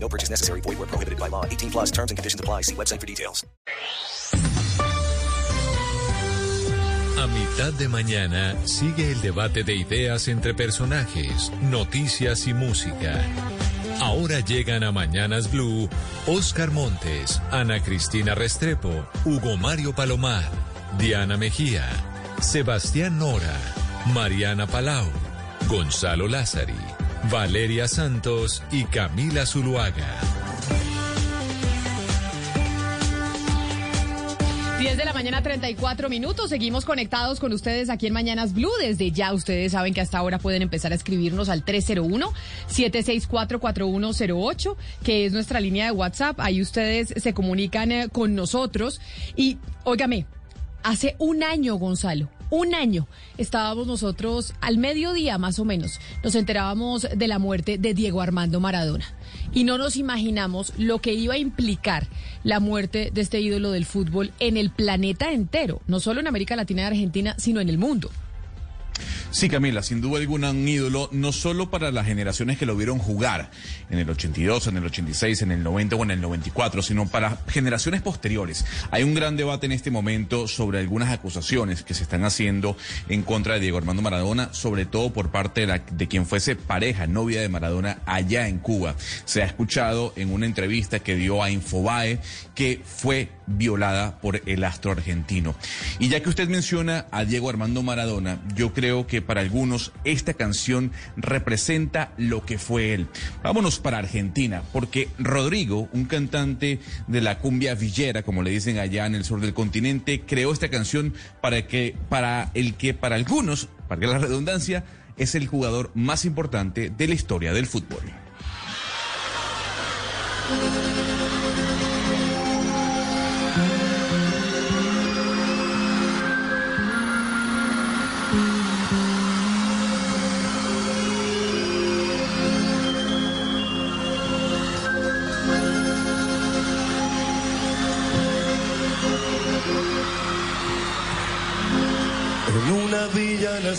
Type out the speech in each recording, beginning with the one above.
No purchase necessary. Void where prohibited by law. 18 plus terms and conditions apply. See website for details. A mitad de mañana sigue el debate de ideas entre personajes, noticias y música. Ahora llegan a Mañanas Blue Oscar Montes, Ana Cristina Restrepo, Hugo Mario Palomar, Diana Mejía, Sebastián Nora, Mariana Palau, Gonzalo Lázari, Valeria Santos y Camila Zuluaga. 10 de la mañana, 34 minutos. Seguimos conectados con ustedes aquí en Mañanas Blue. Desde ya ustedes saben que hasta ahora pueden empezar a escribirnos al 301-764-4108, que es nuestra línea de WhatsApp. Ahí ustedes se comunican eh, con nosotros. Y, óigame, hace un año, Gonzalo, un año estábamos nosotros al mediodía más o menos, nos enterábamos de la muerte de Diego Armando Maradona y no nos imaginamos lo que iba a implicar la muerte de este ídolo del fútbol en el planeta entero, no solo en América Latina y Argentina, sino en el mundo. Sí, Camila, sin duda alguna un ídolo, no solo para las generaciones que lo vieron jugar en el 82, en el 86, en el 90 o en el 94, sino para generaciones posteriores. Hay un gran debate en este momento sobre algunas acusaciones que se están haciendo en contra de Diego Armando Maradona, sobre todo por parte de, de quien fuese pareja, novia de Maradona allá en Cuba. Se ha escuchado en una entrevista que dio a Infobae que fue violada por el astro argentino. Y ya que usted menciona a Diego Armando Maradona, yo creo que para algunos esta canción representa lo que fue él. Vámonos para Argentina, porque Rodrigo, un cantante de la cumbia villera, como le dicen allá en el sur del continente, creó esta canción para que para el que para algunos, para la redundancia, es el jugador más importante de la historia del fútbol.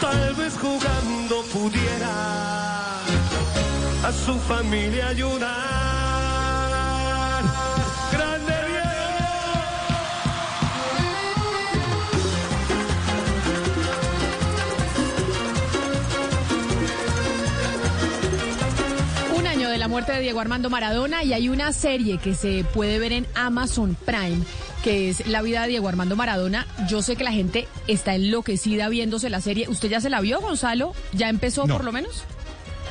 Tal vez jugando pudiera a su familia ayudar. Grande. Un año de la muerte de Diego Armando Maradona y hay una serie que se puede ver en Amazon Prime que es La vida de Diego Armando Maradona. Yo sé que la gente está enloquecida viéndose la serie. ¿Usted ya se la vio, Gonzalo? ¿Ya empezó No. por lo menos?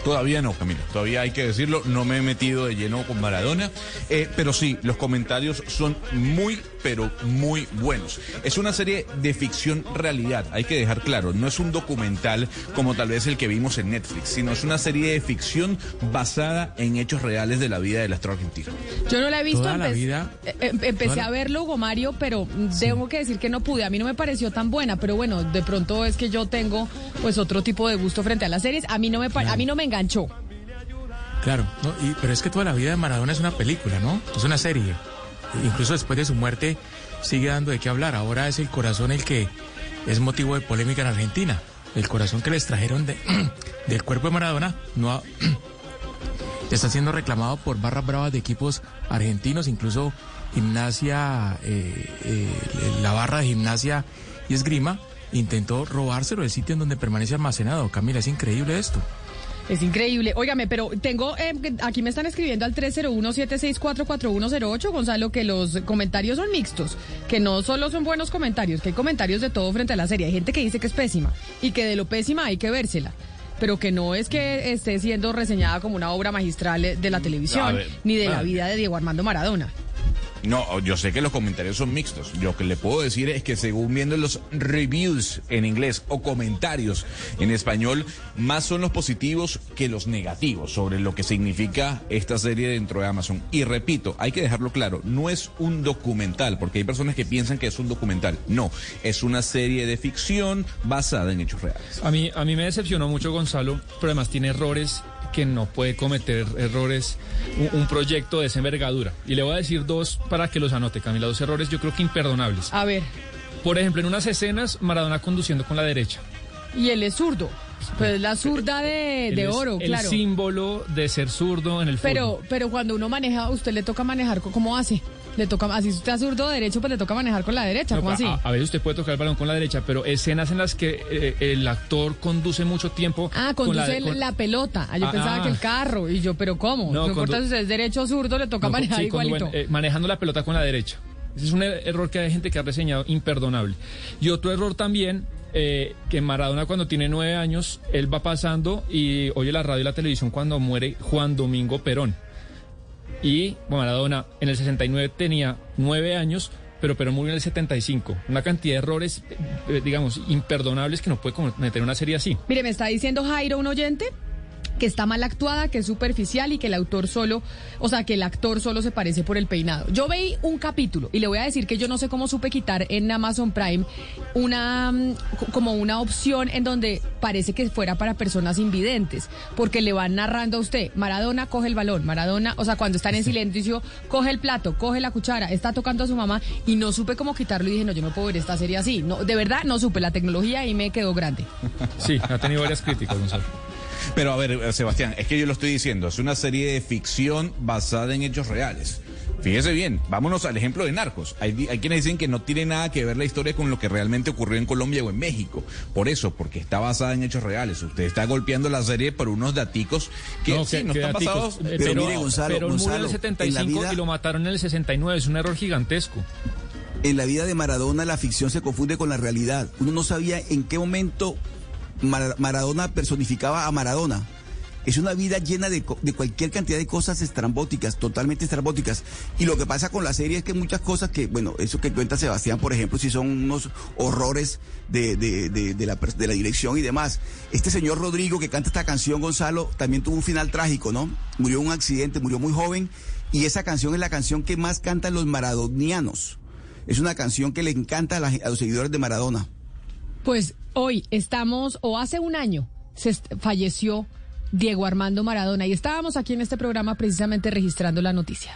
Todavía no, Camila. Todavía hay que decirlo. No me he metido de lleno con Maradona. Eh, pero sí, los comentarios son muy, pero muy buenos. Es una serie de ficción realidad. Hay que dejar claro. No es un documental como tal vez el que vimos en Netflix, sino es una serie de ficción basada en hechos reales de la vida del astro argentino. Yo no la he visto. Toda la vida- eh, eh, empecé toda a verlo, Hugo Mario, pero tengo que decir que no pude. A mí no me pareció tan buena, pero bueno, de pronto es que yo tengo pues otro tipo de gusto frente a las series. A mí no me, pa- a mí no me enganchó. Claro, no, y- pero es que toda la vida de Maradona es una película, ¿no? Es una serie. Incluso después de su muerte sigue dando de qué hablar. Ahora es el corazón el que es motivo de polémica en Argentina. El corazón que les trajeron de, del cuerpo de Maradona no ha- está siendo reclamado por barras bravas de equipos argentinos, incluso gimnasia, eh, eh, la barra de gimnasia y esgrima intentó robárselo del sitio en donde permanece almacenado. Camila, es increíble esto. Es increíble. Óigame, pero tengo, eh, aquí me están escribiendo al 301-764-4108, Gonzalo, que los comentarios son mixtos, que no solo son buenos comentarios, que hay comentarios de todo frente a la serie. Hay gente que dice que es pésima y que de lo pésima hay que vérsela. Pero que no es que esté siendo reseñada como una obra magistral de la televisión, ni de la vida de Diego Armando Maradona. No, yo sé que los comentarios son mixtos. Lo que le puedo decir es que según viendo los reviews en inglés o comentarios en español, más son los positivos que los negativos sobre lo que significa esta serie dentro de Amazon. Y repito, hay que dejarlo claro, no es un documental, porque hay personas que piensan que es un documental. No, es una serie de ficción basada en hechos reales. A mí, a mí me decepcionó mucho Gonzalo, pero además tiene errores que no puede cometer errores un, proyecto de esa envergadura. Y le voy a decir dos para que los anote, Camila, dos errores yo creo que imperdonables. A ver. Por ejemplo, en unas escenas, Maradona conduciendo con la derecha. Y él es zurdo. Pues la zurda de, de oro, claro. El símbolo de ser zurdo en el pero, Pero cuando uno maneja, usted le toca manejar, ¿cómo hace? Le toca, así usted es zurdo derecho, pues le toca manejar con la derecha, ¿cómo así? A, veces usted puede tocar el balón con la derecha, pero escenas en las que eh, el actor conduce mucho tiempo. Ah, conduce la, pelota. Ah, yo ah, pensaba que el ah. carro. Y yo, ¿pero cómo? No, importa si usted es derecho o zurdo, le toca manejar igualito. Eh, manejando la pelota con la derecha. Ese es un er-, error que hay gente que ha reseñado imperdonable. Y otro error también eh, que Maradona cuando tiene nueve años, él va pasando y oye la radio y la televisión cuando muere Juan Domingo Perón. Y Maradona en el 69 tenía nueve años, pero Perón murió en el 75. Una cantidad de errores, eh, digamos, imperdonables que no puede cometer una serie así. Mire, me está diciendo Jairo, un oyente, que está mal actuada, que es superficial y que el autor solo, o sea, que el actor solo se parece por el peinado. Yo veí un capítulo y le voy a decir que yo no sé cómo supe quitar en Amazon Prime una mm, como una opción en donde parece que fuera para personas invidentes, porque le van narrando a usted, Maradona coge el balón, Maradona, o sea, cuando están en silencio, coge el plato, coge la cuchara, está tocando a su mamá y no supe cómo quitarlo y dije, no, yo no puedo ver esta serie así. No, de verdad no supe, la tecnología y me quedó grande. Sí, ha tenido varias críticas, Gonzalo. Pero a ver, eh, Sebastián, es que yo lo estoy diciendo, es una serie de ficción basada en hechos reales. Fíjese bien, vámonos al ejemplo de Narcos. Hay, quienes dicen que no tiene nada que ver la historia con lo que realmente ocurrió en Colombia o en México. Por eso, porque está basada en hechos reales. Usted está golpeando la serie por unos daticos que no, sí, no están pasados. Eh, pero, mire, Gonzalo, pero murió en el 75 y lo mataron en el 69. Es un error gigantesco. En la vida de Maradona la ficción se confunde con la realidad. Uno no sabía en qué momento Maradona personificaba a Maradona. Es una vida llena de, cualquier cantidad de cosas estrambóticas, totalmente estrambóticas. Y lo que pasa con la serie es que muchas cosas que, bueno, eso que cuenta Sebastián, por ejemplo, si son unos horrores de, de, la, de la dirección y demás. Este señor Rodrigo que canta esta canción, Gonzalo, también tuvo un final trágico, ¿no? Murió en un accidente, murió muy joven. Y esa canción es la canción que más cantan los maradonianos. Es una canción que le encanta a los seguidores de Maradona. Pues hoy estamos, o hace un año, se falleció Diego Armando Maradona y estábamos aquí en este programa precisamente registrando la noticia.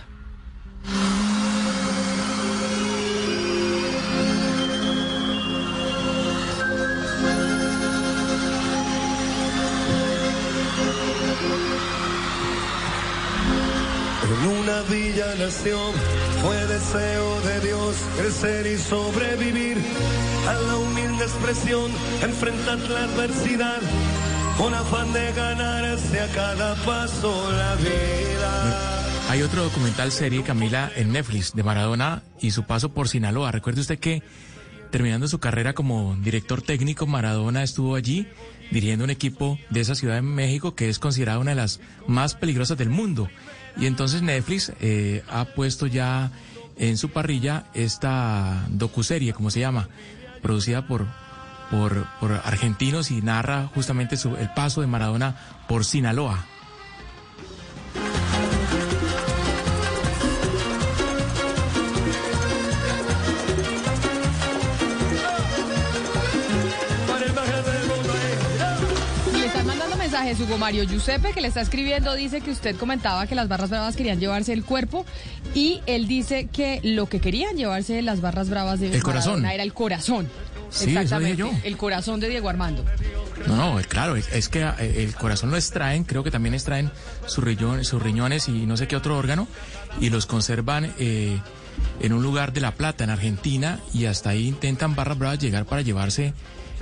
Una villa fue deseo de Dios crecer y sobrevivir a la humilde expresión, enfrentar la adversidad con afán de ganarse a cada paso la vida. Hay otro documental serie, Camila, en Netflix de Maradona y su paso por Sinaloa. Recuerde usted que terminando su carrera como director técnico, Maradona estuvo allí dirigiendo un equipo de esa ciudad de México que es considerada una de las más peligrosas del mundo. Y entonces Netflix eh, ha puesto ya en su parrilla esta docuserie, como se llama, producida por, por, por argentinos y narra justamente su, el paso de Maradona por Sinaloa. Hugo Mario Giuseppe, que le está escribiendo, dice que usted comentaba que las barras bravas querían llevarse el cuerpo y él dice que lo que querían llevarse las barras bravas de el corazón. era el corazón. Sí, Exactamente, yo. el corazón de Diego Armando. No, no, claro, es, que eh, el corazón lo extraen, creo que también extraen sus riñones, sus riñones y no sé qué otro órgano y los conservan eh, en un lugar de La Plata, en Argentina, y hasta ahí intentan barras bravas llegar para llevarse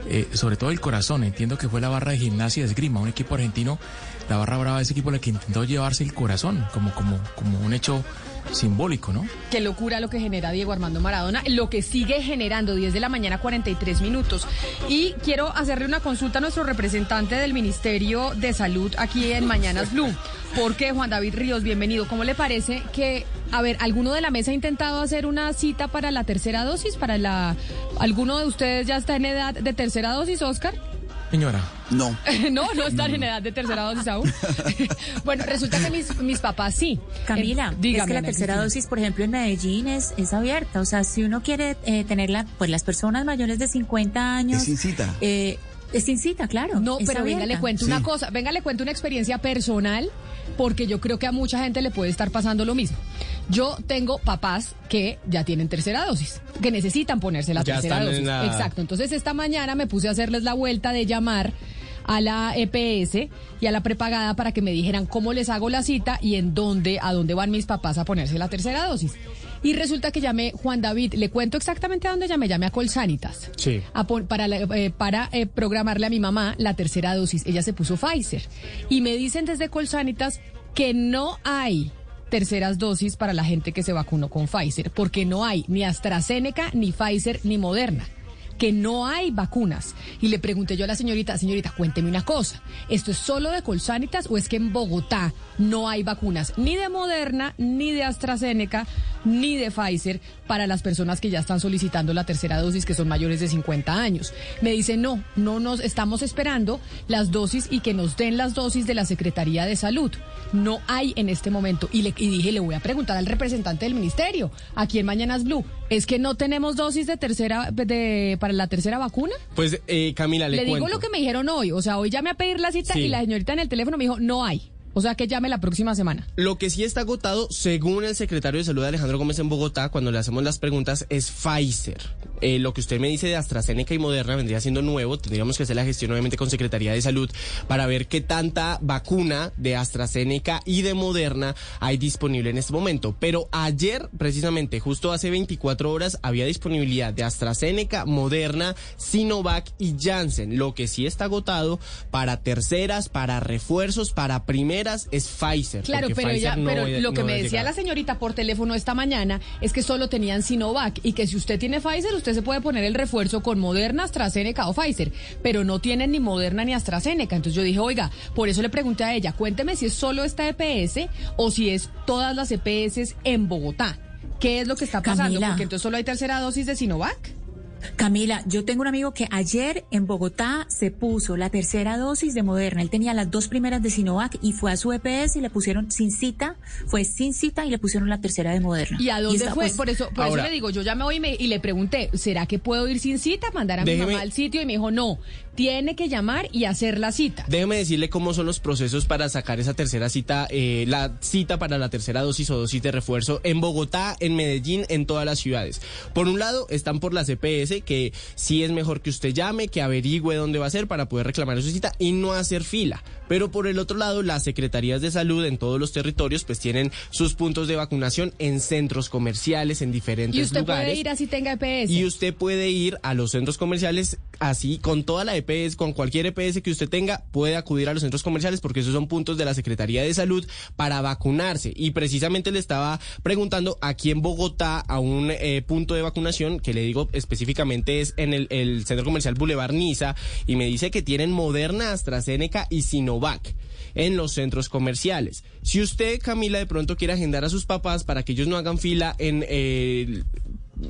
eh, sobre todo el corazón. Entiendo que fue la barra de gimnasia de esgrima, un equipo argentino, la barra brava, ese equipo el que intentó llevarse el corazón como, como, como un hecho simbólico, ¿no? Qué locura lo que genera Diego Armando Maradona, lo que sigue generando 10 de la mañana 43 minutos. Y quiero hacerle una consulta a nuestro representante del Ministerio de Salud aquí en Mañanas Blue. Porque Juan David Ríos, bienvenido. ¿Cómo le parece que, a ver, alguno de la mesa ha intentado hacer una cita para la tercera dosis? Para la, ¿Alguno de ustedes ya está en edad de tercera dosis, Oscar? Señora. No. no, no están en edad de tercera dosis aún. bueno, resulta que mis, mis papás sí. Camila, Eh, es dígame, que la tercera Cristina. dosis, por ejemplo, en Medellín es, es abierta. O sea, si uno quiere eh, tenerla, pues las personas mayores de 50 años... Es sin cita. eh, es sin cita, claro. No, pero venga, abierta. le cuento Sí. una cosa. Venga, le cuento una experiencia personal, porque yo creo que a mucha gente le puede estar pasando lo mismo. Yo tengo papás que ya tienen tercera dosis, que necesitan ponerse la Ya tercera están en dosis. la- Exacto. Entonces, esta mañana me puse a hacerles la vuelta de llamar a la EPS y a la prepagada para que me dijeran cómo les hago la cita y en dónde, a dónde van mis papás a ponerse la tercera dosis. Y resulta que llamé Juan David, le cuento exactamente a dónde llamé, llamé a Colsanitas Sí. a para, eh, para eh, programarle a mi mamá la tercera dosis. Ella se puso Pfizer. Y me dicen desde Colsanitas que no hay terceras dosis para la gente que se vacunó con Pfizer, porque no hay ni AstraZeneca, ni Pfizer, ni Moderna que no hay vacunas. Y le pregunté yo a la señorita, señorita, cuénteme una cosa, ¿esto es solo de Colsanitas o es que en Bogotá no hay vacunas ni de Moderna, ni de AstraZeneca, ni de Pfizer para las personas que ya están solicitando la tercera dosis, que son mayores de 50 años? Me dice, no, no nos estamos esperando las dosis y que nos den las dosis de la Secretaría de Salud. No hay en este momento. Y, le, y dije, le voy a preguntar al representante del ministerio, aquí en Mañanas Blue, ¿es que no tenemos dosis de tercera, de, para la tercera vacuna? Pues, eh, Camila, le, Le, digo lo que me dijeron hoy. O sea, hoy llamé a pedir la cita Sí. y la señorita en el teléfono me dijo, no hay. O sea, que llame la próxima semana. Lo que sí está agotado, según el secretario de Salud Alejandro Gómez en Bogotá, cuando le hacemos las preguntas, es Pfizer. Eh, lo que usted me dice de AstraZeneca y Moderna vendría siendo nuevo. Tendríamos que hacer la gestión obviamente con Secretaría de Salud para ver qué tanta vacuna de AstraZeneca y de Moderna hay disponible en este momento. Pero ayer, precisamente, justo hace 24 horas, había disponibilidad de AstraZeneca, Moderna, Sinovac y Janssen. Lo que sí está agotado para terceras, para refuerzos, para primeras es Pfizer. Claro, pero, Pfizer ella, no pero lo que no me decía llegar. la señorita por teléfono esta mañana es que solo tenían Sinovac y que si usted tiene Pfizer, usted se puede poner el refuerzo con Moderna, AstraZeneca o Pfizer, pero no tienen ni Moderna ni AstraZeneca. Entonces yo dije, oiga, por eso le pregunté a ella, cuénteme si es solo esta EPS o si es todas las EPS en Bogotá. ¿Qué es lo que está pasando? Camila. Porque entonces solo hay tercera dosis de Sinovac. Camila, yo tengo un amigo que ayer en Bogotá se puso la tercera dosis de Moderna. Él tenía las dos primeras de Sinovac y fue a su EPS y le pusieron sin cita, fue sin cita y le pusieron la tercera de Moderna. ¿Y a dónde está, fue? pues, por eso, por ahora- eso le digo, yo ya me voy y, me- y le pregunté, ¿será que puedo ir sin cita? Mandar a mi mamá al sitio y me dijo, no, tiene que llamar y hacer la cita. Déjeme decirle cómo son los procesos para sacar esa tercera cita, eh, la cita para la tercera dosis o dosis de refuerzo en Bogotá, en Medellín, en todas las ciudades. Por un lado, están por las EPS, que sí es mejor que usted llame, que averigüe dónde va a ser para poder reclamar su cita y no hacer fila. Pero por el otro lado, las secretarías de salud en todos los territorios pues tienen sus puntos de vacunación en centros comerciales, en diferentes Y usted lugares. puede ir así tenga EPS. Y usted puede ir a los centros comerciales así con toda la EPS, con cualquier EPS que usted tenga, puede acudir a los centros comerciales porque esos son puntos de la Secretaría de Salud para vacunarse. Y precisamente le estaba preguntando aquí en Bogotá a un eh, punto de vacunación que le digo específicamente es en el, el centro comercial Boulevard Niza y me dice que tienen Moderna, AstraZeneca y Sinovac en los centros comerciales. Si usted, Camila, de pronto quiere agendar a sus papás para que ellos no hagan fila en eh,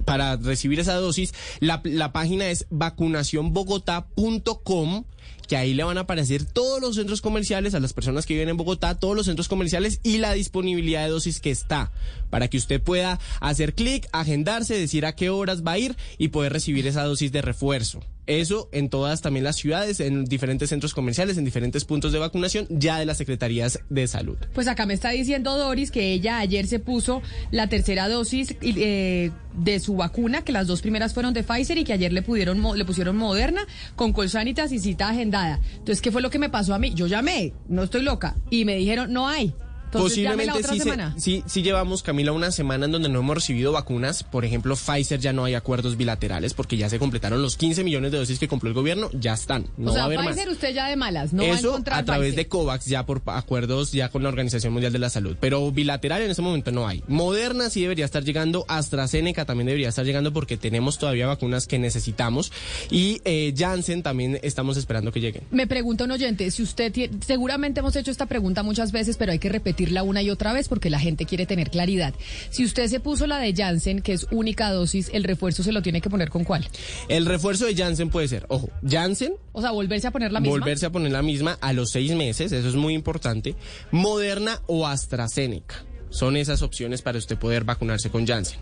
para recibir esa dosis, la, página es vacunacionbogotá.com que ahí le van a aparecer todos los centros comerciales a las personas que viven en Bogotá, todos los centros comerciales y la disponibilidad de dosis que está, para que usted pueda hacer clic, agendarse, decir a qué horas va a ir y poder recibir esa dosis de refuerzo. Eso en todas también las ciudades, en diferentes centros comerciales, en diferentes puntos de vacunación, ya de las secretarías de salud. Pues acá me está diciendo Doris que ella ayer se puso la tercera dosis eh, de su vacuna, que las dos primeras fueron de Pfizer y que ayer le pudieron le pusieron Moderna con Colsanitas y cita agendada. Entonces, ¿qué fue lo que me pasó a mí? Yo llamé, no estoy loca, y me dijeron, no hay. Entonces, Posiblemente sí, semana. sí, sí llevamos, Camila, una semana en donde no hemos recibido vacunas. Por ejemplo, Pfizer ya no hay acuerdos bilaterales porque ya se completaron los 15 millones de dosis que compró el gobierno, ya están. No o sea, va a haber Pfizer más. usted ya de malas, no va a Eso a través Pfizer. de COVAX, ya por acuerdos ya con la Organización Mundial de la Salud. Pero bilateral en ese momento no hay. Moderna sí debería estar llegando, AstraZeneca también debería estar llegando porque tenemos todavía vacunas que necesitamos. Y eh, Janssen también estamos esperando que lleguen. Me pregunta un oyente, si usted tiene, seguramente hemos hecho esta pregunta muchas veces, pero hay que repetirla una y otra vez porque la gente quiere tener claridad. Si usted se puso la de Janssen, que es única dosis, el refuerzo se lo tiene que poner con cuál? El refuerzo de Janssen puede ser, ojo, Janssen O sea, volverse a poner la misma. volverse a poner la misma a los seis meses, eso es muy importante. Moderna o AstraZeneca. Son esas opciones para usted poder vacunarse con Janssen.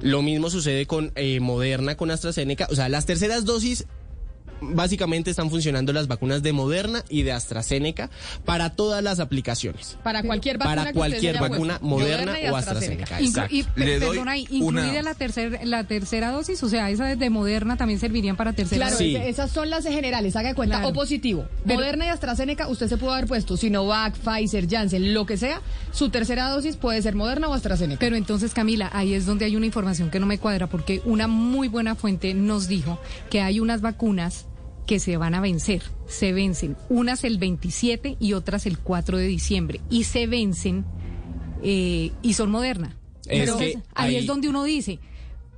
Lo mismo sucede con eh, Moderna, con AstraZeneca. O sea, las terceras dosis básicamente están funcionando las vacunas de Moderna y de AstraZeneca para todas las aplicaciones. Para cualquier vacuna. Para cualquier vacuna puesto. moderna y o AstraZeneca. Exacto. Y, pe- Le doy perdona, incluida una- la, tercer, la tercera dosis, o sea, esas de Moderna también servirían para tercera Claro, Sí. ese- esas son las generales, haga de cuenta, Claro. o positivo. Pero- Moderna y AstraZeneca, usted se puede haber puesto Sinovac, Pfizer, Janssen, lo que sea, su tercera dosis puede ser Moderna o AstraZeneca. Pero entonces, Camila, ahí es donde hay una información que no me cuadra, porque una muy buena fuente nos dijo que hay unas vacunas que se van a vencer, se vencen, unas el 27 y otras el 4 de diciembre, y se vencen eh, y son moderna. Es que ahí ahí- es donde uno dice,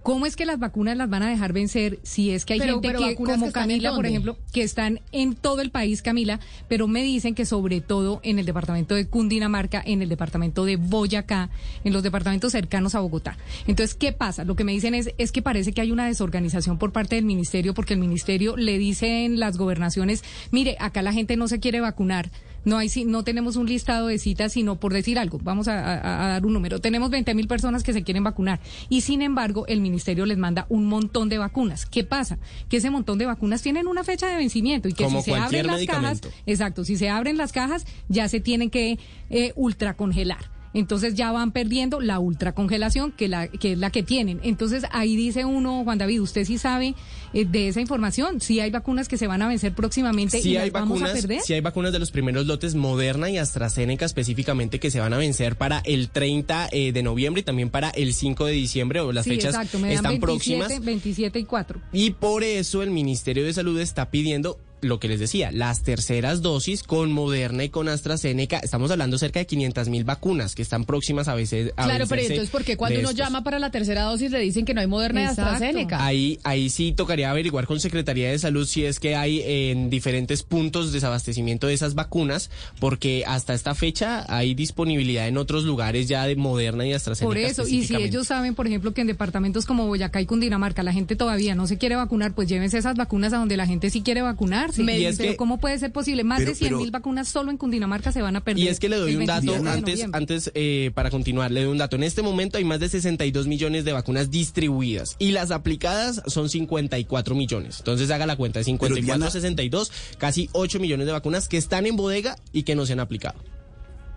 ¿cómo es que las vacunas las van a dejar vencer si es que hay Pero- gente pero que, como que están ¿en Camila, por ejemplo, que están en todo el país, Camila, pero me dicen que sobre todo en el departamento de Cundinamarca, en el departamento de Boyacá, en los departamentos cercanos a Bogotá. Entonces, ¿qué pasa? Lo que me dicen es, es que parece que hay una desorganización por parte del ministerio, porque el ministerio le dice en las gobernaciones, mire, acá la gente no se quiere vacunar. No hay, no tenemos un listado de citas, sino por decir algo. Vamos a, a- a dar un número. Tenemos 20 mil personas que se quieren vacunar y sin embargo el ministerio les manda un montón de vacunas. ¿Qué pasa? Que ese montón de vacunas tienen una fecha de vencimiento y que Como si se abren las cajas, exacto, si se abren las cajas ya se tienen que eh, ultracongelar. Entonces ya van perdiendo la ultracongelación que, la, que es la que tienen. Entonces ahí dice uno, Juan David, usted sí sabe eh, de esa información, si hay vacunas que se van a vencer próximamente Sí y hay las vamos a vacunas, perder. sí hay vacunas de los primeros lotes Moderna y AstraZeneca específicamente que se van a vencer para el 30 eh, de noviembre y también para el 5 de diciembre o las Sí, fechas exacto, me dan están 27, próximas 27 y 4. y por eso el Ministerio de Salud está pidiendo lo que les decía, las terceras dosis con Moderna y con AstraZeneca. Estamos hablando cerca de 500 mil vacunas que están próximas a veces a Claro, pero entonces, ¿por qué cuando uno estos? llama para la tercera dosis le dicen que no hay Moderna y Exacto. AstraZeneca? Ahí, ahí sí tocaría averiguar con Secretaría de Salud si es que hay en diferentes puntos desabastecimiento de esas vacunas, porque hasta esta fecha hay disponibilidad en otros lugares ya de Moderna y AstraZeneca. Por eso, y si ellos saben, por ejemplo, que en departamentos como Boyacá y Cundinamarca la gente todavía no se quiere vacunar, pues llévense esas vacunas a donde la gente sí quiere vacunarse. Y es pero que- ¿cómo puede ser posible? Más Pero- de 100 mil vacunas solo en Cundinamarca se van a perder. Y es que le doy un dato 27 de antes, antes eh, para continuar, le doy un dato. En este momento hay más de 62 millones de vacunas distribuidas y las aplicadas son 54 millones. Entonces haga la cuenta de 54 Diana- a 62, casi 8 millones de vacunas que están en bodega y que no se han aplicado.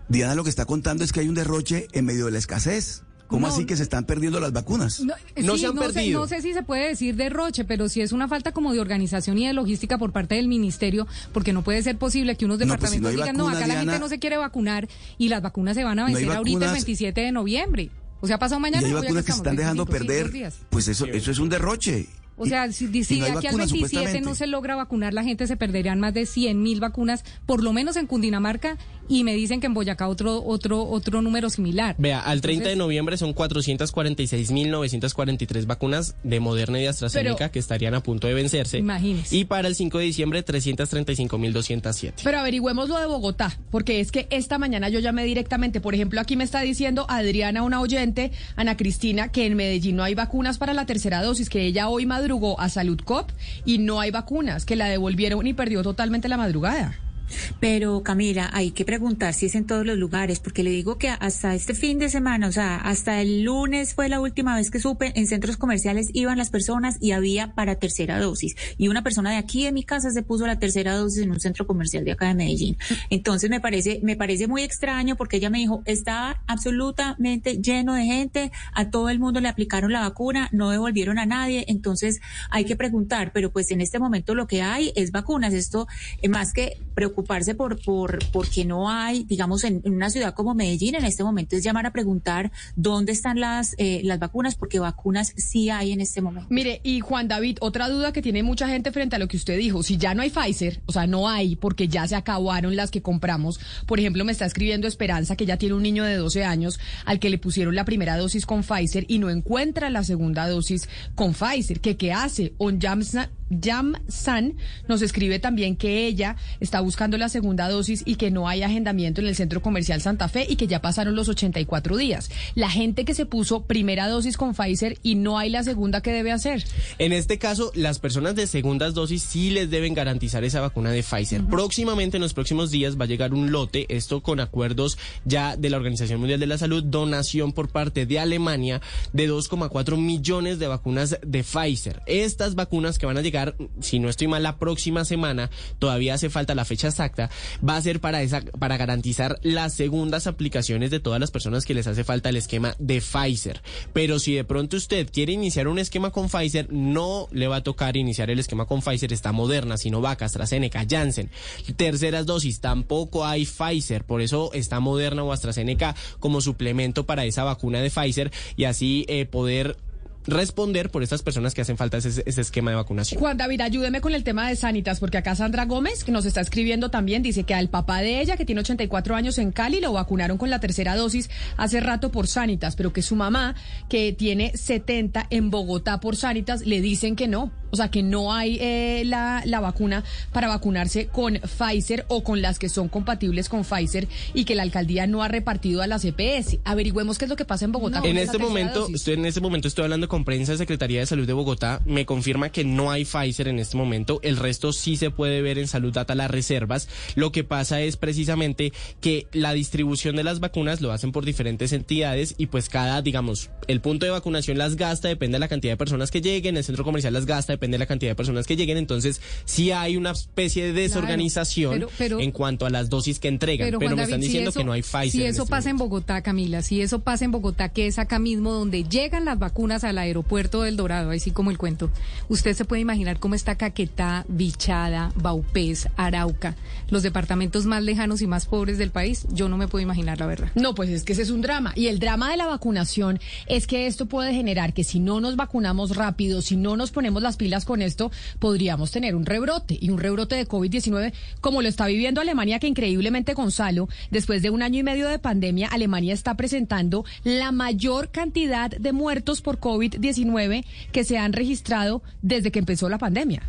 Diana lo que está contando es que hay un derroche en medio de la escasez. ¿Cómo No. así que se están perdiendo las vacunas? No, No sí, se han Sé, perdido. no sé si se puede decir derroche, pero sí es una falta como de organización y de logística por parte del ministerio, porque no puede ser posible que unos No, pues si no departamentos hay digan, no, vacuna, acá la gente Diana- no se quiere vacunar y las vacunas se van a No hay vencer ahorita el vacunas- 27 de noviembre. O sea, pasado Y mañana. hay o ya vacunas que se están dejando 25, sí, perder. Pues eso, eso es un derroche. O Y- sea, si, y si no de hay aquí al vacunas, 27 no se logra vacunar la gente, se perderían más de 100 mil vacunas, por lo menos en Cundinamarca, y me dicen que en Boyacá otro otro otro número similar. Vea, al 30 de noviembre son 446.943 vacunas de Moderna y de AstraZeneca Pero- que estarían a punto de vencerse. Imagínese. Y para el 5 de diciembre 335.207. Pero averigüemos lo de Bogotá, porque es que esta mañana yo llamé directamente. Por ejemplo, aquí me está diciendo Adriana, una oyente, Ana Cristina, que en Medellín no hay vacunas para la tercera dosis, que ella hoy madrugó a Salud Cop y no hay vacunas, que la devolvieron y perdió totalmente la madrugada. Pero Camila, hay que preguntar si es en todos los lugares, porque le digo que hasta este fin de semana, o sea, hasta el lunes fue la última vez que supe, en centros comerciales iban las personas y había para tercera dosis. Y una persona de aquí de mi casa se puso la tercera dosis en un centro comercial de acá de Medellín. Entonces me parece, me parece muy extraño porque ella me dijo, estaba absolutamente lleno de gente, a todo el mundo le aplicaron la vacuna, no devolvieron a nadie, entonces hay que preguntar, pero pues en este momento lo que hay es vacunas. Esto, eh, más que preocupación, preocuparse por, por porque no hay, digamos, en, una ciudad como Medellín en este momento es llamar a preguntar dónde están las, eh, las vacunas, porque vacunas sí hay en este momento. Mire, y Juan David, otra duda que tiene mucha gente frente a lo que usted dijo, si ya no hay Pfizer, o sea, no hay porque ya se acabaron las que compramos. Por ejemplo, me está escribiendo Esperanza que ya tiene un niño de 12 años al que le pusieron la primera dosis con Pfizer y no encuentra la segunda dosis con Pfizer. ¿Qué, qué hace? On Jam San nos escribe también que ella está buscando la segunda dosis y que no hay agendamiento en el centro comercial Santa Fe y que ya pasaron los 84 días. La gente que se puso primera dosis con Pfizer y no hay la segunda, ¿qué debe hacer? En este caso, las personas de segundas dosis sí les deben garantizar esa vacuna de Pfizer. Próximamente, en los próximos días, va a llegar un lote, esto con acuerdos ya de la Organización Mundial de la Salud, donación por parte de Alemania de 2,4 millones de vacunas de Pfizer. Estas vacunas que van a llegar si no estoy mal, la próxima semana, todavía hace falta la fecha exacta, va a ser para esa, para garantizar las segundas aplicaciones de todas las personas que les hace falta el esquema de Pfizer. Pero si de pronto usted quiere iniciar un esquema con Pfizer, no le va a tocar iniciar el esquema con Pfizer, está Moderna, Sinovac, AstraZeneca, Janssen. Terceras dosis, tampoco hay Pfizer, por eso está Moderna o AstraZeneca como suplemento para esa vacuna de Pfizer y así eh, poder responder por estas personas que hacen falta ese, esquema de vacunación. Juan David, ayúdeme con el tema de Sanitas, porque acá Sandra Gómez, que nos está escribiendo también, dice que al papá de ella, que tiene 84 años en Cali, lo vacunaron con la tercera dosis hace rato por Sanitas, pero que su mamá, que tiene 70 en Bogotá por Sanitas, le dicen que no. O sea, que no hay eh, la, la vacuna para vacunarse con Pfizer o con las que son compatibles con Pfizer y que la alcaldía no ha repartido a las EPS. Averigüemos qué es lo que pasa en Bogotá. en este momento, estoy, en este momento estoy hablando con prensa de Secretaría de Salud de Bogotá. Me confirma que no hay Pfizer en este momento. El resto sí se puede ver en Salud Data las reservas. Lo que pasa es precisamente que la distribución de las vacunas lo hacen por diferentes entidades y pues cada, digamos, el punto de vacunación las gasta, depende de la cantidad de personas que lleguen, el centro comercial las gasta, depende de la cantidad de personas que lleguen. Entonces, sí hay una especie de desorganización en cuanto a las dosis que entregan. Pero, me están diciendo que no hay Pfizer. Si eso este pasa en Bogotá, Camila, si eso pasa en Bogotá, que es acá mismo donde llegan las vacunas al aeropuerto del Dorado, así como el cuento, usted se puede imaginar cómo está Caquetá, Bichada, Baupés, Arauca, los departamentos más lejanos y más pobres del país. Yo no me puedo imaginar la verdad. No, pues es que ese es un drama. Y el drama de la vacunación es que esto puede generar que si no nos vacunamos rápido, si no nos ponemos las pilas con esto, podríamos tener un rebrote y un rebrote de COVID-19 como lo está viviendo Alemania, que increíblemente, Gonzalo, después de un año y medio de pandemia, Alemania está presentando la mayor cantidad de muertos por COVID-19 que se han registrado desde que empezó la pandemia.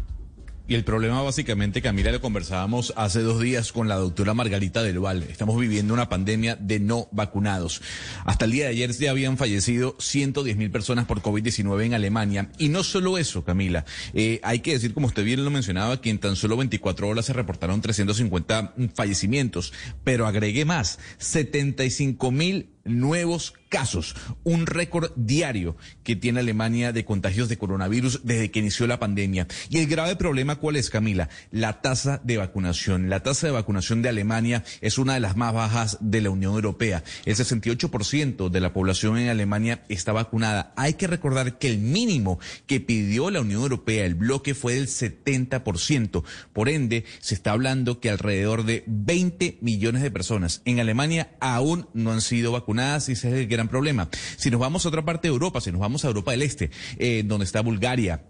Y el problema básicamente, Camila, lo conversábamos hace dos días con la doctora Margarita del Val. Estamos viviendo una pandemia de no vacunados. Hasta el día de ayer ya habían fallecido 110 mil personas por COVID-19 en Alemania. Y no solo eso, Camila. Eh, hay que decir, como usted bien lo mencionaba, que en tan solo 24 horas se reportaron 350 fallecimientos. Pero agregué más, 75 mil nuevos casos, un récord diario que tiene Alemania de contagios de coronavirus desde que inició la pandemia. Y el grave problema, ¿cuál es, Camila? La tasa de vacunación. La tasa de vacunación de Alemania es una de las más bajas de la Unión Europea. El 68% de la población en Alemania está vacunada. Hay que recordar que el mínimo que pidió la Unión Europea, el bloque, fue del 70%. Por ende, se está hablando que alrededor de 20 millones de personas en Alemania aún no han sido vacunadas y ese es el gran problema. Si nos vamos a otra parte de Europa, si nos vamos a Europa del Este, eh, donde está Bulgaria,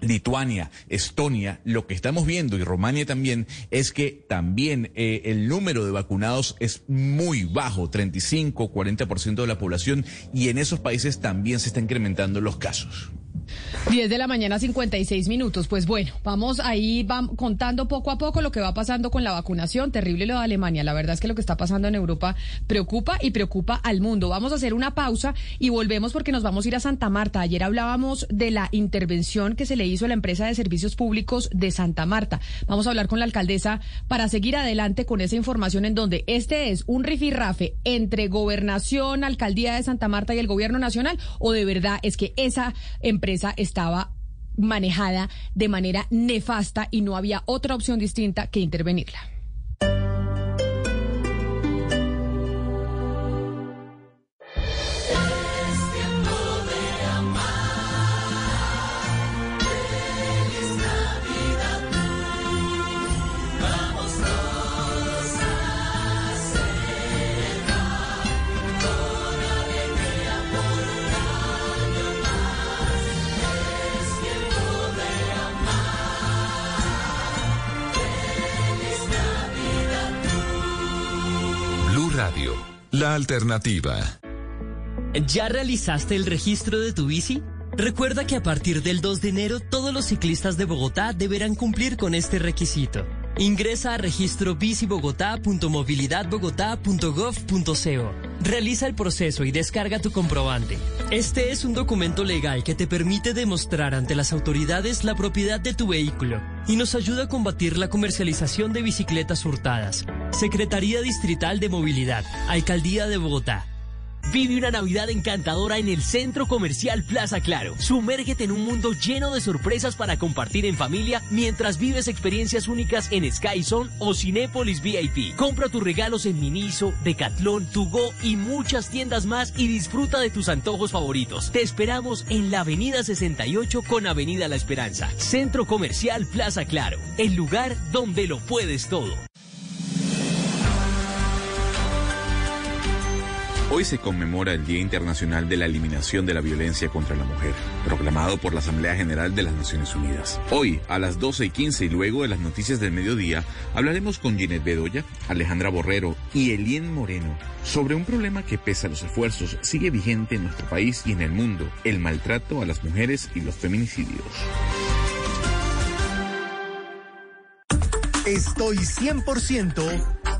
Lituania, Estonia, lo que estamos viendo y Romania también es que también eh, el número de vacunados es muy bajo, 35, 40% de la población y en esos países también se están incrementando los casos. 10 de la mañana, 56 minutos. Pues bueno, vamos ahí contando poco a poco lo que va pasando con la vacunación. Terrible lo de Alemania. La verdad es que lo que está pasando en Europa preocupa y preocupa al mundo. Vamos a hacer una pausa y volvemos porque nos vamos a ir a Santa Marta. Ayer hablábamos de la intervención que se le hizo a la empresa de servicios públicos de Santa Marta. Vamos a hablar con la alcaldesa para seguir adelante con esa información en donde este es un rifirrafe entre gobernación, alcaldía de Santa Marta y el gobierno nacional o de verdad es que esa empresa estaba manejada de manera nefasta y no había otra opción distinta que intervenirla. La alternativa. ¿Ya realizaste el registro de tu bici? Recuerda que a partir del 2 de enero todos los ciclistas de Bogotá deberán cumplir con este requisito. Ingresa a registro bicibogotá.movilidadbogotá.gov.co. Realiza el proceso y descarga tu comprobante. Este es un documento legal que te permite demostrar ante las autoridades la propiedad de tu vehículo y nos ayuda a combatir la comercialización de bicicletas hurtadas. Secretaría Distrital de Movilidad, Alcaldía de Bogotá. Vive una Navidad encantadora en el Centro Comercial Plaza Claro. Sumérgete en un mundo lleno de sorpresas para compartir en familia mientras vives experiencias únicas en Sky Zone o Cinépolis VIP. Compra tus regalos en Miniso, Decathlon, Tugo y muchas tiendas más y disfruta de tus antojos favoritos. Te esperamos en la Avenida 68 con Avenida La Esperanza. Centro Comercial Plaza Claro. El lugar donde lo puedes todo. Hoy se conmemora el Día Internacional de la Eliminación de la Violencia contra la Mujer, proclamado por la Asamblea General de las Naciones Unidas. Hoy, a las 12 y 15 y luego de las noticias del mediodía, hablaremos con Ginette Bedoya, Alejandra Borrero y Elien Moreno sobre un problema que, pese a los esfuerzos, sigue vigente en nuestro país y en el mundo, el maltrato a las mujeres y los feminicidios. Estoy 100%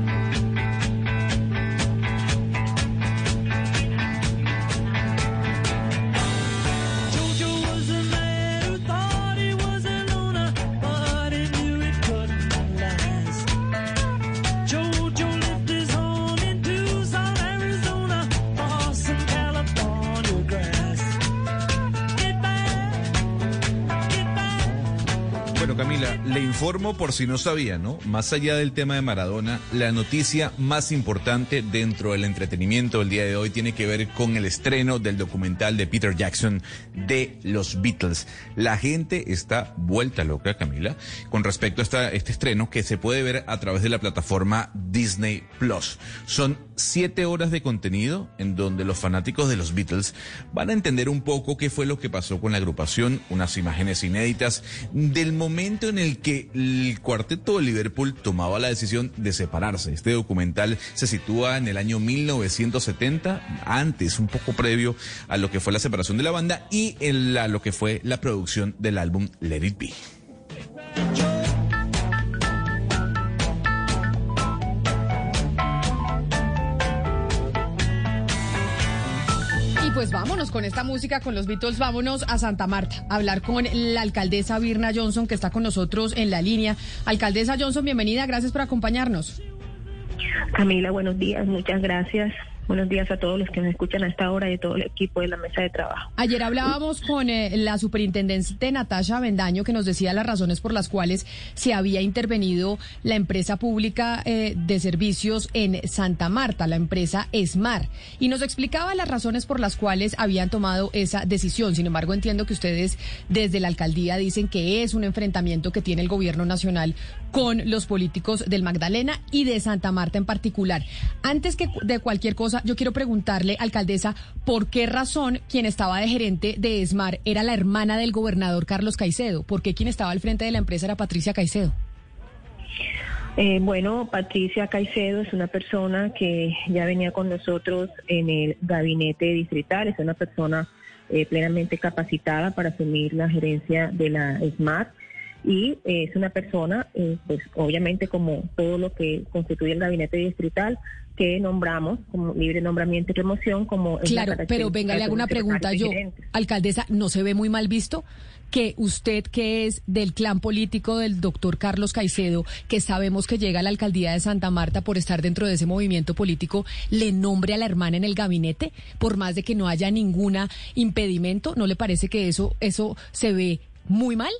Informo por si no sabía, ¿no? Más allá del tema de Maradona, la noticia más importante dentro del entretenimiento del día de hoy tiene que ver con el estreno del documental de Peter Jackson de los Beatles. La gente está vuelta loca, Camila, con respecto a este estreno que se puede ver a través de la plataforma Disney Plus. Son siete horas de contenido en donde los fanáticos de los Beatles van a entender un poco qué fue lo que pasó con la agrupación, unas imágenes inéditas del momento en el que el cuarteto de Liverpool tomaba la decisión de separarse. Este documental se sitúa en el año 1970, antes, un poco previo a lo que fue la separación de la banda y en la, lo que fue la producción del álbum Let It Be. Pues vámonos con esta música, con los Beatles, vámonos a Santa Marta, a hablar con la alcaldesa Birna Johnson, que está con nosotros en la línea. Alcaldesa Johnson, bienvenida, gracias por acompañarnos. Camila, buenos días, muchas gracias. Buenos días a todos los que me escuchan a esta hora y a todo el equipo de la mesa de trabajo. Ayer hablábamos con eh, la superintendente Natasha Bendaño que nos decía las razones por las cuales se había intervenido la empresa pública eh, de servicios en Santa Marta, la empresa ESMAR, y nos explicaba las razones por las cuales habían tomado esa decisión. Sin embargo, entiendo que ustedes desde la alcaldía dicen que es un enfrentamiento que tiene el gobierno nacional con los políticos del Magdalena y de Santa Marta en particular. Antes que de cualquier cosa, yo quiero preguntarle, alcaldesa, ¿por qué razón quien estaba de gerente de ESMAR era la hermana del gobernador Carlos Caicedo? ¿Por qué quien estaba al frente de la empresa era Patricia Caicedo? Eh, bueno, Patricia Caicedo es una persona que ya venía con nosotros en el gabinete distrital, es una persona eh, plenamente capacitada para asumir la gerencia de la ESMAR y eh, es una persona, pues obviamente como todo lo que constituye el gabinete distrital, que nombramos como libre nombramiento y remoción como... Claro, pero venga, le hago una pregunta yo. Alcaldesa, ¿no se ve muy mal visto? que usted, que es del clan político del doctor Carlos Caicedo, que sabemos que llega a la alcaldía de Santa Marta por estar dentro de ese movimiento político, le nombre a la hermana en el gabinete, por más de que no haya ningún impedimento, ¿no le parece que eso, eso se ve muy mal?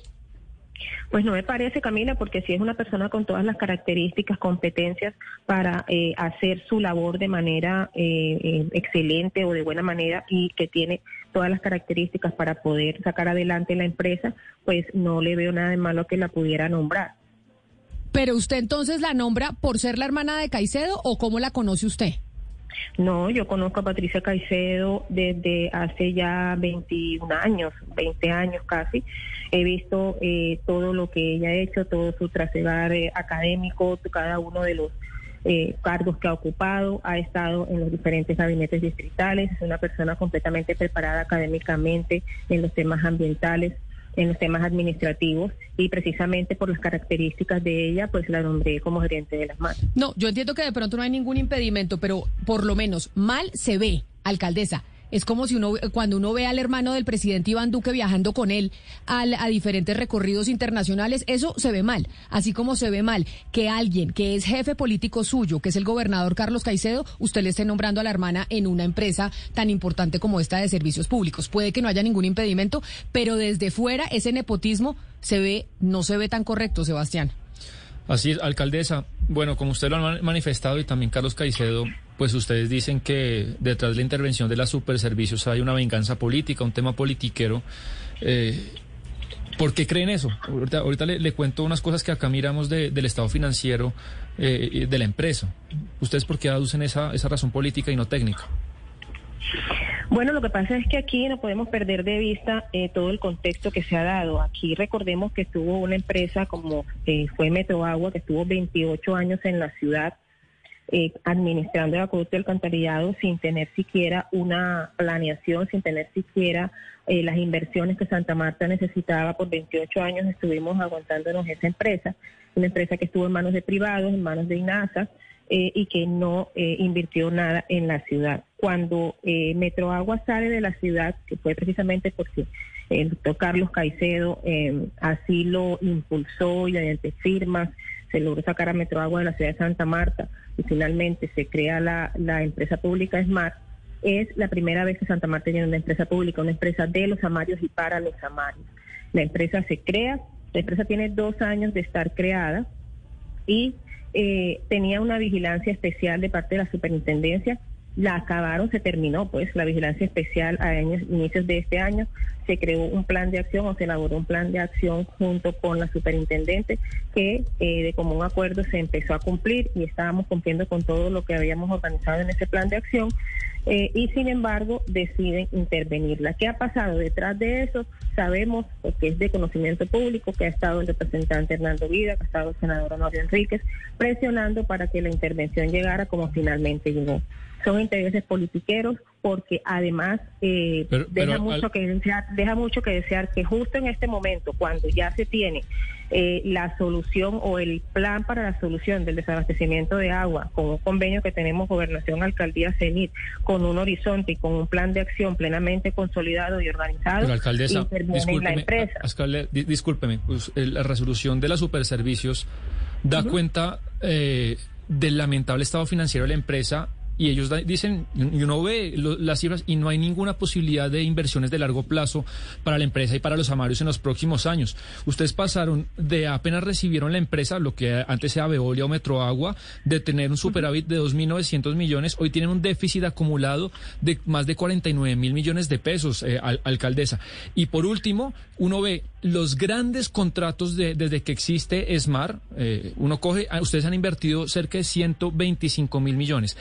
Pues no me parece, Camila, porque si es una persona con todas las características, competencias para eh, hacer su labor de manera eh, eh, excelente o de buena manera y que tiene todas las características para poder sacar adelante la empresa, pues no le veo nada de malo que la pudiera nombrar. Pero usted entonces la nombra por ser la hermana de Caicedo o cómo la conoce usted? No, yo conozco a Patricia Caicedo desde hace ya 21 años, 20 años casi. He visto eh, todo lo que ella ha hecho, todo su trasegar eh, académico, cada uno de los eh, cargos que ha ocupado, ha estado en los diferentes gabinetes distritales, es una persona completamente preparada académicamente en los temas ambientales, en los temas administrativos y precisamente por las características de ella, pues la nombré como gerente de las manos. No, yo entiendo que de pronto no hay ningún impedimento, pero por lo menos mal se ve, alcaldesa, es como si uno, cuando uno ve al hermano del presidente Iván Duque viajando con él al, a diferentes recorridos internacionales, eso se ve mal. Así como se ve mal que alguien que es jefe político suyo, que es el gobernador Carlos Caicedo, usted le esté nombrando a la hermana en una empresa tan importante como esta de servicios públicos. Puede que no haya ningún impedimento, pero desde fuera ese nepotismo se ve, no se ve tan correcto, Sebastián. Así es, alcaldesa. Bueno, como usted lo ha manifestado y también Carlos Caicedo, pues ustedes dicen que detrás de la intervención de las superservicios hay una venganza política, un tema politiquero. Eh, ¿Por qué creen eso? Ahorita, le, cuento unas cosas que acá miramos del estado financiero eh, de la empresa. ¿Ustedes por qué aducen esa, esa razón política y no técnica? Bueno, lo que pasa es que aquí no podemos perder de vista eh, todo el contexto que se ha dado. Aquí recordemos que estuvo una empresa como eh, fue Metroagua, que estuvo 28 años en la ciudad eh, administrando el acueducto del alcantarillado sin tener siquiera una planeación, sin tener siquiera las inversiones que Santa Marta necesitaba por 28 años. Estuvimos aguantándonos esa empresa, una empresa que estuvo en manos de privados, en manos de INASA y que no invirtió nada en la ciudad cuando eh, Metroagua sale de la ciudad, que fue precisamente porque el doctor Carlos Caicedo em, así lo impulsó y mediante firmas se logró sacar a Metroagua de la ciudad de Santa Marta y finalmente se crea la, empresa pública Smart, es la primera vez que Santa Marta tiene una empresa pública, una empresa de los amarios y para los amarios. La empresa se crea, la empresa tiene dos años de estar creada y eh, tenía una vigilancia especial de parte de la superintendencia la acabaron, se terminó pues la vigilancia especial a inicios de este año, se creó un plan de acción o se elaboró un plan de acción junto con la superintendente que eh, de común acuerdo se empezó a cumplir y estábamos cumpliendo con todo lo que habíamos organizado en ese plan de acción eh, y sin embargo deciden intervenirla. ¿Qué ha pasado detrás de eso? Sabemos, porque es de conocimiento público, que ha estado el representante Hernando Vida, que ha estado el senador Honorio Enríquez, presionando para que la intervención llegara como finalmente llegó son intereses politiqueros porque además eh, deja mucho que desear, deja mucho que desear que justo en este momento cuando ya se tiene eh, la solución o el plan para la solución del desabastecimiento de agua con un convenio que tenemos gobernación alcaldía CENIT con un horizonte y con un plan de acción plenamente consolidado y organizado la empresa. discúlpeme pues, la resolución de los superservicios da cuenta eh, del lamentable estado financiero de la empresa y ellos dicen, y uno ve las cifras y no hay ninguna posibilidad de inversiones de largo plazo para la empresa y para los amarios en los próximos años. Ustedes pasaron de apenas recibieron la empresa, lo que antes era Veolia o Metroagua, de tener un superávit de 2.900 millones, hoy tienen un déficit acumulado de más de 49 mil millones de pesos, eh, alcaldesa. Y por último, uno ve los grandes contratos de, desde que existe Smart, eh, uno coge, ah, ustedes han invertido cerca de 125 mil millones.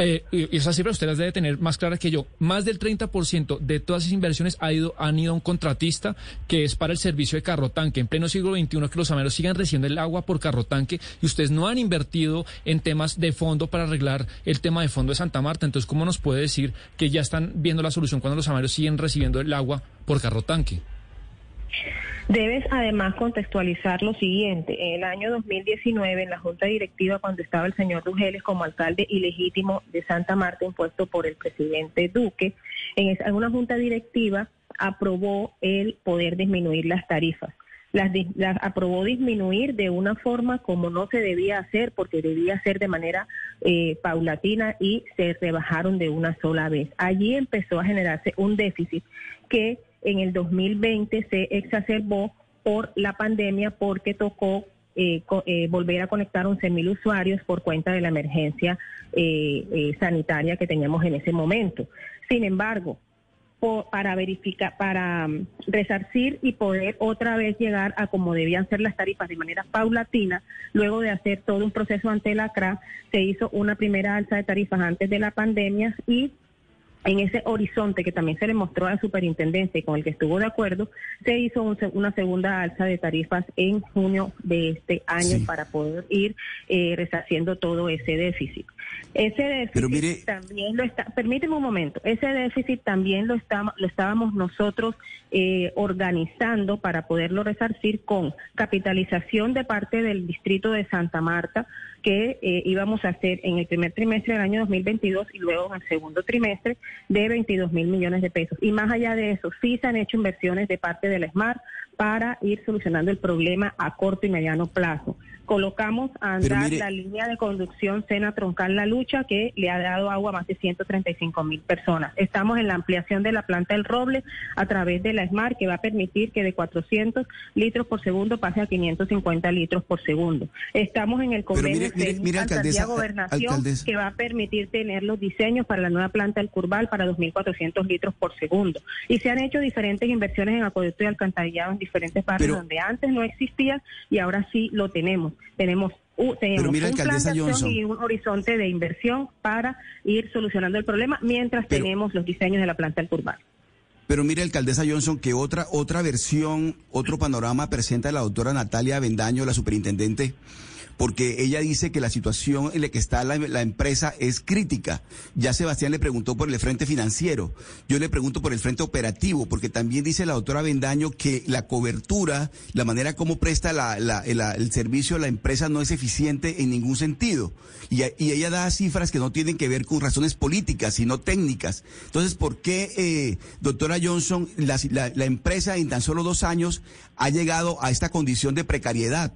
Eh, y esas cifras usted las debe tener más claras que yo. Más del 30% de todas esas inversiones ha ido, han ido a un contratista que es para el servicio de carro tanque. En pleno siglo XXI, que los ameros sigan recibiendo el agua por carro tanque y ustedes no han invertido en temas de fondo para arreglar el tema de fondo de Santa Marta. Entonces, ¿cómo nos puede decir que ya están viendo la solución cuando los ameros siguen recibiendo el agua por carro tanque? Debes además contextualizar lo siguiente. En el año 2019, en la Junta Directiva, cuando estaba el señor Rugeles como alcalde ilegítimo de Santa Marta, impuesto por el presidente Duque, en una Junta Directiva aprobó el poder disminuir las tarifas. Las, aprobó disminuir de una forma como no se debía hacer, porque debía ser de manera eh, paulatina y se rebajaron de una sola vez. Allí empezó a generarse un déficit que en el 2020 se exacerbó por la pandemia porque tocó eh, eh, volver a conectar 11.000 usuarios por cuenta de la emergencia eh, eh, sanitaria que teníamos en ese momento. Sin embargo, para verificar, para mm, resarcir y poder otra vez llegar a como debían ser las tarifas de manera paulatina, luego de hacer todo un proceso ante la CRA, se hizo una primera alza de tarifas antes de la pandemia y en ese horizonte que también se le mostró a la superintendencia y con el que estuvo de acuerdo, se hizo un una segunda alza de tarifas en junio de este año para poder ir eh, resarciendo todo ese déficit. Ese déficit Pero mire- también lo está, permíteme un momento, ese déficit también lo, está, lo estábamos nosotros eh, organizando para poderlo resarcir con capitalización de parte del distrito de Santa Marta que eh, íbamos a hacer en el primer trimestre del año 2022 y luego en el segundo trimestre de 22 mil millones de pesos. Y más allá de eso, sí se han hecho inversiones de parte del SMART para ir solucionando el problema a corto y mediano plazo. Colocamos a andar mire- la línea de conducción Sena Troncal La Lucha que le ha dado agua a más de 135 mil personas. Estamos en la ampliación de la planta del Roble a través de la SMART que va a permitir que de 400 litros por segundo pase a 550 litros por segundo. Estamos en el convenio de Gobernación alcaldesa. que va a permitir tener los diseños para la nueva planta del Curval para 2.400 litros por segundo. Y se han hecho diferentes inversiones en acueducto y alcantarillado en diferentes partes Pero- donde antes no existía y ahora sí lo tenemos. Tenemos, u- tenemos mira, un plan de acción y un horizonte de inversión para ir solucionando el problema mientras tenemos los diseños de la planta del Curval. Pero mire, alcaldesa Johnson, que otra, otra versión, otro panorama presenta la doctora Natalia Bendaño, la superintendente, porque ella dice que la situación en la que está la, empresa es crítica. Ya Sebastián le preguntó por el frente financiero, yo le pregunto por el frente operativo, porque también dice la doctora Bendaño que la cobertura, la manera como presta la- el, servicio la empresa no es eficiente en ningún sentido. Y, ella da cifras que no tienen que ver con razones políticas, sino técnicas. Entonces, ¿por qué, eh, doctora Johnson, la empresa en tan solo dos años ha llegado a esta condición de precariedad?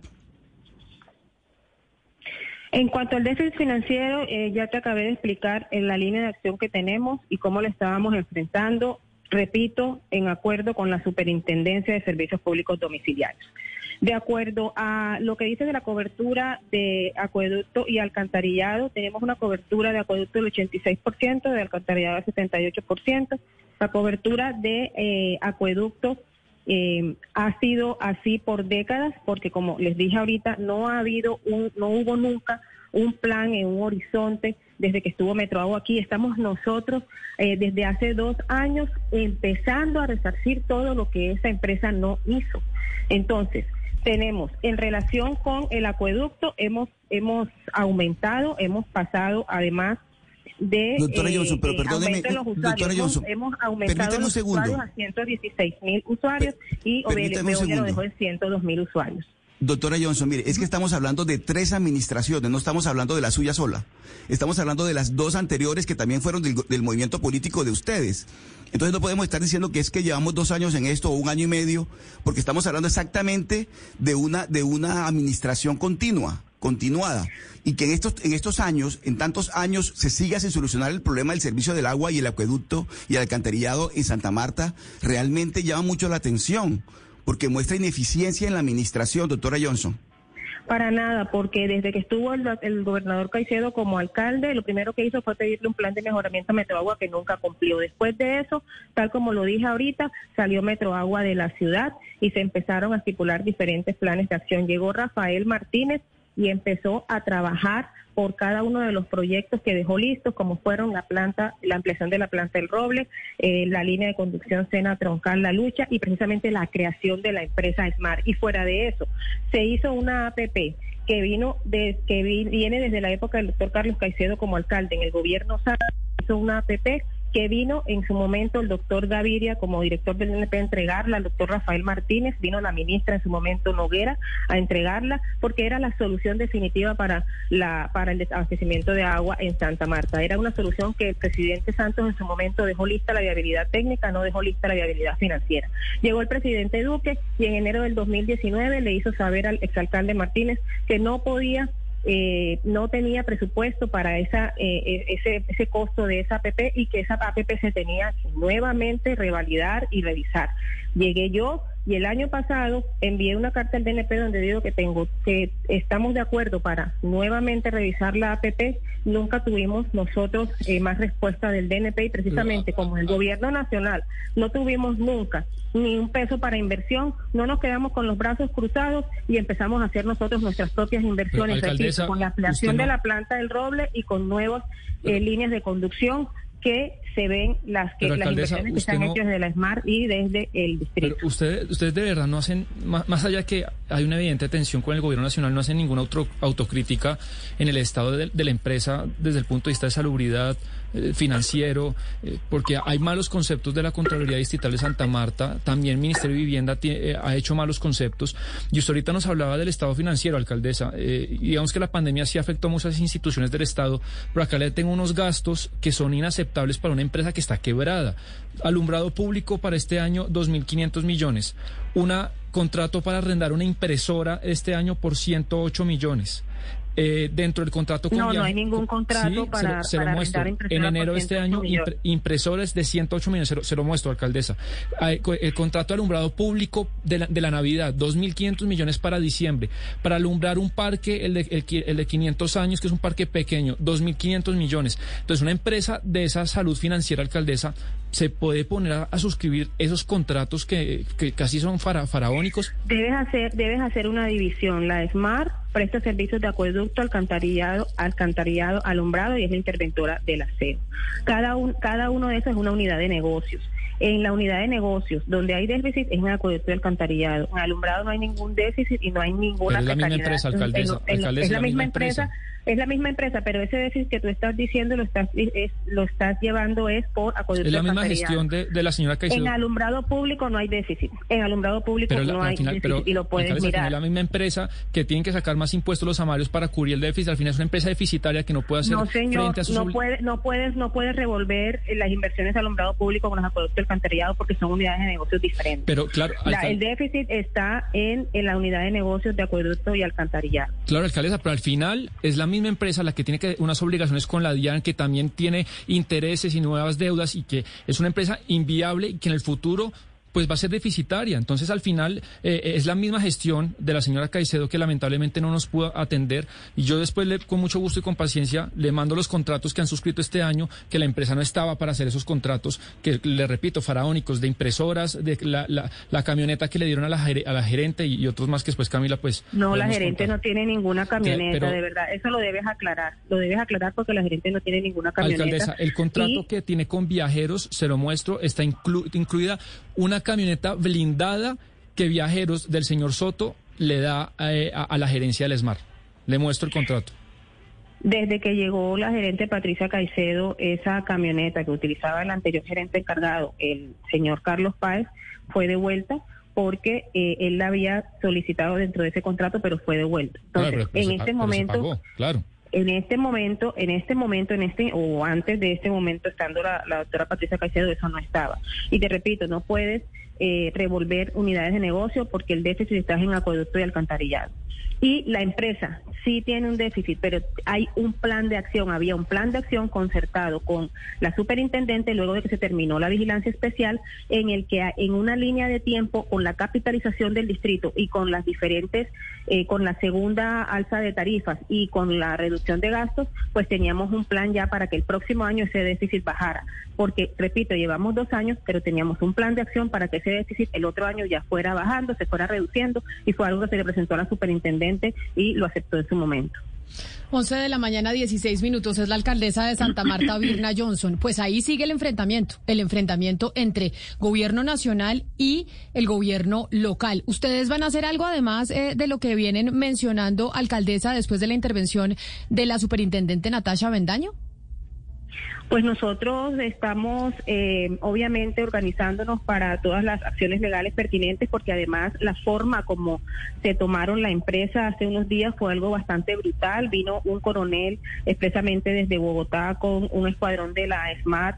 En cuanto al déficit financiero, eh, ya te acabé de explicar en la línea de acción que tenemos y cómo lo estábamos enfrentando, repito, en acuerdo con la Superintendencia de Servicios Públicos Domiciliarios. De acuerdo a lo que dice de la cobertura de acueducto y alcantarillado, tenemos una cobertura de acueducto del 86%, de alcantarillado del 78%. La cobertura de eh, acueducto eh, ha sido así por décadas, porque como les dije ahorita, no ha habido un, no hubo nunca un plan en un horizonte desde que estuvo Metroagua aquí. Estamos nosotros eh, desde hace dos años empezando a resarcir todo lo que esa empresa no hizo. Entonces, tenemos en relación con el acueducto, hemos, hemos aumentado, hemos pasado además de Doctora eh, Johnson, pero eh, perdóneme, en los doctora usuarios. Hemos- Johnson, hemos aumentado los usuarios a 116 mil usuarios y Veolia lo dejó en 102 mil usuarios. Doctora Johnson, mire, es que estamos hablando de tres administraciones, no estamos hablando de la suya sola. Estamos hablando de las dos anteriores que también fueron del, del movimiento político de ustedes. Entonces no podemos estar diciendo que es que llevamos dos años en esto o un año y medio, porque estamos hablando exactamente de una, de una administración continua, continuada. Y que en estos, en estos años, en tantos años, se siga sin solucionar el problema del servicio del agua y el acueducto y el alcantarillado en Santa Marta, realmente llama mucho la atención, porque muestra ineficiencia en la administración, doctora Johnson. Para nada, porque desde que estuvo el, el gobernador Caicedo como alcalde, lo primero que hizo fue pedirle un plan de mejoramiento a Metroagua que nunca cumplió. Después de eso, tal como lo dije ahorita, salió Metroagua de la ciudad y se empezaron a estipular diferentes planes de acción. Llegó Rafael Martínez y empezó a trabajar por cada uno de los proyectos que dejó listos, como fueron la planta, la ampliación de la planta del Roble, eh, la línea de conducción Sena Troncal La Lucha y precisamente la creación de la empresa Smart. Y fuera de eso, se hizo una APP que vino de, que vi- viene desde la época del doctor Carlos Caicedo como alcalde en el gobierno Sara, hizo una APP que vino en su momento el doctor Gaviria como director del NP a entregarla, el doctor Rafael Martínez, vino la ministra en su momento Noguera a entregarla, porque era la solución definitiva para, la, para el desabastecimiento de agua en Santa Marta. Era una solución que el presidente Santos en su momento dejó lista la viabilidad técnica, no dejó lista la viabilidad financiera. Llegó el presidente Duque y en enero del 2019 le hizo saber al exalcalde Martínez que no podía eh, no tenía presupuesto para esa eh, ese, ese costo de esa APP y que esa APP se tenía que nuevamente revalidar y revisar. Llegué yo, Y el año pasado envié una carta al DNP donde digo que tengo que estamos de acuerdo para nuevamente revisar la APP. Nunca tuvimos nosotros eh, más respuesta del DNP y precisamente como el gobierno nacional no tuvimos nunca ni un peso para inversión, no nos quedamos con los brazos cruzados y empezamos a hacer nosotros nuestras propias inversiones, Pero, con la ampliación no- de la planta del Roble y con nuevas eh, líneas de conducción que se ven las que Pero, las inversiones que están no- hechas desde la Smart y desde el distrito. Pero ustedes, ustedes de verdad no hacen, más, más allá que hay una evidente tensión con el gobierno nacional, no hacen ninguna auto- autocrítica en el estado de, de la empresa desde el punto de vista de salubridad eh, financiero, eh, porque hay malos conceptos de la Contraloría Distrital de Santa Marta, también el Ministerio de Vivienda eh, ha hecho malos conceptos, y usted ahorita nos hablaba del estado financiero, alcaldesa, digamos que la pandemia sí afectó a muchas instituciones del Estado, pero acá le tengo unos gastos que son inaceptables para una empresa que está quebrada. Alumbrado público para este año, 2.500 millones. Una contrato para arrendar una impresora este año por 108 millones. Eh, dentro del contrato con No, no hay ningún contrato Sí, se lo- para- se lo para muestro. En enero de este 108 año, impre- impresores de 108 millones, se lo, se lo muestro, alcaldesa. El contrato de alumbrado público de la, de la Navidad, 2.500 millones para diciembre. Para alumbrar un parque, el de, el, el de 500 años, que es un parque pequeño, 2.500 millones. Entonces, una empresa de esa salud financiera, alcaldesa, se puede poner a, a suscribir esos contratos que, que casi son fara- faraónicos. Debes hacer, debes hacer una división. La Smart presta servicios de acueducto, alcantarillado, alcantarillado, alumbrado y es la interventora del aseo. Cada, un, cada uno de esos es una unidad de negocios. En la unidad de negocios, donde hay déficit, es en acueducto y alcantarillado. En alumbrado no hay ningún déficit y no hay ninguna Pero es la misma empresa, alcaldesa, En- en- alcaldesa, es la misma empresa. Es la misma empresa, pero ese déficit que tú estás diciendo lo estás es- lo estás llevando es por acueducto Es la misma gestión de, de la señora Caicedo. En alumbrado público no hay déficit. En alumbrado público Pero, no hay final, déficit pero y lo puedes al mirar. es la misma empresa que tienen que sacar más impuestos los amarios para cubrir el déficit. Al final es una empresa deficitaria que no puede hacer No, señor, frente a sus no, puede, no, puedes, no puedes revolver eh, las inversiones de alumbrado público con los acueductos y alcantarillado porque son unidades de negocios diferentes. Pero claro, La- alcal- el déficit está en, en la unidad de negocios de acueducto y alcantarillado. Claro, alcaldesa, pero al final es la misma empresa la que tiene que unas obligaciones con la DIAN, que también tiene intereses y nuevas deudas y que es una empresa inviable y que en el futuro pues va a ser deficitaria. Entonces, al final, eh, es la misma gestión de la señora Caicedo que lamentablemente no nos pudo atender. Y yo después, le, con mucho gusto y con paciencia, le mando los contratos que han suscrito este año, que la empresa no estaba para hacer esos contratos, que le repito, faraónicos, de impresoras, de la, la, la camioneta que le dieron a la, a la gerente y, y otros más que después Camila, pues... No, la gerente contar. no tiene ninguna camioneta, pero- de verdad. Eso lo debes aclarar. Lo debes aclarar porque la gerente no tiene ninguna camioneta. Alcaldesa, el contrato Y- que tiene con viajeros, se lo muestro, está inclu- incluida una camioneta blindada que viajeros del señor Soto le da eh, a, a la gerencia del SMAR. Le muestro el contrato. Desde que llegó la gerente Patricia Caicedo, esa camioneta que utilizaba el anterior gerente encargado, el señor Carlos Páez, fue devuelta porque eh, él la había solicitado dentro de ese contrato, pero fue devuelta. Entonces, Claro, pero- pero en se este pero momento, pagó, claro. En este momento, en este momento, en este o antes de este momento, estando la, la doctora Patricia Caicedo, eso no estaba. Y te repito, no puedes eh, revolver unidades de negocio porque el déficit está en acueducto y alcantarillado. Y la empresa sí tiene un déficit, pero hay un plan de acción, había un plan de acción concertado con la superintendente luego de que se terminó la vigilancia especial, en el que en una línea de tiempo, con la capitalización del distrito y con las diferentes, eh, con la segunda alza de tarifas y con la reducción de gastos, pues teníamos un plan ya para que el próximo año ese déficit bajara. Porque, repito, llevamos dos años, pero teníamos un plan de acción para que ese déficit el otro año ya fuera bajando, se fuera reduciendo, y fue algo que se le presentó a la superintendente y lo aceptó en su momento. 11 de la mañana, 16 minutos, es la alcaldesa de Santa Marta, Virna Johnson. Pues ahí sigue el enfrentamiento, el enfrentamiento entre gobierno nacional y el gobierno local. ¿Ustedes van a hacer algo además eh, de lo que vienen mencionando, alcaldesa, después de la intervención de la superintendente Natasha Bendaño? Pues nosotros estamos eh, obviamente organizándonos para todas las acciones legales pertinentes porque además la forma como se tomaron la empresa hace unos días fue algo bastante brutal. Vino un coronel expresamente desde Bogotá con un escuadrón de la SMAT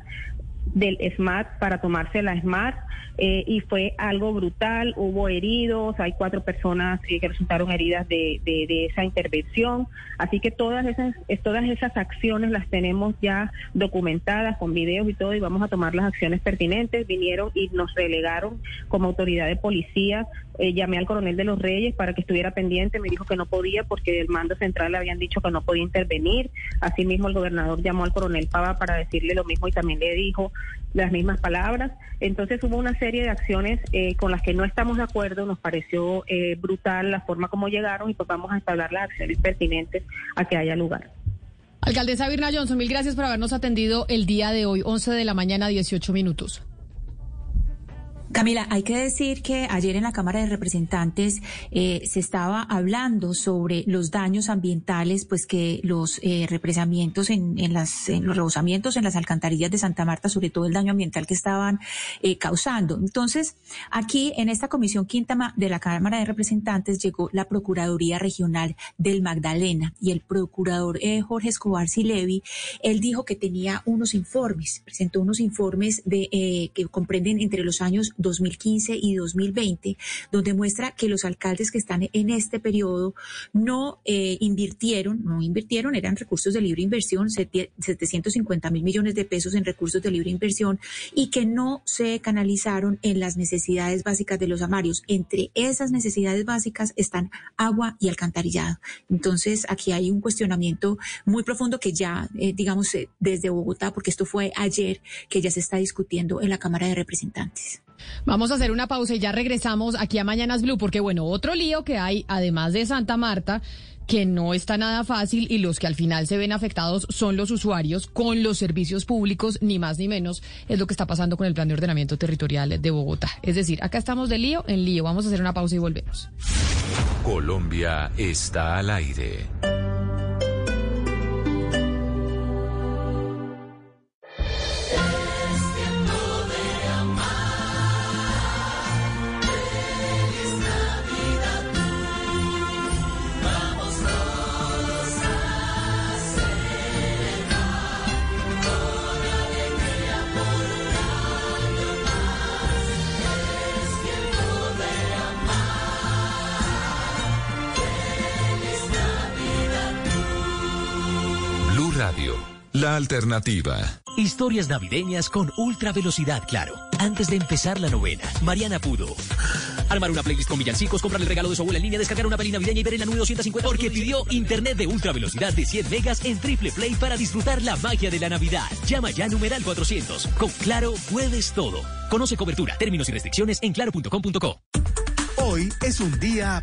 del SMAT para tomarse la SMAT eh, y fue algo brutal, hubo heridos, hay cuatro personas que resultaron heridas de, de, esa intervención, así que todas esas, todas esas acciones las tenemos ya documentadas con videos y todo y vamos a tomar las acciones pertinentes, vinieron y nos relegaron como autoridad de policía, eh, llamé al coronel de los Reyes para que estuviera pendiente, me dijo que no podía porque el mando central le habían dicho que no podía intervenir, asimismo el gobernador llamó al coronel Pava para decirle lo mismo y también le dijo las mismas palabras. Entonces hubo una serie de acciones eh, con las que no estamos de acuerdo, nos pareció eh, brutal la forma como llegaron y pues vamos a establecer las acciones pertinentes a que haya lugar. Alcaldesa Virna Johnson, mil gracias por habernos atendido el día de hoy, 11 de la mañana, 18 minutos. Camila, hay que decir que ayer en la Cámara de Representantes eh, se estaba hablando sobre los daños ambientales, pues que los eh, represamientos en, en, las, en los rebosamientos en las alcantarillas de Santa Marta, sobre todo el daño ambiental que estaban eh, causando. Entonces, aquí en esta comisión quinta de la Cámara de Representantes llegó la Procuraduría Regional del Magdalena y el procurador eh, Jorge Escobar Silevi, él dijo que tenía unos informes, presentó unos informes de eh, que comprenden entre los años 2015 y 2020, donde muestra que los alcaldes que están en este periodo no eh, invirtieron, no invirtieron, eran recursos de libre inversión, 750 mil millones de pesos en recursos de libre inversión y que no se canalizaron en las necesidades básicas de los amarios. Entre esas necesidades básicas están agua y alcantarillado. Entonces, aquí hay un cuestionamiento muy profundo que ya, eh, digamos, eh, desde Bogotá, porque esto fue ayer, que ya se está discutiendo en la Cámara de Representantes. Vamos a hacer una pausa y ya regresamos aquí a Mañanas Blue, porque bueno, otro lío que hay, además de Santa Marta, que no está nada fácil y los que al final se ven afectados son los usuarios con los servicios públicos, ni más ni menos, es lo que está pasando con el plan de ordenamiento territorial de Bogotá. Es decir, acá estamos de lío en lío. Vamos a hacer una pausa y volvemos. Colombia está al aire. La alternativa. Historias navideñas con ultra velocidad, claro. Antes de empezar la novena, Mariana pudo armar una playlist con villancicos, comprar el regalo de su abuela en línea, descargar una peli navideña y ver en la nube 250 porque pidió internet de ultra velocidad de 100 megas en Triple Play para disfrutar la magia de la Navidad. Llama ya numeral 400. Con Claro puedes todo. Conoce cobertura, términos y restricciones en claro.com.co. Hoy es un día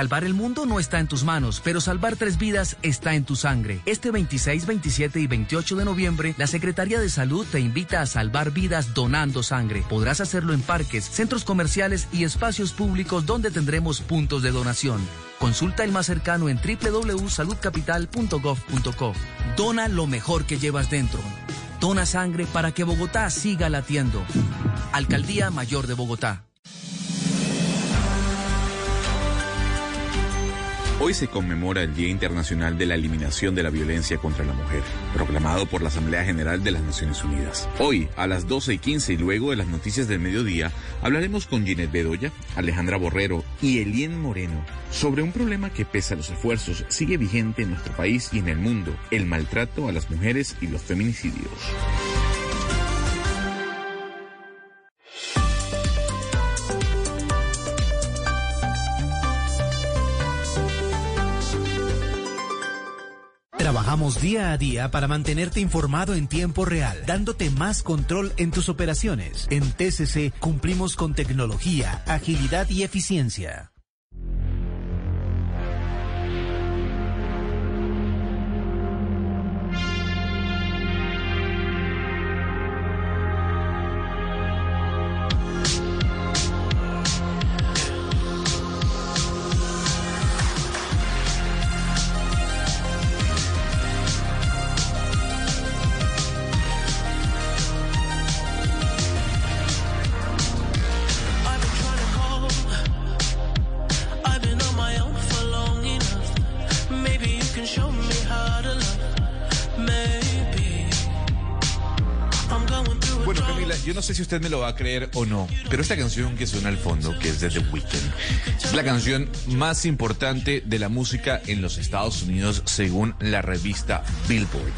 Salvar el mundo no está en tus manos, pero salvar tres vidas está en tu sangre. Este 26, 27 y 28 de noviembre, la Secretaría de Salud te invita a salvar vidas donando sangre. Podrás hacerlo en parques, centros comerciales y espacios públicos donde tendremos puntos de donación. Consulta el más cercano en www.saludcapital.gov.co. Dona lo mejor que llevas dentro. Dona sangre para que Bogotá siga latiendo. Alcaldía Mayor de Bogotá. Hoy se conmemora el Día Internacional de la Eliminación de la Violencia contra la Mujer, proclamado por la Asamblea General de las Naciones Unidas. Hoy, a las 12 y 15 y luego de las noticias del mediodía, hablaremos con Ginette Bedoya, Alejandra Borrero y Elien Moreno sobre un problema que, pese a los esfuerzos, sigue vigente en nuestro país y en el mundo, el maltrato a las mujeres y los feminicidios. Trabajamos día a día para mantenerte informado en tiempo real, dándote más control en tus operaciones. En TCC cumplimos con tecnología, agilidad y eficiencia. Lo va a creer o no, pero esta canción que suena al fondo, que es de The Weeknd, es la canción más importante de la música en los Estados Unidos según la revista Billboard.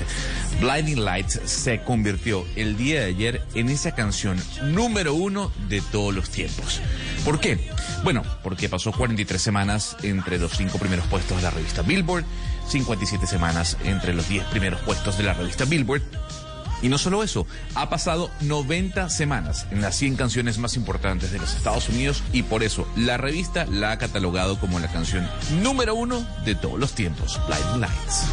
Blinding Lights se convirtió el día de ayer en esa canción número uno de todos los tiempos. ¿Por qué? Bueno, porque pasó 43 semanas entre los cinco primeros puestos de la revista Billboard, 57 semanas entre los 10 primeros puestos de la revista Billboard y no solo eso, ha pasado 90 semanas en las 100 canciones más importantes de los Estados Unidos y por eso la revista la ha catalogado como la canción número uno de todos los tiempos, Blinding Lights.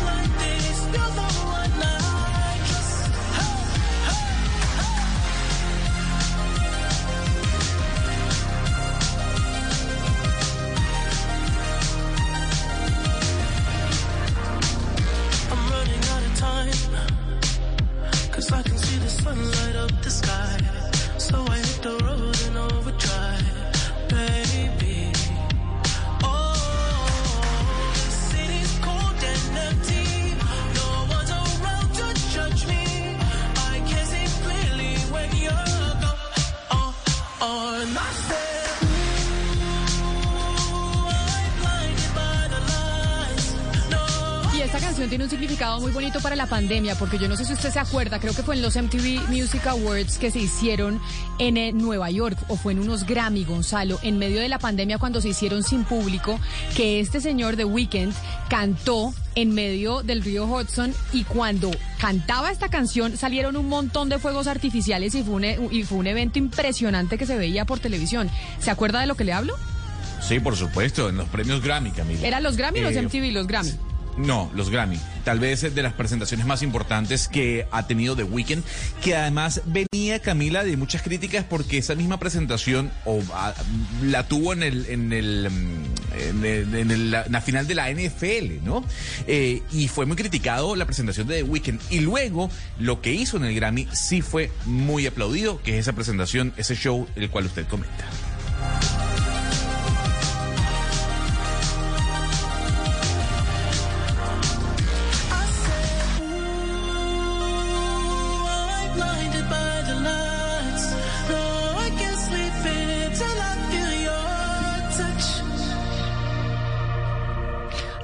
Pandemia, porque yo no sé si usted se acuerda, creo que fue en los MTV Music Awards que se hicieron en eh, Nueva York, o fue en unos Grammy, Gonzalo, en medio de la pandemia cuando se hicieron sin público, que este señor de Weeknd cantó en medio del río Hudson y cuando cantaba esta canción salieron un montón de fuegos artificiales y fue un, e- y fue un evento impresionante que se veía por televisión. ¿Se acuerda de lo que le hablo? Sí, por supuesto, en los premios Grammy, Camila. ¿Era los Grammy o los Eh, MTV? Los Grammy. No, los Grammy. Tal vez de las presentaciones más importantes que ha tenido The Weeknd, que además venía Camila de muchas críticas porque esa misma presentación ah, la tuvo en el en el mm, en, el- en el- la, la final de la NFL, ¿no? Eh, y fue muy criticado la presentación de The Weeknd y luego lo que hizo en el Grammy sí fue muy aplaudido, que es esa presentación, ese show el cual usted comenta.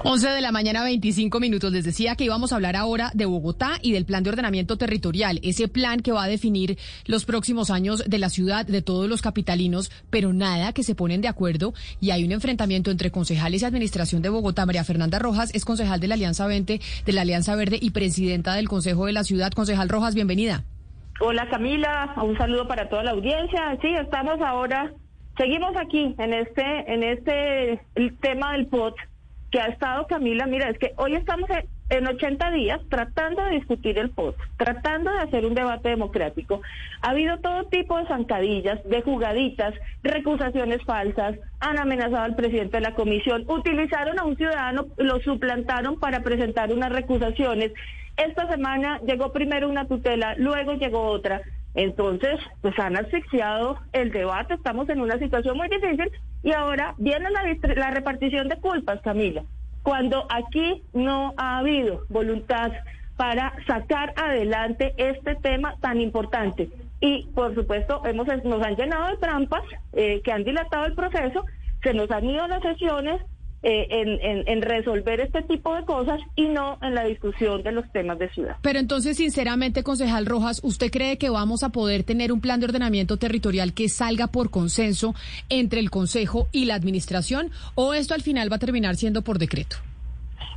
11 de la mañana, 25 minutos. Les decía que íbamos a hablar ahora de Bogotá y del plan de ordenamiento territorial, ese plan que va a definir los próximos años de la ciudad, de todos los capitalinos, pero nada que se ponen de acuerdo y hay un enfrentamiento entre concejales y administración de Bogotá. María Fernanda Rojas es concejal de la Alianza 20, de la Alianza Verde y presidenta del Consejo de la Ciudad. Concejal Rojas, bienvenida. Hola Camila, un saludo para toda la audiencia. Sí, estamos ahora, seguimos aquí en este, en este el tema del POT que ha estado Camila. Mira, es que hoy estamos en, en 80 días tratando de discutir el POT, tratando de hacer un debate democrático. Ha habido todo tipo de zancadillas, de jugaditas, recusaciones falsas, han amenazado al presidente de la comisión, utilizaron a un ciudadano, lo suplantaron para presentar unas recusaciones. Esta semana llegó primero una tutela, luego llegó otra. Entonces, pues han asfixiado el debate, estamos en una situación muy difícil y ahora viene la, la repartición de culpas, Camila. Cuando aquí no ha habido voluntad para sacar adelante este tema tan importante. Y, por supuesto, hemos, nos han llenado de trampas eh, que han dilatado el proceso, se nos han ido las sesiones, eh, en, en- en resolver este tipo de cosas y no en la discusión de los temas de ciudad. Pero entonces, sinceramente, concejal Rojas, ¿usted cree que vamos a poder tener un plan de ordenamiento territorial que salga por consenso entre el Consejo y la Administración? ¿O esto al final va a terminar siendo por decreto?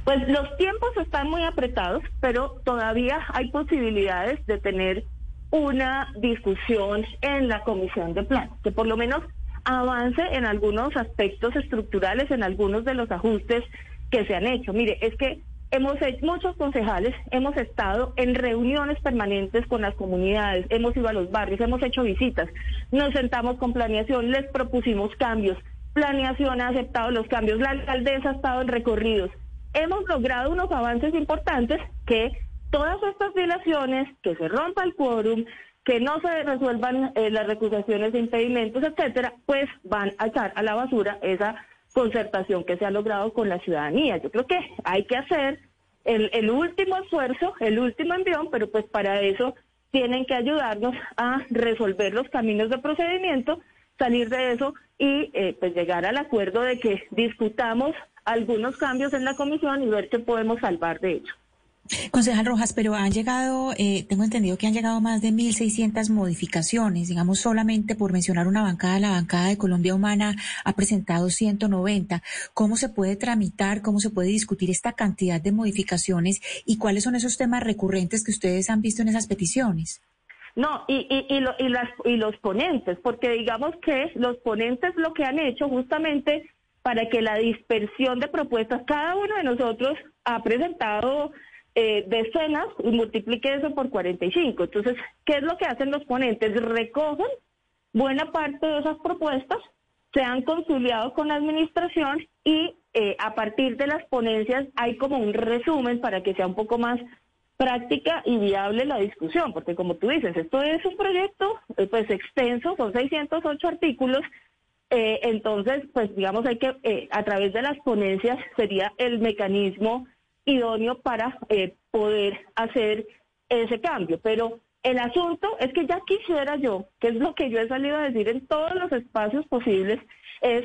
Pues los tiempos están muy apretados, pero todavía hay posibilidades de tener una discusión en la comisión de plan, que por lo menos avance en algunos aspectos estructurales, en algunos de los ajustes que se han hecho. Mire, es que hemos hecho, muchos concejales hemos estado en reuniones permanentes con las comunidades, hemos ido a los barrios, hemos hecho visitas, nos sentamos con planeación, les propusimos cambios, planeación ha aceptado los cambios, la alcaldesa ha estado en recorridos. Hemos logrado unos avances importantes que todas estas dilaciones, que se rompa el quórum, que no se resuelvan eh, las recusaciones de impedimentos, etcétera, pues van a echar a la basura esa concertación que se ha logrado con la ciudadanía. Yo creo que hay que hacer el, último esfuerzo, el último envión, pero pues para eso tienen que ayudarnos a resolver los caminos de procedimiento, salir de eso y eh, pues llegar al acuerdo de que discutamos algunos cambios en la comisión y ver qué podemos salvar de ello. Concejal Rojas, pero han llegado, eh, tengo entendido que han llegado más de 1.600 modificaciones, digamos solamente por mencionar una bancada, la bancada de Colombia Humana ha presentado 190. ¿Cómo se puede tramitar, cómo se puede discutir esta cantidad de modificaciones y cuáles son esos temas recurrentes que ustedes han visto en esas peticiones? No, y, y, y, y, las, y los ponentes, porque digamos que los ponentes lo que han hecho justamente para que la dispersión de propuestas, cada uno de nosotros ha presentado eh, decenas y multiplique eso por 45. Entonces, ¿qué es lo que hacen los ponentes? Recogen buena parte de esas propuestas, se han conciliado con la administración y eh, a partir de las ponencias hay como un resumen para que sea un poco más práctica y viable la discusión, porque como tú dices, esto es un proyecto eh, pues extenso, son 608 artículos, eh, entonces pues digamos hay que eh, a través de las ponencias sería el mecanismo idóneo para eh, poder hacer ese cambio, pero el asunto es que ya quisiera yo, que es lo que yo he salido a decir en todos los espacios posibles, es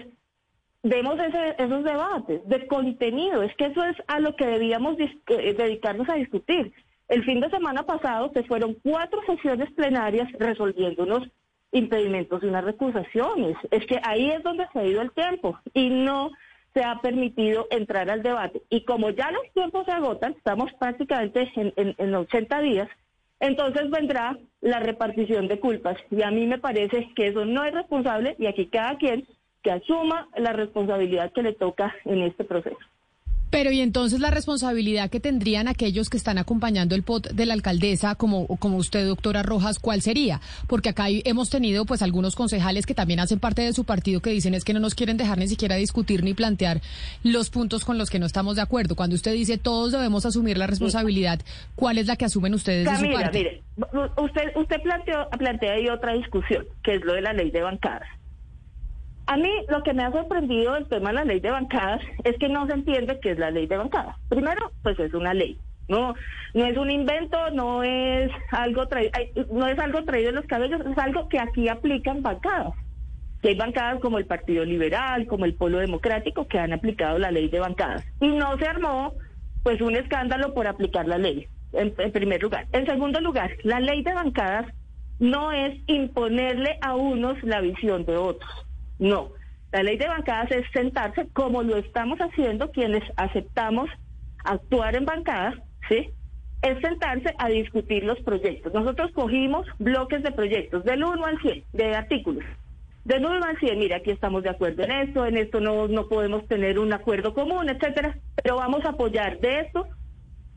demos ese, esos debates de contenido, es que eso es a lo que debíamos dedicarnos a discutir. El fin de semana pasado se fueron cuatro sesiones plenarias resolviendo unos impedimentos y unas recusaciones. Es que ahí es donde se ha ido el tiempo y no se ha permitido entrar al debate. Y como ya los tiempos se agotan, estamos prácticamente en, en, en 80 días, entonces vendrá la repartición de culpas. Y a mí me parece que eso no es responsable y aquí cada quien que asuma la responsabilidad que le toca en este proceso. Pero y entonces la responsabilidad que tendrían aquellos que están acompañando el POT de la alcaldesa, como, como usted, doctora Rojas, ¿cuál sería? Porque acá hemos tenido pues algunos concejales que también hacen parte de su partido que dicen es que no nos quieren dejar ni siquiera discutir ni plantear los puntos con los que no estamos de acuerdo. Cuando usted dice todos debemos asumir la responsabilidad, ¿cuál es la que asumen ustedes de su parte? mire, usted, usted planteó, plantea ahí otra discusión, que es lo de la ley de bancadas. A mí lo que me ha sorprendido del tema de la ley de bancadas es que no se entiende qué es la ley de bancadas. Primero, pues es una ley. No, no es un invento, no es algo traído, no es algo traído de los cabellos, es algo que aquí aplican bancadas. Que hay bancadas como el Partido Liberal, como el Polo Democrático, que han aplicado la ley de bancadas. Y no se armó, pues, un escándalo por aplicar la ley, en, en primer lugar. En segundo lugar, la ley de bancadas no es imponerle a unos la visión de otros. No, la ley de bancadas es sentarse como lo estamos haciendo quienes aceptamos actuar en bancadas, ¿sí? Es sentarse a discutir los proyectos. Nosotros cogimos bloques de proyectos del 1 al 100, de artículos. Del 1 al 100, mira, aquí estamos de acuerdo en esto, en esto no, no podemos tener un acuerdo común, etcétera, pero vamos a apoyar de esto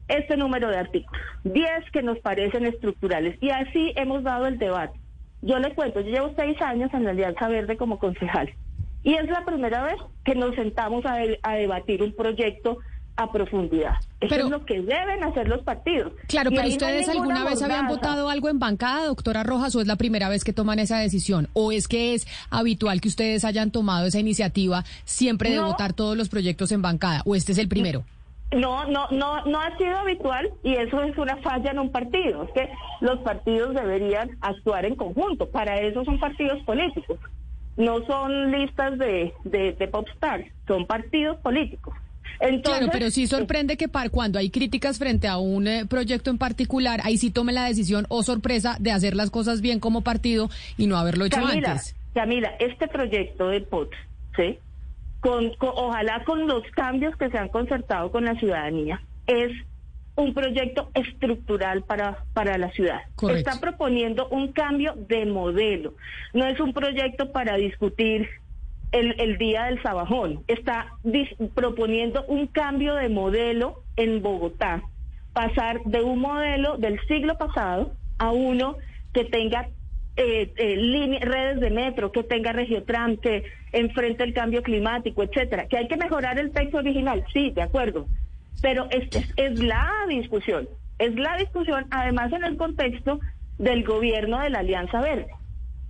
este número de artículos, 10 que nos parecen estructurales. Y así hemos dado el debate. Yo le cuento, yo llevo seis años en la Alianza Verde como concejal y es la primera vez que nos sentamos a, a debatir un proyecto a profundidad. Eso es lo que deben hacer los partidos. Claro, pero ustedes alguna vez habían votado algo en bancada, doctora Rojas, o es la primera vez que toman esa decisión, o es que es habitual que ustedes hayan tomado esa iniciativa siempre de votar todos los proyectos en bancada, o este es el primero. No, no, no, no ha sido habitual y eso es una falla en un partido. Es que los partidos deberían actuar en conjunto. Para eso son partidos políticos. No son listas de, de, de pop stars, son partidos políticos. Entonces, claro, pero sí sorprende que para cuando hay críticas frente a un eh, proyecto en particular, ahí sí tome la decisión o sorpresa de hacer las cosas bien como partido y no haberlo hecho Camila, antes. Camila, este proyecto de POT, ¿sí? Con, con, ojalá con los cambios que se han concertado con la ciudadanía, es un proyecto estructural para, para la ciudad. Correcto. Está proponiendo un cambio de modelo. No es un proyecto para discutir el, el día del sabajón. Está dis- proponiendo un cambio de modelo en Bogotá. Pasar de un modelo del siglo pasado a uno que tenga eh, eh, redes de metro, que tenga regiotram, que enfrente el cambio climático, etcétera. Que hay que mejorar el texto original, sí, de acuerdo. Pero es, es, la discusión, es la discusión, además en el contexto del gobierno de la Alianza Verde.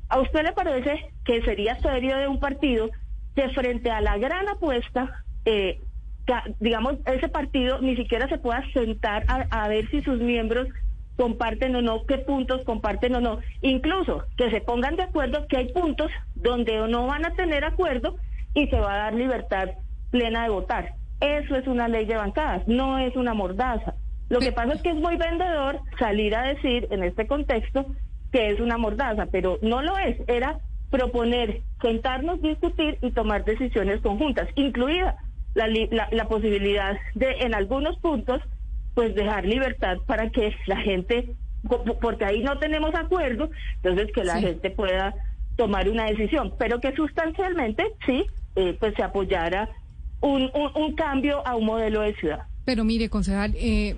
¿A usted le parece que sería serio de un partido que frente a la gran apuesta, eh, digamos, ese partido ni siquiera se pueda sentar a, a ver si sus miembros comparten o no, qué puntos comparten o no. Incluso que se pongan de acuerdo que hay puntos donde no van a tener acuerdo y se va a dar libertad plena de votar. Eso es una ley de bancadas, no es una mordaza. Lo que pasa es que es muy vendedor salir a decir en este contexto que es una mordaza, pero no lo es. Era proponer, sentarnos, discutir y tomar decisiones conjuntas, incluida la, la, la posibilidad de, en algunos puntos, pues dejar libertad para que la gente, porque ahí no tenemos acuerdo, entonces que la gente pueda tomar una decisión, pero que sustancialmente sí, eh, pues se apoyara un, un, cambio a un modelo de ciudad. Pero mire, concejal, eh,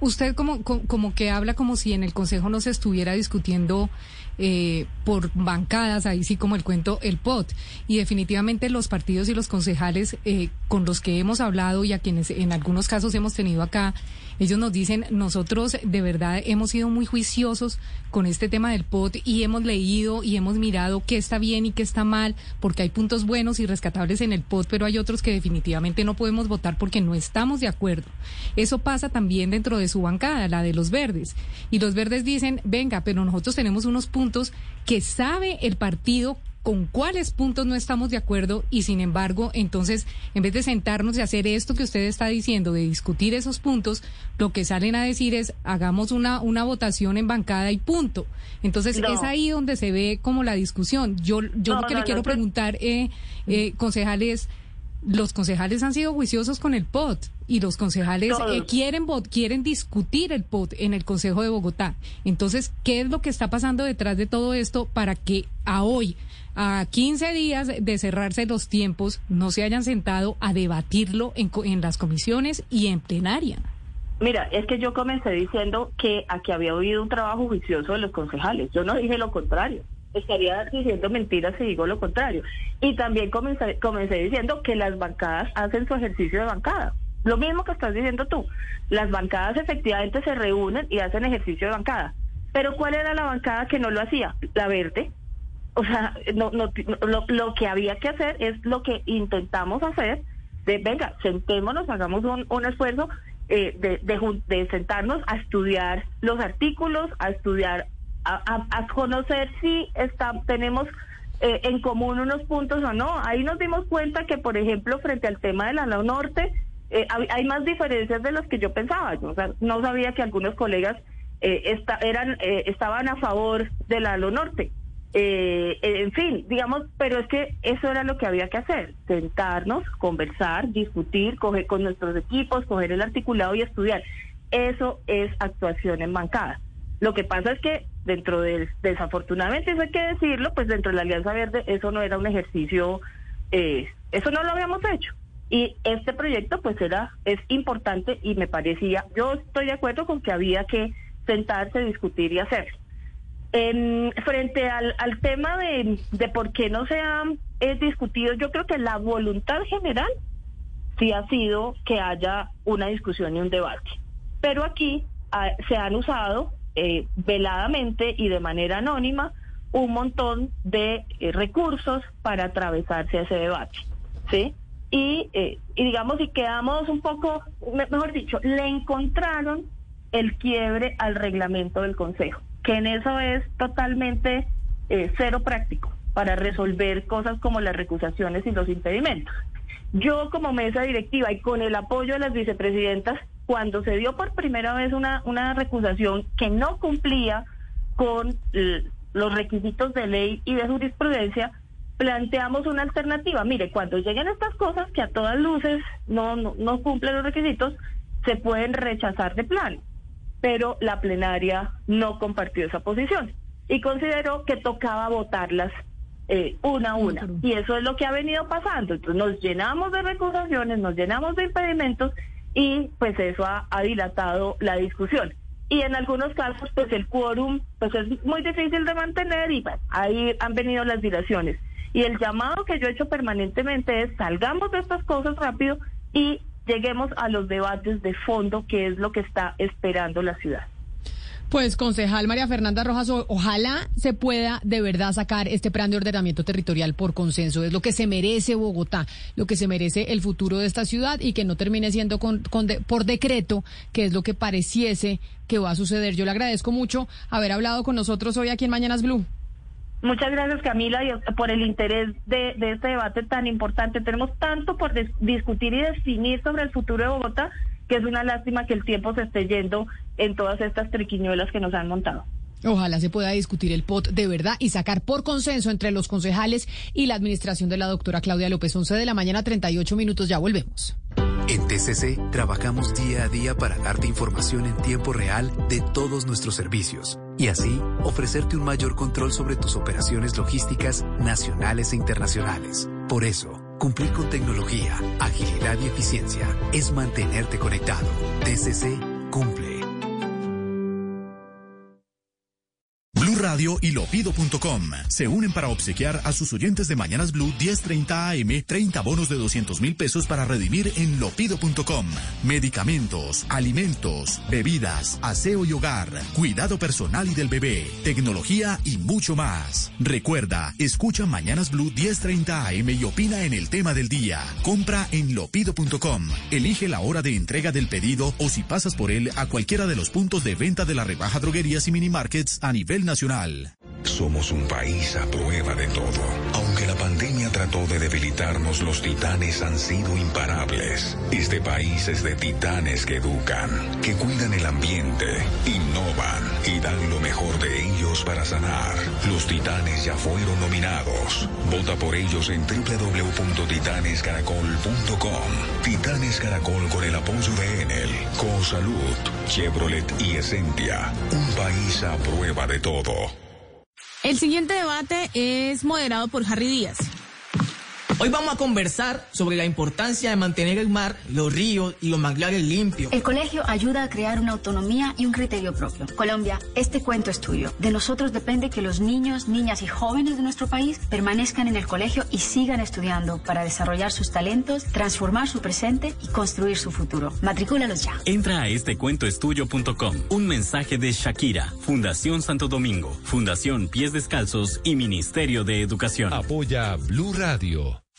usted como, como que habla como si en el Consejo no se estuviera discutiendo eh, por bancadas, ahí sí como el cuento, el POT. Y definitivamente los partidos y los concejales eh, con los que hemos hablado y a quienes en algunos casos hemos tenido acá, ellos nos dicen, nosotros de verdad hemos sido muy juiciosos con este tema del POT y hemos leído y hemos mirado qué está bien y qué está mal, porque hay puntos buenos y rescatables en el POT, pero hay otros que definitivamente no podemos votar porque no estamos de acuerdo. Eso pasa también dentro de su bancada, la de los verdes. Y los verdes dicen, venga, pero nosotros tenemos unos puntos que sabe el partido con cuáles puntos no estamos de acuerdo y sin embargo, entonces, en vez de sentarnos y hacer esto que usted está diciendo, de discutir esos puntos, lo que salen a decir es hagamos una, una votación en bancada y punto. Entonces, es ahí donde se ve como la discusión. Yo, yo lo que le quiero preguntar, eh, eh, concejales, los concejales han sido juiciosos con el POT y los concejales eh, quieren quieren discutir el POT en el Consejo de Bogotá. Entonces, ¿qué es lo que está pasando detrás de todo esto para que a hoy a 15 días de cerrarse los tiempos, no se hayan sentado a debatirlo en, en las comisiones y en plenaria. Mira, es que yo comencé diciendo que aquí había habido un trabajo juicioso de los concejales. Yo no dije lo contrario. Estaría diciendo mentiras si digo lo contrario. Y también comencé, comencé diciendo que las bancadas hacen su ejercicio de bancada. Lo mismo que estás diciendo tú. Las bancadas efectivamente se reúnen y hacen ejercicio de bancada. Pero ¿cuál era la bancada que no lo hacía? La verde. O sea, no, no, lo, que había que hacer es lo que intentamos hacer, de venga, sentémonos, hagamos un, un esfuerzo eh, de, de, sentarnos a estudiar los artículos, a estudiar, a, a, conocer si está, tenemos eh, en común unos puntos o no. Ahí nos dimos cuenta que, por ejemplo, frente al tema de la norte, eh, hay, más diferencias de las que yo pensaba. O sea, no sabía que algunos colegas eh, eran, estaban a favor de la norte. Eh, en fin, digamos, pero es que eso era lo que había que hacer, sentarnos, conversar, discutir, coger con nuestros equipos, coger el articulado y estudiar. Eso es actuación en bancada. Lo que pasa es que dentro del, desafortunadamente, eso hay que decirlo, pues dentro de la Alianza Verde eso no era un ejercicio, eh, eso no lo habíamos hecho. Y este proyecto pues era, es importante y me parecía, yo estoy de acuerdo con que había que sentarse, discutir y hacerlo. En, frente al, tema de, por qué no se ha discutido, yo creo que la voluntad general sí ha sido que haya una discusión y un debate. Pero aquí ah, se han usado eh, veladamente y de manera anónima un montón de eh, recursos para atravesarse ese debate. ¿sí? Y, eh, y digamos, y quedamos un poco, mejor dicho, le encontraron el quiebre al reglamento del Consejo que en eso es totalmente eh, cero práctico para resolver cosas como las recusaciones y los impedimentos. Yo como mesa directiva y con el apoyo de las vicepresidentas, cuando se dio por primera vez una, una recusación que no cumplía con los requisitos de ley y de jurisprudencia, planteamos una alternativa. Mire, cuando lleguen estas cosas que a todas luces no, no, no cumplen los requisitos, se pueden rechazar de plano pero la plenaria no compartió esa posición y consideró que tocaba votarlas eh, una a una. Y eso es lo que ha venido pasando. Entonces nos llenamos de recusaciones, nos llenamos de impedimentos y pues eso ha, dilatado la discusión. Y en algunos casos pues el quórum pues es muy difícil de mantener y ahí han venido las dilaciones. Y el llamado que yo he hecho permanentemente es salgamos de estas cosas rápido y lleguemos a los debates de fondo, que es lo que está esperando la ciudad. Pues concejal María Fernanda Rojas, ojalá se pueda de verdad sacar este plan de ordenamiento territorial por consenso. Es lo que se merece Bogotá, lo que se merece el futuro de esta ciudad y que no termine siendo con- con por decreto, que es lo que pareciese que va a suceder. Yo le agradezco mucho haber hablado con nosotros hoy aquí en Mañanas Blue. Muchas gracias Camila y por el interés de, este debate tan importante. Tenemos tanto por dis- discutir y definir sobre el futuro de Bogotá que es una lástima que el tiempo se esté yendo en todas estas triquiñuelas que nos han montado. Ojalá se pueda discutir el POT de verdad y sacar por consenso entre los concejales y la administración de la doctora Claudia López. 11 de la mañana, 38 minutos. Ya volvemos. En TCC trabajamos día a día para darte información en tiempo real de todos nuestros servicios y así ofrecerte un mayor control sobre tus operaciones logísticas nacionales e internacionales. Por eso, cumplir con tecnología, agilidad y eficiencia es mantenerte conectado. TCC cumple. Radio y lopido.com se unen para obsequiar a sus oyentes de Mañanas Blue 1030 AM 30 bonos de 200 mil pesos para redimir en lopido.com. Medicamentos, alimentos, bebidas, aseo y hogar, cuidado personal y del bebé, tecnología y mucho más. Recuerda, escucha Mañanas Blue 1030 AM y opina en el tema del día. Compra en lopido.com. Elige la hora de entrega del pedido o si pasas por él a cualquiera de los puntos de venta de la rebaja droguerías y minimarkets a nivel nacional. Somos un país a prueba de todo. Aunque la pandemia trató de debilitarnos, los titanes han sido imparables. Este país es de titanes que educan, que cuidan el ambiente, innovan y dan lo mejor de ellos para sanar. Los titanes ya fueron nominados. Vota por ellos en www.titanescaracol.com. Titanes Caracol con el apoyo de Enel, Cosalud, Chevrolet y Essentia. Un país a prueba de todo. El siguiente debate es moderado por Harry Díaz. Hoy vamos a conversar sobre la importancia de mantener el mar, los ríos y los manglares limpios. El colegio ayuda a crear una autonomía y un criterio propio. Colombia, este cuento es tuyo. De nosotros depende que los niños, niñas y jóvenes de nuestro país permanezcan en el colegio y sigan estudiando para desarrollar sus talentos, transformar su presente y construir su futuro. Matricúlalos ya. Entra a estecuentoestudio.com. Un mensaje de Shakira, Fundación Santo Domingo, Fundación Pies Descalzos y Ministerio de Educación. Apoya Blue Radio.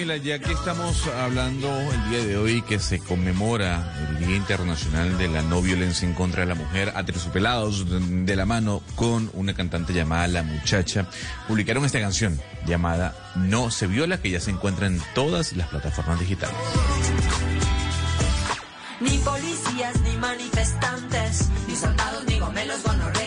Camila, ya que estamos hablando el día de hoy que se conmemora el Día Internacional de la No Violencia en contra de la Mujer, Aterciopelados de la mano con una cantante llamada La Muchacha, publicaron esta canción llamada No se viola, que ya se encuentra en todas las plataformas digitales. Ni policías, ni manifestantes, ni soldados, ni gomelos, gonorreas,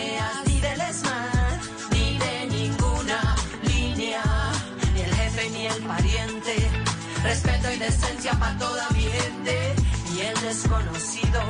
para toda mi gente, y el desconocido.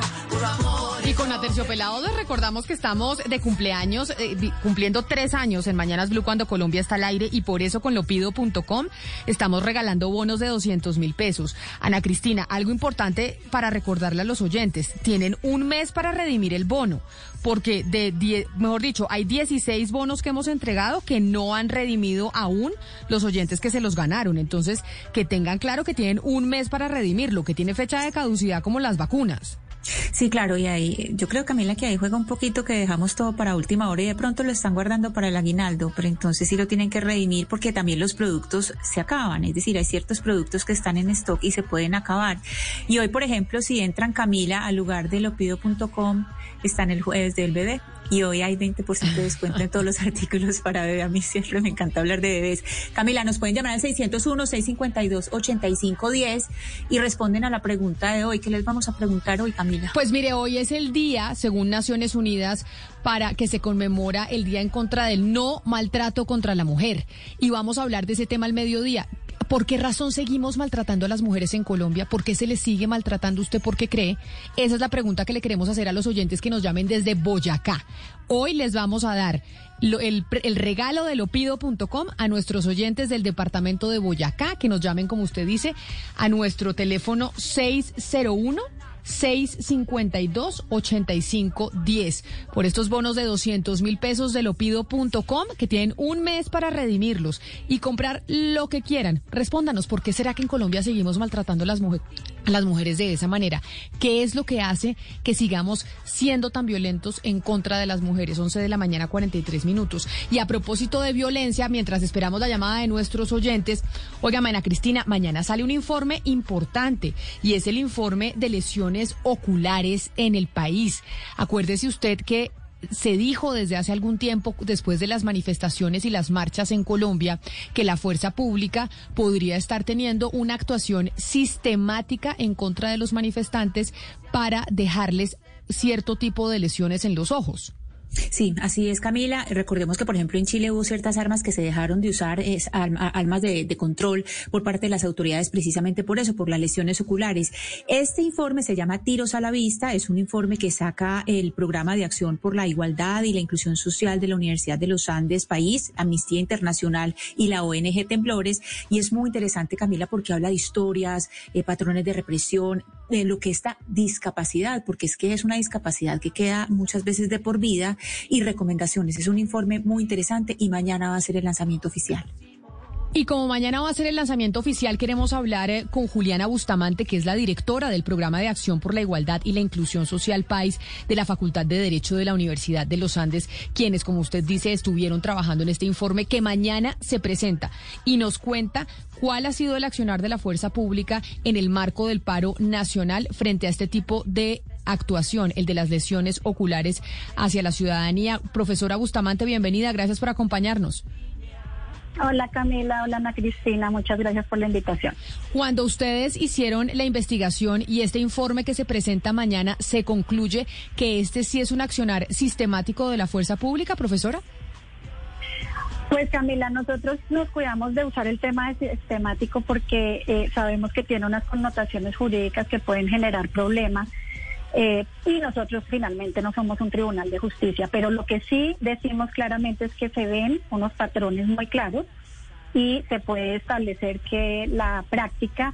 Con Aterciopelados les recordamos que estamos de cumpleaños, eh, cumpliendo tres años en Mañanas Blue cuando Colombia está al aire y por eso con lopido.com estamos regalando bonos de 200 mil pesos. Ana Cristina, algo importante para recordarle a los oyentes, tienen un mes para redimir el bono, porque de, die- mejor dicho, hay 16 bonos que hemos entregado que no han redimido aún los oyentes que se los ganaron. Entonces, que tengan claro que tienen un mes para redimirlo, que tiene fecha de caducidad como las vacunas. Sí, claro, y ahí yo creo, Camila, que ahí juega un poquito que dejamos todo para última hora y de pronto lo están guardando para el aguinaldo, pero entonces sí lo tienen que redimir porque también los productos se acaban, es decir, hay ciertos productos que están en stock y se pueden acabar. Y hoy, por ejemplo, si entran Camila al lugar de lopido.com, está en el jueves del bebé y hoy hay 20% de descuento en todos los artículos para bebé. A mí siempre me encanta hablar de bebés. Camila, nos pueden llamar al 601-652-8510 y responden a la pregunta de hoy. ¿Qué les vamos a preguntar hoy, Camila? Pues mire, hoy es el día, según Naciones Unidas, para que se conmemora el Día en contra del no maltrato contra la mujer. Y vamos a hablar de ese tema al mediodía. ¿Por qué razón seguimos maltratando a las mujeres en Colombia? ¿Por qué se les sigue maltratando usted? ¿Por qué cree? Esa es la pregunta que le queremos hacer a los oyentes que nos llamen desde Boyacá. Hoy les vamos a dar el, el, regalo de lopido.com a nuestros oyentes del departamento de Boyacá, que nos llamen, como usted dice, a nuestro teléfono 601. 652-8510 por estos bonos de 200 mil pesos de lopido.com que tienen un mes para redimirlos y comprar lo que quieran. Respóndanos, ¿por qué será que en Colombia seguimos maltratando a las, mujeres a las mujeres de esa manera? ¿Qué es lo que hace que sigamos siendo tan violentos en contra de las mujeres? 11 de la mañana, 43 minutos. Y a propósito de violencia, mientras esperamos la llamada de nuestros oyentes, oiga, Mana Cristina, mañana sale un informe importante y es el informe de lesiones oculares en el país. Acuérdese usted que se dijo desde hace algún tiempo, después de las manifestaciones y las marchas en Colombia, que la fuerza pública podría estar teniendo una actuación sistemática en contra de los manifestantes para dejarles cierto tipo de lesiones en los ojos. Sí, así es, Camila. Recordemos que, por ejemplo, en Chile hubo ciertas armas que se dejaron de usar, es, armas de, control por parte de las autoridades precisamente por eso, por las lesiones oculares. Este informe se llama Tiros a la Vista, es un informe que saca el Programa de Acción por la Igualdad y la Inclusión Social de la Universidad de los Andes, país, Amnistía Internacional y la ONG Temblores. Y es muy interesante, Camila, porque habla de historias, eh, patrones de represión, de lo que esta discapacidad, porque es que es una discapacidad que queda muchas veces de por vida y recomendaciones. Es un informe muy interesante y mañana va a ser el lanzamiento oficial. Y como mañana va a ser el lanzamiento oficial, queremos hablar eh, con Juliana Bustamante, que es la directora del Programa de Acción por la Igualdad y la Inclusión Social PAIS de la Facultad de Derecho de la Universidad de los Andes, quienes, como usted dice, estuvieron trabajando en este informe que mañana se presenta y nos cuenta cuál ha sido el accionar de la fuerza pública en el marco del paro nacional frente a este tipo de actuación, el de las lesiones oculares hacia la ciudadanía. Profesora Bustamante, bienvenida, gracias por acompañarnos. Hola Camila, hola Ana Cristina, muchas gracias por la invitación. Cuando ustedes hicieron la investigación y este informe que se presenta mañana, ¿se concluye que este sí es un accionar sistemático de la fuerza pública, profesora? Pues Camila, nosotros nos cuidamos de usar el tema de sistemático porque eh, sabemos que tiene unas connotaciones jurídicas que pueden generar problemas eh, y nosotros finalmente no somos un tribunal de justicia, pero lo que sí decimos claramente es que se ven unos patrones muy claros y se puede establecer que la práctica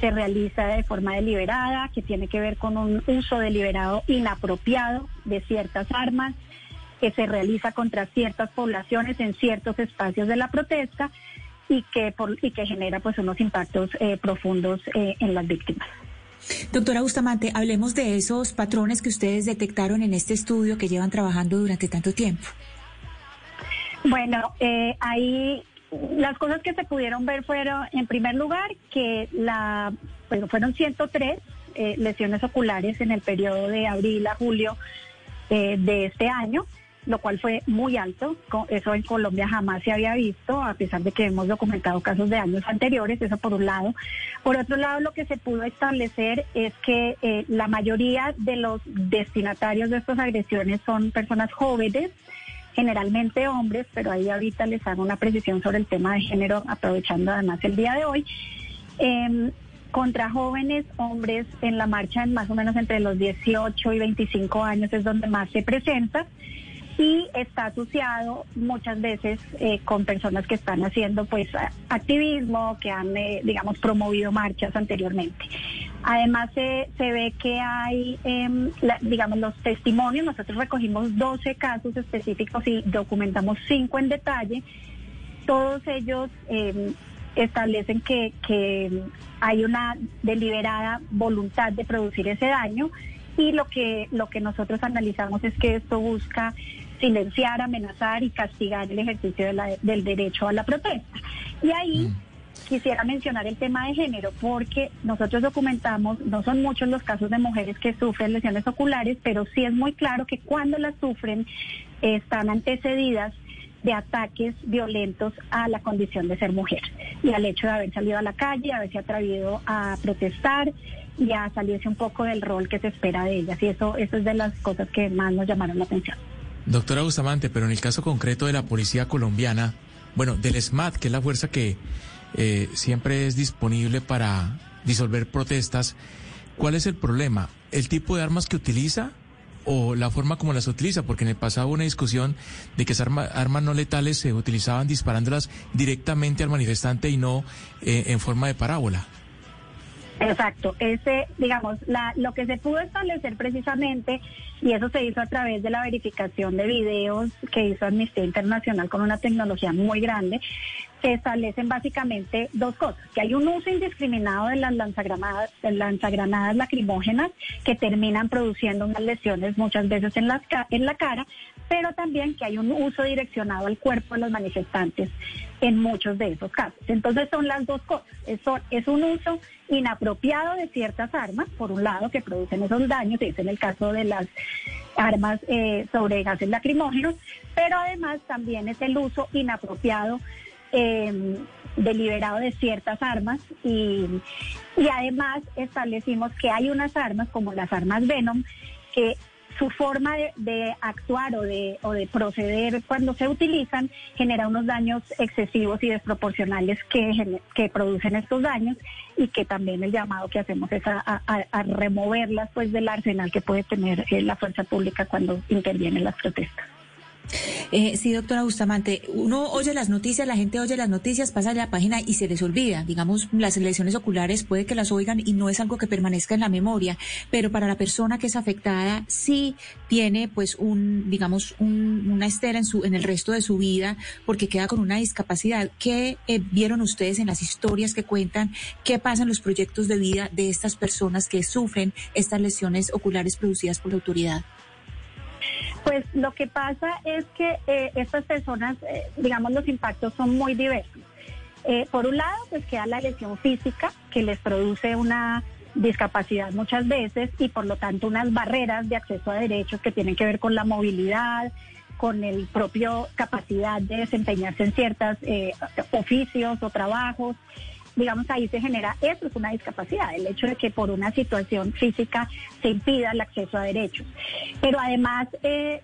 se realiza de forma deliberada, que tiene que ver con un uso deliberado inapropiado de ciertas armas, que se realiza contra ciertas poblaciones en ciertos espacios de la protesta y que, por, y que genera pues unos impactos eh, profundos eh, en las víctimas. Doctora Bustamante, hablemos de esos patrones que ustedes detectaron en este estudio que llevan trabajando durante tanto tiempo. Bueno, eh, ahí las cosas que se pudieron ver fueron, en primer lugar, que la, bueno, fueron 103 eh, lesiones oculares en el periodo de abril a julio eh, de este año lo cual fue muy alto. Eso en Colombia jamás se había visto, a pesar de que hemos documentado casos de años anteriores, eso por un lado. Por otro lado, lo que se pudo establecer es que eh, la mayoría de los destinatarios de estas agresiones son personas jóvenes, generalmente hombres, pero ahí ahorita les hago una precisión sobre el tema de género, aprovechando además el día de hoy. Em, contra jóvenes hombres en la marcha en más o menos entre los 18 y 25 años es donde más se presenta y está asociado muchas veces eh, con personas que están haciendo pues activismo, que han, eh, digamos, promovido marchas anteriormente. Además se, se ve que hay, em, digamos, los testimonios, nosotros recogimos 12 casos específicos y documentamos 5 en detalle, todos ellos em, establecen que, que hay una deliberada voluntad de producir ese daño. Y lo que, lo que nosotros analizamos es que esto busca silenciar, amenazar y castigar el ejercicio del derecho a la protesta. Y ahí, quisiera mencionar el tema de género porque nosotros documentamos, no son muchos los casos de mujeres que sufren lesiones oculares, pero sí es muy claro que cuando las sufren están antecedidas de ataques violentos a la condición de ser mujer y al hecho de haber salido a la calle, haberse atrevido a protestar y a salirse un poco del rol que se espera de ellas. Y eso, eso es de las cosas que más nos llamaron la atención. Doctora Bustamante, pero en el caso concreto de la policía colombiana, bueno, del SMAT, que es la fuerza que eh, siempre es disponible para disolver protestas, ¿cuál es el problema? ¿El tipo de armas que utiliza? o la forma como las utiliza, porque en el pasado hubo una discusión de que esas armas no letales se utilizaban disparándolas directamente al manifestante y no eh, en forma de parábola. Exacto, ese, digamos, la, lo que se pudo establecer precisamente, y eso se hizo a través de la verificación de videos que hizo Amnistía Internacional con una tecnología muy grande, se establecen básicamente dos cosas, que hay un uso indiscriminado de las lanzagranadas, lanzagranadas lacrimógenas que terminan produciendo unas lesiones muchas veces en, las, en la cara, pero también que hay un uso direccionado al cuerpo de los manifestantes en muchos de esos casos. Entonces son las dos cosas. Eso es un uso inapropiado de ciertas armas, por un lado, que producen esos daños, es en el caso de las armas eh, sobre gases lacrimógenos, pero además también es el uso inapropiado eh, deliberado de ciertas armas y además establecimos que hay unas armas como las armas Venom que su forma de, actuar o de, o de proceder cuando se utilizan genera unos daños excesivos y desproporcionales que, que producen estos daños y que también el llamado que hacemos es a, a, removerlas pues del arsenal que puede tener eh, la fuerza pública cuando intervienen las protestas. Eh, sí, doctora Bustamante, uno oye las noticias, la gente oye las noticias, pasa a la página y se les olvida. Digamos, las lesiones oculares puede que las oigan y no es algo que permanezca en la memoria, pero para la persona que es afectada sí tiene pues un, digamos, una estera en, su, en el resto de su vida porque queda con una discapacidad. ¿Qué eh, vieron ustedes en las historias que cuentan? ¿Qué pasa en los proyectos de vida de estas personas que sufren estas lesiones oculares producidas por la autoridad? Pues lo que pasa es que eh, estas personas, eh, digamos, los impactos son muy diversos. Eh, por un lado, pues queda la lesión física que les produce una discapacidad muchas veces y por lo tanto unas barreras de acceso a derechos que tienen que ver con la movilidad, con el propio capacidad de desempeñarse en ciertos oficios o trabajos digamos, ahí se genera, eso es una discapacidad, el hecho de que por una situación física se impida el acceso a derechos. Pero además, eh,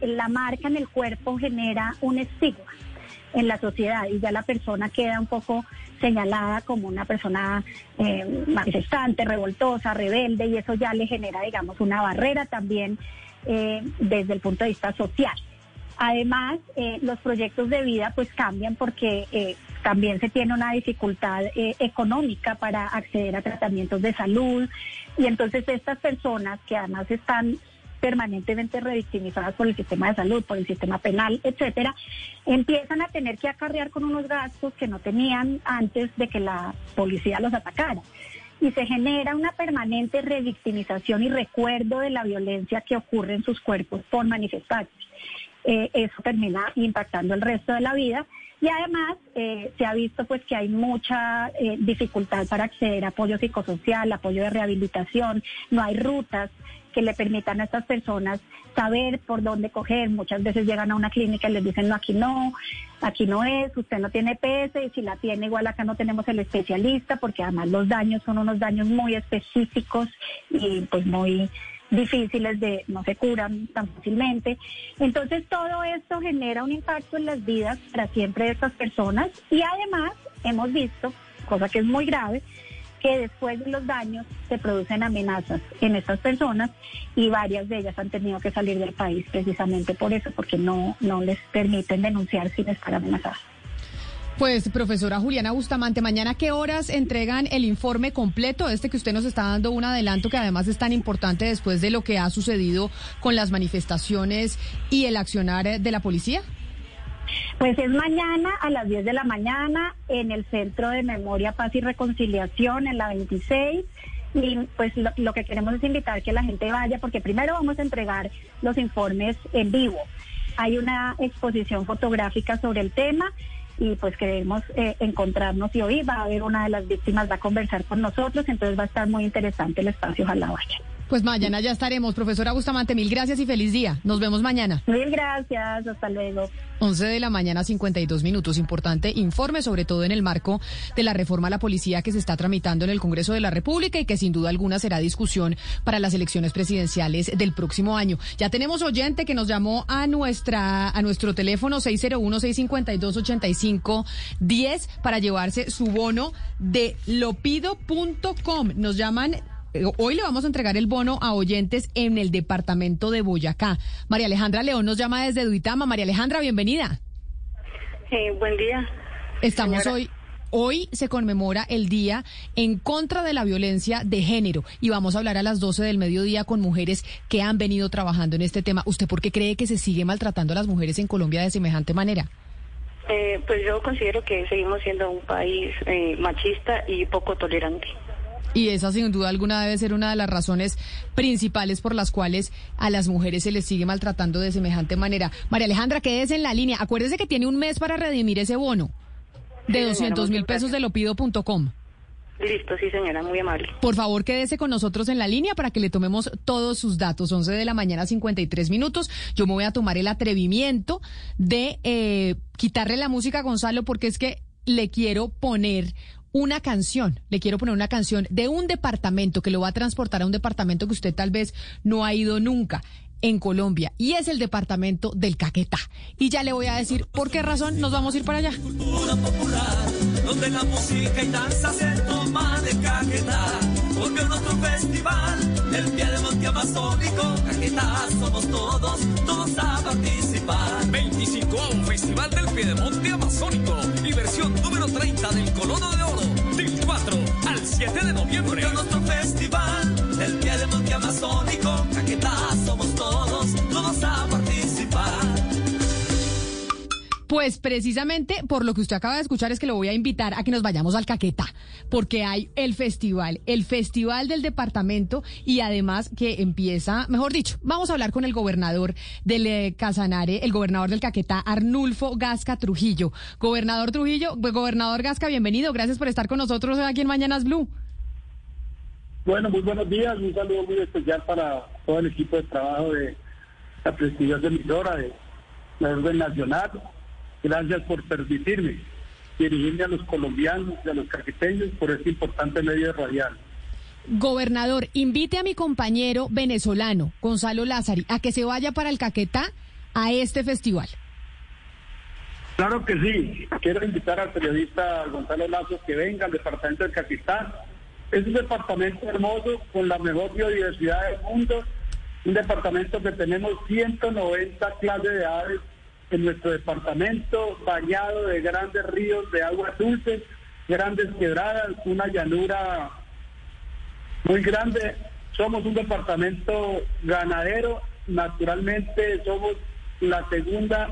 la marca en el cuerpo genera un estigma en la sociedad y ya la persona queda un poco señalada como una persona eh, manifestante, revoltosa, rebelde y eso ya le genera, digamos, una barrera también eh, desde el punto de vista social. Además, eh, los proyectos de vida pues cambian porque eh, también se tiene una dificultad eh, económica para acceder a tratamientos de salud y entonces estas personas que además están permanentemente revictimizadas por el sistema de salud, por el sistema penal, etcétera, empiezan a tener que acarrear con unos gastos que no tenían antes de que la policía los atacara y se genera una permanente revictimización y recuerdo de la violencia que ocurre en sus cuerpos por manifestantes. Eh, eso termina impactando el resto de la vida. Y además eh, se ha visto pues que hay mucha eh, dificultad para acceder a apoyo psicosocial, apoyo de rehabilitación, no hay rutas que le permitan a estas personas saber por dónde coger. Muchas veces llegan a una clínica y les dicen, no, aquí no, aquí no es, usted no tiene PS y si la tiene igual acá no tenemos el especialista porque además los daños son unos daños muy específicos y pues muy difíciles de no se curan tan fácilmente. Entonces todo esto genera un impacto en las vidas para siempre de estas personas y además hemos visto, cosa que es muy grave, que después de los daños se producen amenazas en estas personas y varias de ellas han tenido que salir del país precisamente por eso, porque no, no les permiten denunciar sin estar amenazadas. Pues, profesora Juliana Bustamante, mañana qué horas entregan el informe completo, este que usted nos está dando un adelanto que además es tan importante después de lo que ha sucedido con las manifestaciones y el accionar de la policía? Pues es mañana a las 10 de la mañana en el Centro de Memoria, Paz y Reconciliación en la 26 y pues lo, lo, que queremos es invitar que la gente vaya porque primero vamos a entregar los informes en vivo. Hay una exposición fotográfica sobre el tema y pues queremos eh, encontrarnos y hoy va a haber una de las víctimas, va a conversar con nosotros, entonces va a estar muy interesante el espacio, ojalá vaya. Pues mañana ya estaremos. Profesora Bustamante, mil gracias y feliz día. Nos vemos mañana. Mil gracias, hasta luego. 11 de la mañana, 52 minutos. Importante informe, sobre todo en el marco de la reforma a la policía que se está tramitando en el Congreso de la República y que sin duda alguna será discusión para las elecciones presidenciales del próximo año. Ya tenemos oyente que nos llamó a nuestra a nuestro teléfono 601-652-8510 para llevarse su bono de lopido.com. Nos llaman Hoy le vamos a entregar el bono a oyentes en el departamento de Boyacá. María Alejandra León nos llama desde Duitama. María Alejandra, bienvenida. buen día. Estamos hoy. Hoy se conmemora el Día en contra de la violencia de género y vamos a hablar a las 12 del mediodía con mujeres que han venido trabajando en este tema. ¿Usted por qué cree que se sigue maltratando a las mujeres en Colombia de semejante manera? Eh, pues yo considero que seguimos siendo un país eh, machista y poco tolerante. Y esa sin duda alguna debe ser una de las razones principales por las cuales a las mujeres se les sigue maltratando de semejante manera. María Alejandra, quédese en la línea. Acuérdese que tiene un mes para redimir ese bono de 200 mil pesos de lopido.com. Listo, sí señora, muy amable. Por favor, quédese con nosotros en la línea para que le tomemos todos sus datos. 11 de la mañana, 53 minutos. Yo me voy a tomar el atrevimiento de eh, quitarle la música a Gonzalo porque es que le quiero poner una canción, le quiero poner una canción de un departamento que lo va a transportar a un departamento que usted tal vez no ha ido nunca en Colombia y es el departamento del Caquetá. Y ya le voy a decir por qué razón nos vamos a ir para allá. Cultura popular, donde la música y danza se toma de Caquetá. Volvió nuestro festival, el pie de monte amazónico. Caquetá somos todos, todos a participar. 25 Festival del Piedemonte Amazónico y versión número 30 del Colono de Oro, del 4 al 7 de noviembre. Volvió nuestro festival, el pie de monte amazónico. Caquetá somos todos, todos a participar. Pues precisamente por lo que usted acaba de escuchar es que lo voy a invitar a que nos vayamos al Caquetá, porque hay el festival, el festival del departamento y además que empieza, mejor dicho, vamos a hablar con el gobernador del eh, Casanare, el gobernador del Caquetá, Arnulfo Gasca Trujillo. Gobernador Trujillo, pues, gobernador Gasca, bienvenido, gracias por estar con nosotros aquí en Mañanas Blue. Bueno, muy buenos días, un saludo muy especial para todo el equipo de trabajo de la prestigiosa emisora de la Orden Nacional. Gracias por permitirme dirigirme a los colombianos y a los caqueteños por este importante medio radial. Gobernador, invite a mi compañero venezolano, Gonzalo Lázari, a que se vaya para el Caquetá a este festival. Claro que sí. Quiero invitar al periodista Gonzalo Lazo que venga al departamento del Caquetá. Es un departamento hermoso con la mejor biodiversidad del mundo. Un departamento que tenemos 190 clases de aves en nuestro departamento, bañado de grandes ríos de aguas dulces, grandes quebradas, una llanura muy grande. Somos un departamento ganadero, naturalmente somos la segunda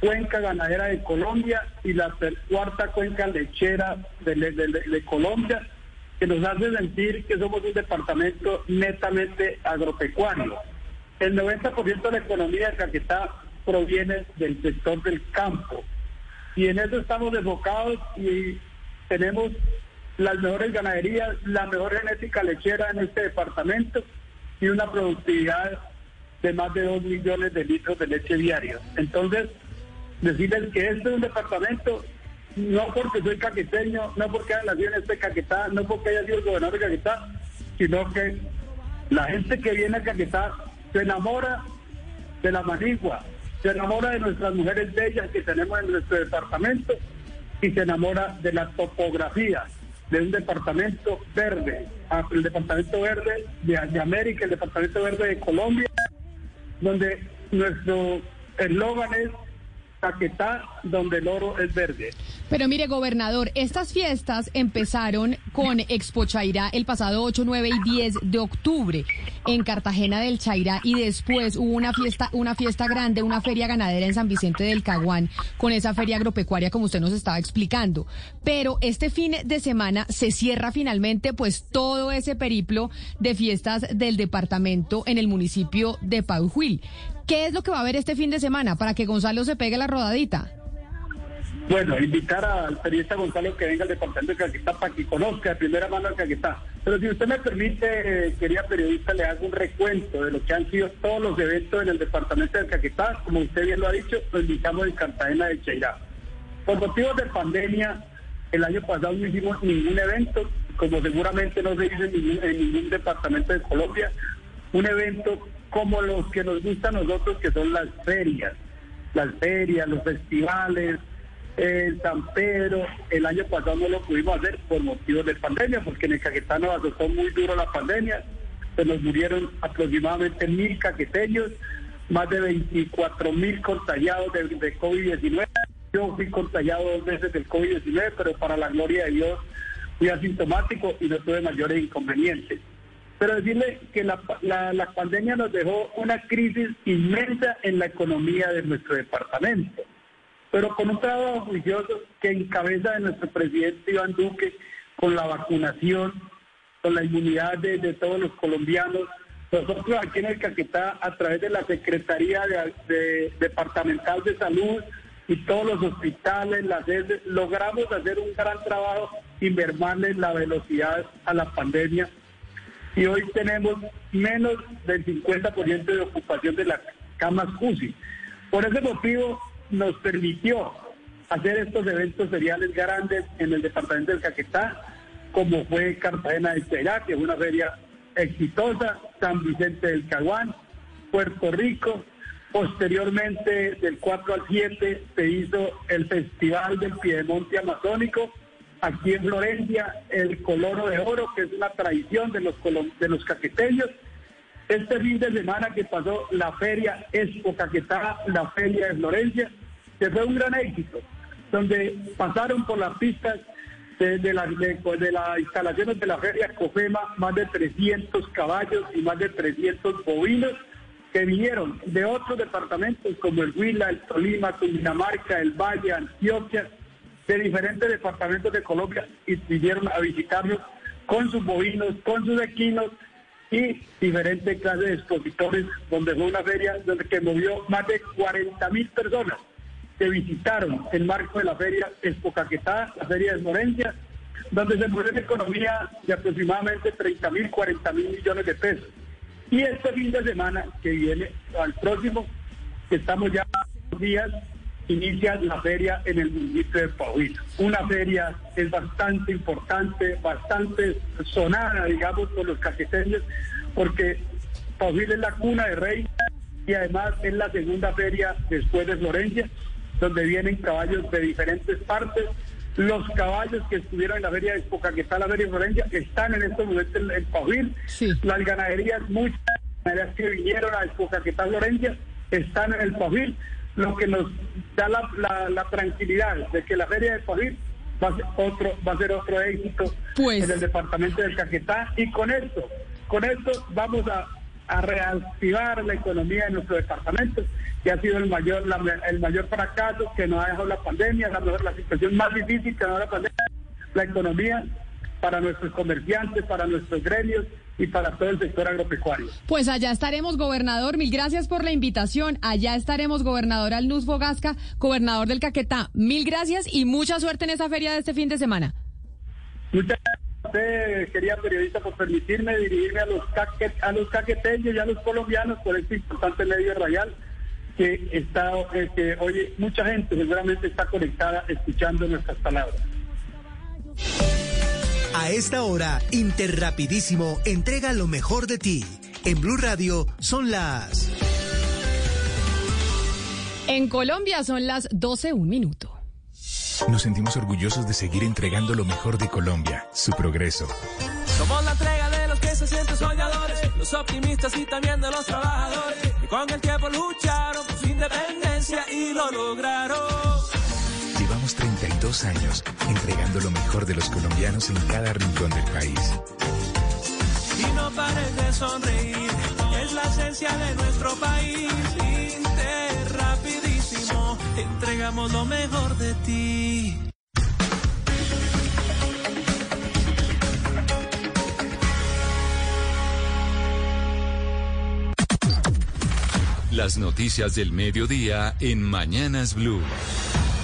cuenca ganadera de Colombia y la cuarta cuenca lechera de- de Colombia, que nos hace sentir que somos un departamento netamente agropecuario. El 90% de la economía de Caquetá proviene del sector del campo y en eso estamos enfocados y tenemos las mejores ganaderías, la mejor genética lechera en este departamento y una productividad de más de 2 millones de litros de leche diarios. Entonces, decirles que este es un departamento, no porque soy caqueteño, no porque haya nacido en este Caquetá, no porque haya sido gobernador de Caquetá, sino que la gente que viene a Caquetá se enamora de la manigua, se enamora de nuestras mujeres bellas que tenemos en nuestro departamento y se enamora de la topografía de un departamento verde, ah, el departamento verde de, de América, el departamento verde de Colombia, donde nuestro eslogan es Caquetá, donde el oro es verde. Pero mire, gobernador, estas fiestas empezaron con Expo Chairá el pasado 8, 9 y 10 de octubre en Cartagena del Chairá y después hubo una fiesta, una fiesta grande, una feria ganadera en San Vicente del Caguán con esa feria agropecuaria como usted nos estaba explicando. Pero este fin de semana se cierra finalmente pues todo ese periplo de fiestas del departamento en el municipio de Paujuil. ¿Qué es lo que va a haber este fin de semana para que Gonzalo se pegue la rodadita? Bueno, invitar al periodista Gonzalo que venga al departamento de Caquetá para que conozca de primera mano a Caquetá. Pero si usted me permite, eh, querida periodista, le hago un recuento de lo que han sido todos los eventos en el departamento de Caquetá. Como usted bien lo ha dicho, lo invitamos en Cartagena de Cheirá. Por motivos de pandemia, el año pasado no hicimos ningún evento, como seguramente no se hizo en ningún, en ningún departamento de Colombia, un evento como los que nos gustan a nosotros, que son las ferias. Las ferias, los festivales, San Pedro, el año pasado no lo pudimos hacer por motivos de pandemia, porque en el Caquetá nos azotó muy duro la pandemia. Se nos murieron aproximadamente mil caqueteños, más de 24 mil contagiados de, de COVID-19. Yo fui contagiado dos veces del COVID-19, pero para la gloria de Dios fui asintomático y no tuve mayores inconvenientes. Pero decirle que la, la, la pandemia nos dejó una crisis inmensa en la economía de nuestro departamento pero con un trabajo juicioso que encabeza de nuestro presidente Iván Duque con la vacunación, con la inmunidad de, todos los colombianos. Nosotros aquí en el Caquetá, a través de la Secretaría de, de- Departamental de Salud y todos los hospitales, las sedes, logramos hacer un gran trabajo y mermarle la velocidad a la pandemia. Y hoy tenemos menos del 50% de ocupación de las camas UCI. Por ese motivo nos permitió hacer estos eventos seriales grandes en el departamento del Caquetá, como fue Cartagena de Cheirá, que es una feria exitosa, San Vicente del Caguán, Puerto Rico. Posteriormente, del 4 al 7, se hizo el Festival del Piedemonte Amazónico, aquí en Florencia, el Coloro de Oro, que es una tradición de los, de los caqueteños. Este fin de semana que pasó la feria Expo Caquetá, la feria de Florencia, que fue un gran éxito, donde pasaron por las pistas de, la- de- de las instalaciones de la feria COFEMA más de 300 caballos y más de 300 bovinos que vinieron de otros departamentos como el Huila, el Tolima, Cundinamarca, el Valle, Antioquia, de diferentes departamentos de Colombia y vinieron a visitarnos con sus bovinos, con sus equinos y diferentes clases de expositores, donde fue una feria donde que movió más de 40 mil personas que visitaron el marco de la feria Expo Caquetá, la feria de Florencia, donde se mueve una economía de aproximadamente 30 mil, 40 mil millones de pesos. Y este fin de semana que viene, al próximo, que estamos ya días, inicia la feria en el municipio de Pahuil. Una feria es bastante importante, bastante sonada, digamos, por los caqueteños, porque Pahuil es la cuna de rey y además es la segunda feria después de Florencia, donde vienen caballos de diferentes partes. Los caballos que estuvieron en la feria de Expo Caquetá, la feria de Florencia, están en estos momentos en, Pahuil. Las ganaderías, muchas ganaderías que vinieron a Expo Caquetá, Florencia, están en el Pahuil, lo que nos da la, la- la tranquilidad de que la feria de Pahuil va a ser otro, va a ser otro éxito en el departamento del Caquetá. Y con esto, con esto vamos a, a reactivar la economía de nuestro departamento, que ha sido el mayor, la- el mayor fracaso que nos ha dejado la pandemia, la, mejor- la situación más difícil que nos ha dado la pandemia, la economía para nuestros comerciantes, para nuestros gremios y para todo el sector agropecuario. Pues allá estaremos, gobernador. Mil gracias por la invitación. Allá estaremos, gobernador Alnuz Fogasca, gobernador del Caquetá. Mil gracias y mucha suerte en esa feria de este fin de semana. Muchas gracias a usted, querida periodista, por permitirme dirigirme a los, caque- a los caqueteños y a los colombianos por este importante medio radial que está, eh, que oye, mucha gente seguramente está conectada escuchando nuestras palabras. A esta hora, Interrapidísimo entrega lo mejor de ti. En Blue Radio son las... En Colombia son las 12, un minuto. Nos sentimos orgullosos de seguir entregando lo mejor de Colombia, su progreso. Somos la entrega de los que se sienten soñadores, los optimistas y también de los trabajadores, que con el tiempo lucharon por su independencia y lo lograron. Llevamos 32 años entregando lo mejor de los colombianos en cada rincón del país. Y no pares de sonreír, es la esencia de nuestro país. Inter rapidísimo, entregamos lo mejor de ti. Las noticias del mediodía en Mañanas Blue.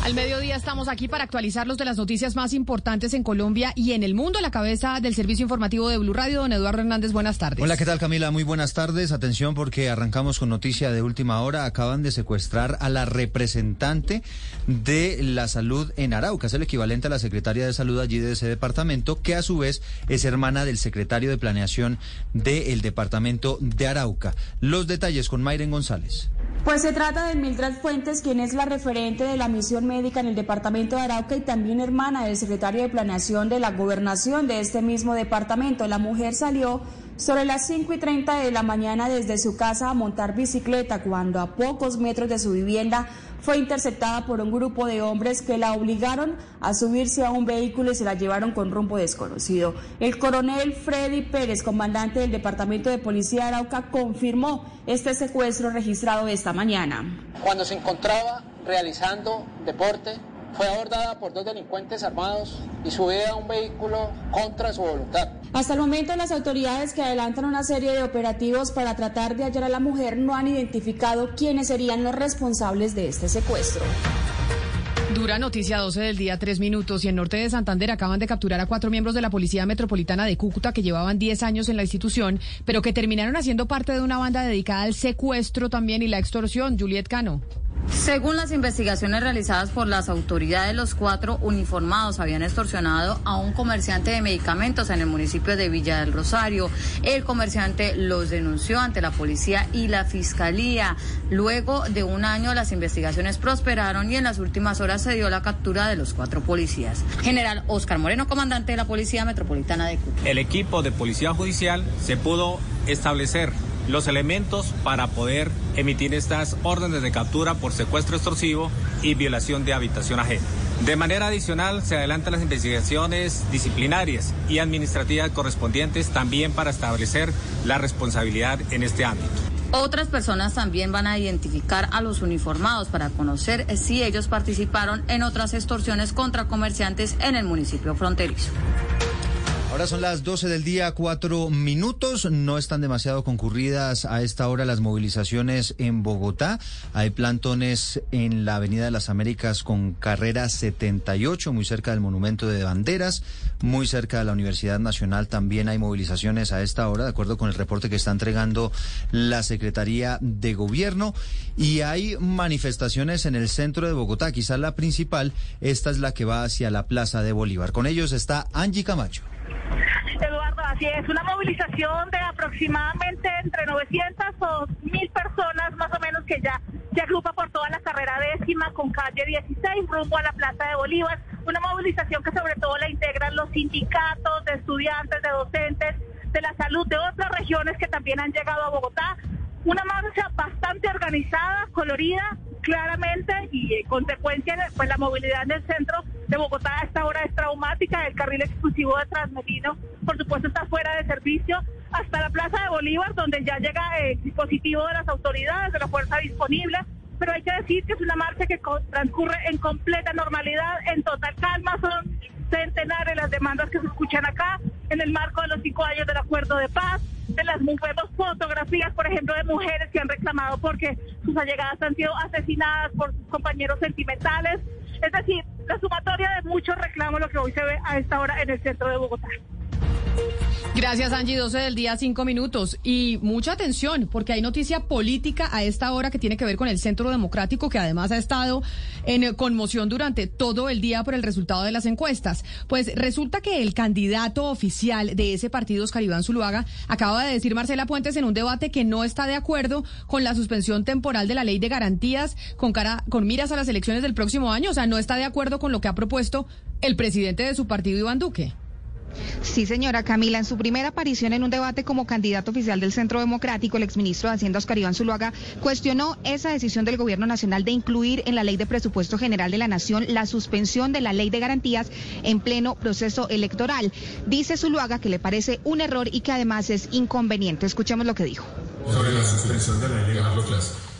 Al mediodía estamos aquí para actualizarlos de las noticias más importantes en Colombia y en el mundo. La cabeza del servicio informativo de Blue Radio, don Eduardo Hernández, buenas tardes. Hola, ¿qué tal Camila? Muy buenas tardes. Atención porque arrancamos con noticia de última hora. Acaban de secuestrar a la representante de la salud en Arauca. Es el equivalente a la secretaria de salud allí de ese departamento, que a su vez es hermana del secretario de planeación del departamento de Arauca. Los detalles con Mayren González. Pues se trata de Mildred Fuentes, quien es la referente de la misión médica en el departamento de Arauca y también hermana del secretario de Planeación de la gobernación de este mismo departamento. La mujer salió sobre las 5 y 30 de la mañana desde su casa a montar bicicleta cuando a pocos metros de su vivienda fue interceptada por un grupo de hombres que la obligaron a subirse a un vehículo y se la llevaron con rumbo desconocido. El coronel Freddy Pérez, comandante del Departamento de Policía de Arauca, confirmó este secuestro registrado esta mañana. Cuando se encontraba realizando deporte, fue abordada por dos delincuentes armados y subida a un vehículo contra su voluntad. Hasta el momento las autoridades que adelantan una serie de operativos para tratar de hallar a la mujer no han identificado quiénes serían los responsables de este secuestro. Dura noticia 12 del día, tres minutos. Y en norte de Santander acaban de capturar a cuatro miembros de la Policía Metropolitana de Cúcuta que llevaban 10 años en la institución, pero que terminaron haciendo parte de una banda dedicada al secuestro también y la extorsión. Juliet Cano. Según las investigaciones realizadas por las autoridades, los cuatro uniformados habían extorsionado a un comerciante de medicamentos en el municipio de Villa del Rosario. El comerciante los denunció ante la policía y la fiscalía. Luego de un año las investigaciones prosperaron y en las últimas horas se dio la captura de los cuatro policías. General Oscar Moreno, comandante de la Policía Metropolitana de Cuba. El equipo de Policía Judicial se pudo establecer los elementos para poder emitir estas órdenes de captura por secuestro extorsivo y violación de habitación ajena. De manera adicional, se adelantan las investigaciones disciplinarias y administrativas correspondientes también para establecer la responsabilidad en este ámbito. Otras personas también van a identificar a los uniformados para conocer si ellos participaron en otras extorsiones contra comerciantes en el municipio fronterizo. Ahora son las 12 del día, cuatro minutos. No están demasiado concurridas a esta hora las movilizaciones en Bogotá. Hay plantones en la Avenida de las Américas con carrera 78, muy cerca del Monumento de Banderas, muy cerca de la Universidad Nacional. También hay movilizaciones a esta hora, de acuerdo con el reporte que está entregando la Secretaría de Gobierno. Y hay manifestaciones en el centro de Bogotá, quizás la principal. Esta es la que va hacia la Plaza de Bolívar. Con ellos está Angie Camacho. Eduardo, así es, una movilización de aproximadamente entre 900 o 1000 personas más o menos que ya se agrupa por toda la carrera décima con calle 16 rumbo a la Plaza de Bolívar, una movilización que sobre todo la integran los sindicatos de estudiantes, de docentes, de la salud de otras regiones que también han llegado a Bogotá, una marcha bastante organizada, colorida, claramente y en consecuencia pues la movilidad en el centro de Bogotá a esta hora es traumática, el carril exclusivo de Transmetino por supuesto está fuera de servicio hasta la Plaza de Bolívar donde ya llega el dispositivo de las autoridades, de la fuerza disponible, pero hay que decir que es una marcha que transcurre en completa normalidad, en total calma, son centenares las demandas que se escuchan acá en el marco de los cinco años del acuerdo de paz, de las vemos fotografías, por ejemplo, de mujeres que han reclamado porque sus allegadas han sido asesinadas por sus compañeros sentimentales. Es decir, la sumatoria de muchos reclamos lo que hoy se ve a esta hora en el centro de Bogotá. Gracias, Angie. 12 del día, 5 minutos. Y mucha atención, porque hay noticia política a esta hora que tiene que ver con el Centro Democrático, que además ha estado en conmoción durante todo el día por el resultado de las encuestas. Pues resulta que el candidato oficial de ese partido, Oscar Iván Zuluaga, acaba de decir Marcela Puentes en un debate que no está de acuerdo con la suspensión temporal de la ley de garantías con, cara, con miras a las elecciones del próximo año. O sea, no está de acuerdo con lo que ha propuesto el presidente de su partido, Iván Duque. Sí, señora Camila, en su primera aparición en un debate como candidato oficial del Centro Democrático, el exministro de Hacienda Oscar Iván Zuluaga cuestionó esa decisión del Gobierno Nacional de incluir en la Ley de Presupuesto General de la Nación la suspensión de la Ley de Garantías en pleno proceso electoral. Dice Zuluaga que le parece un error y que además es inconveniente. Escuchemos lo que dijo. Sobre la suspensión de la ley de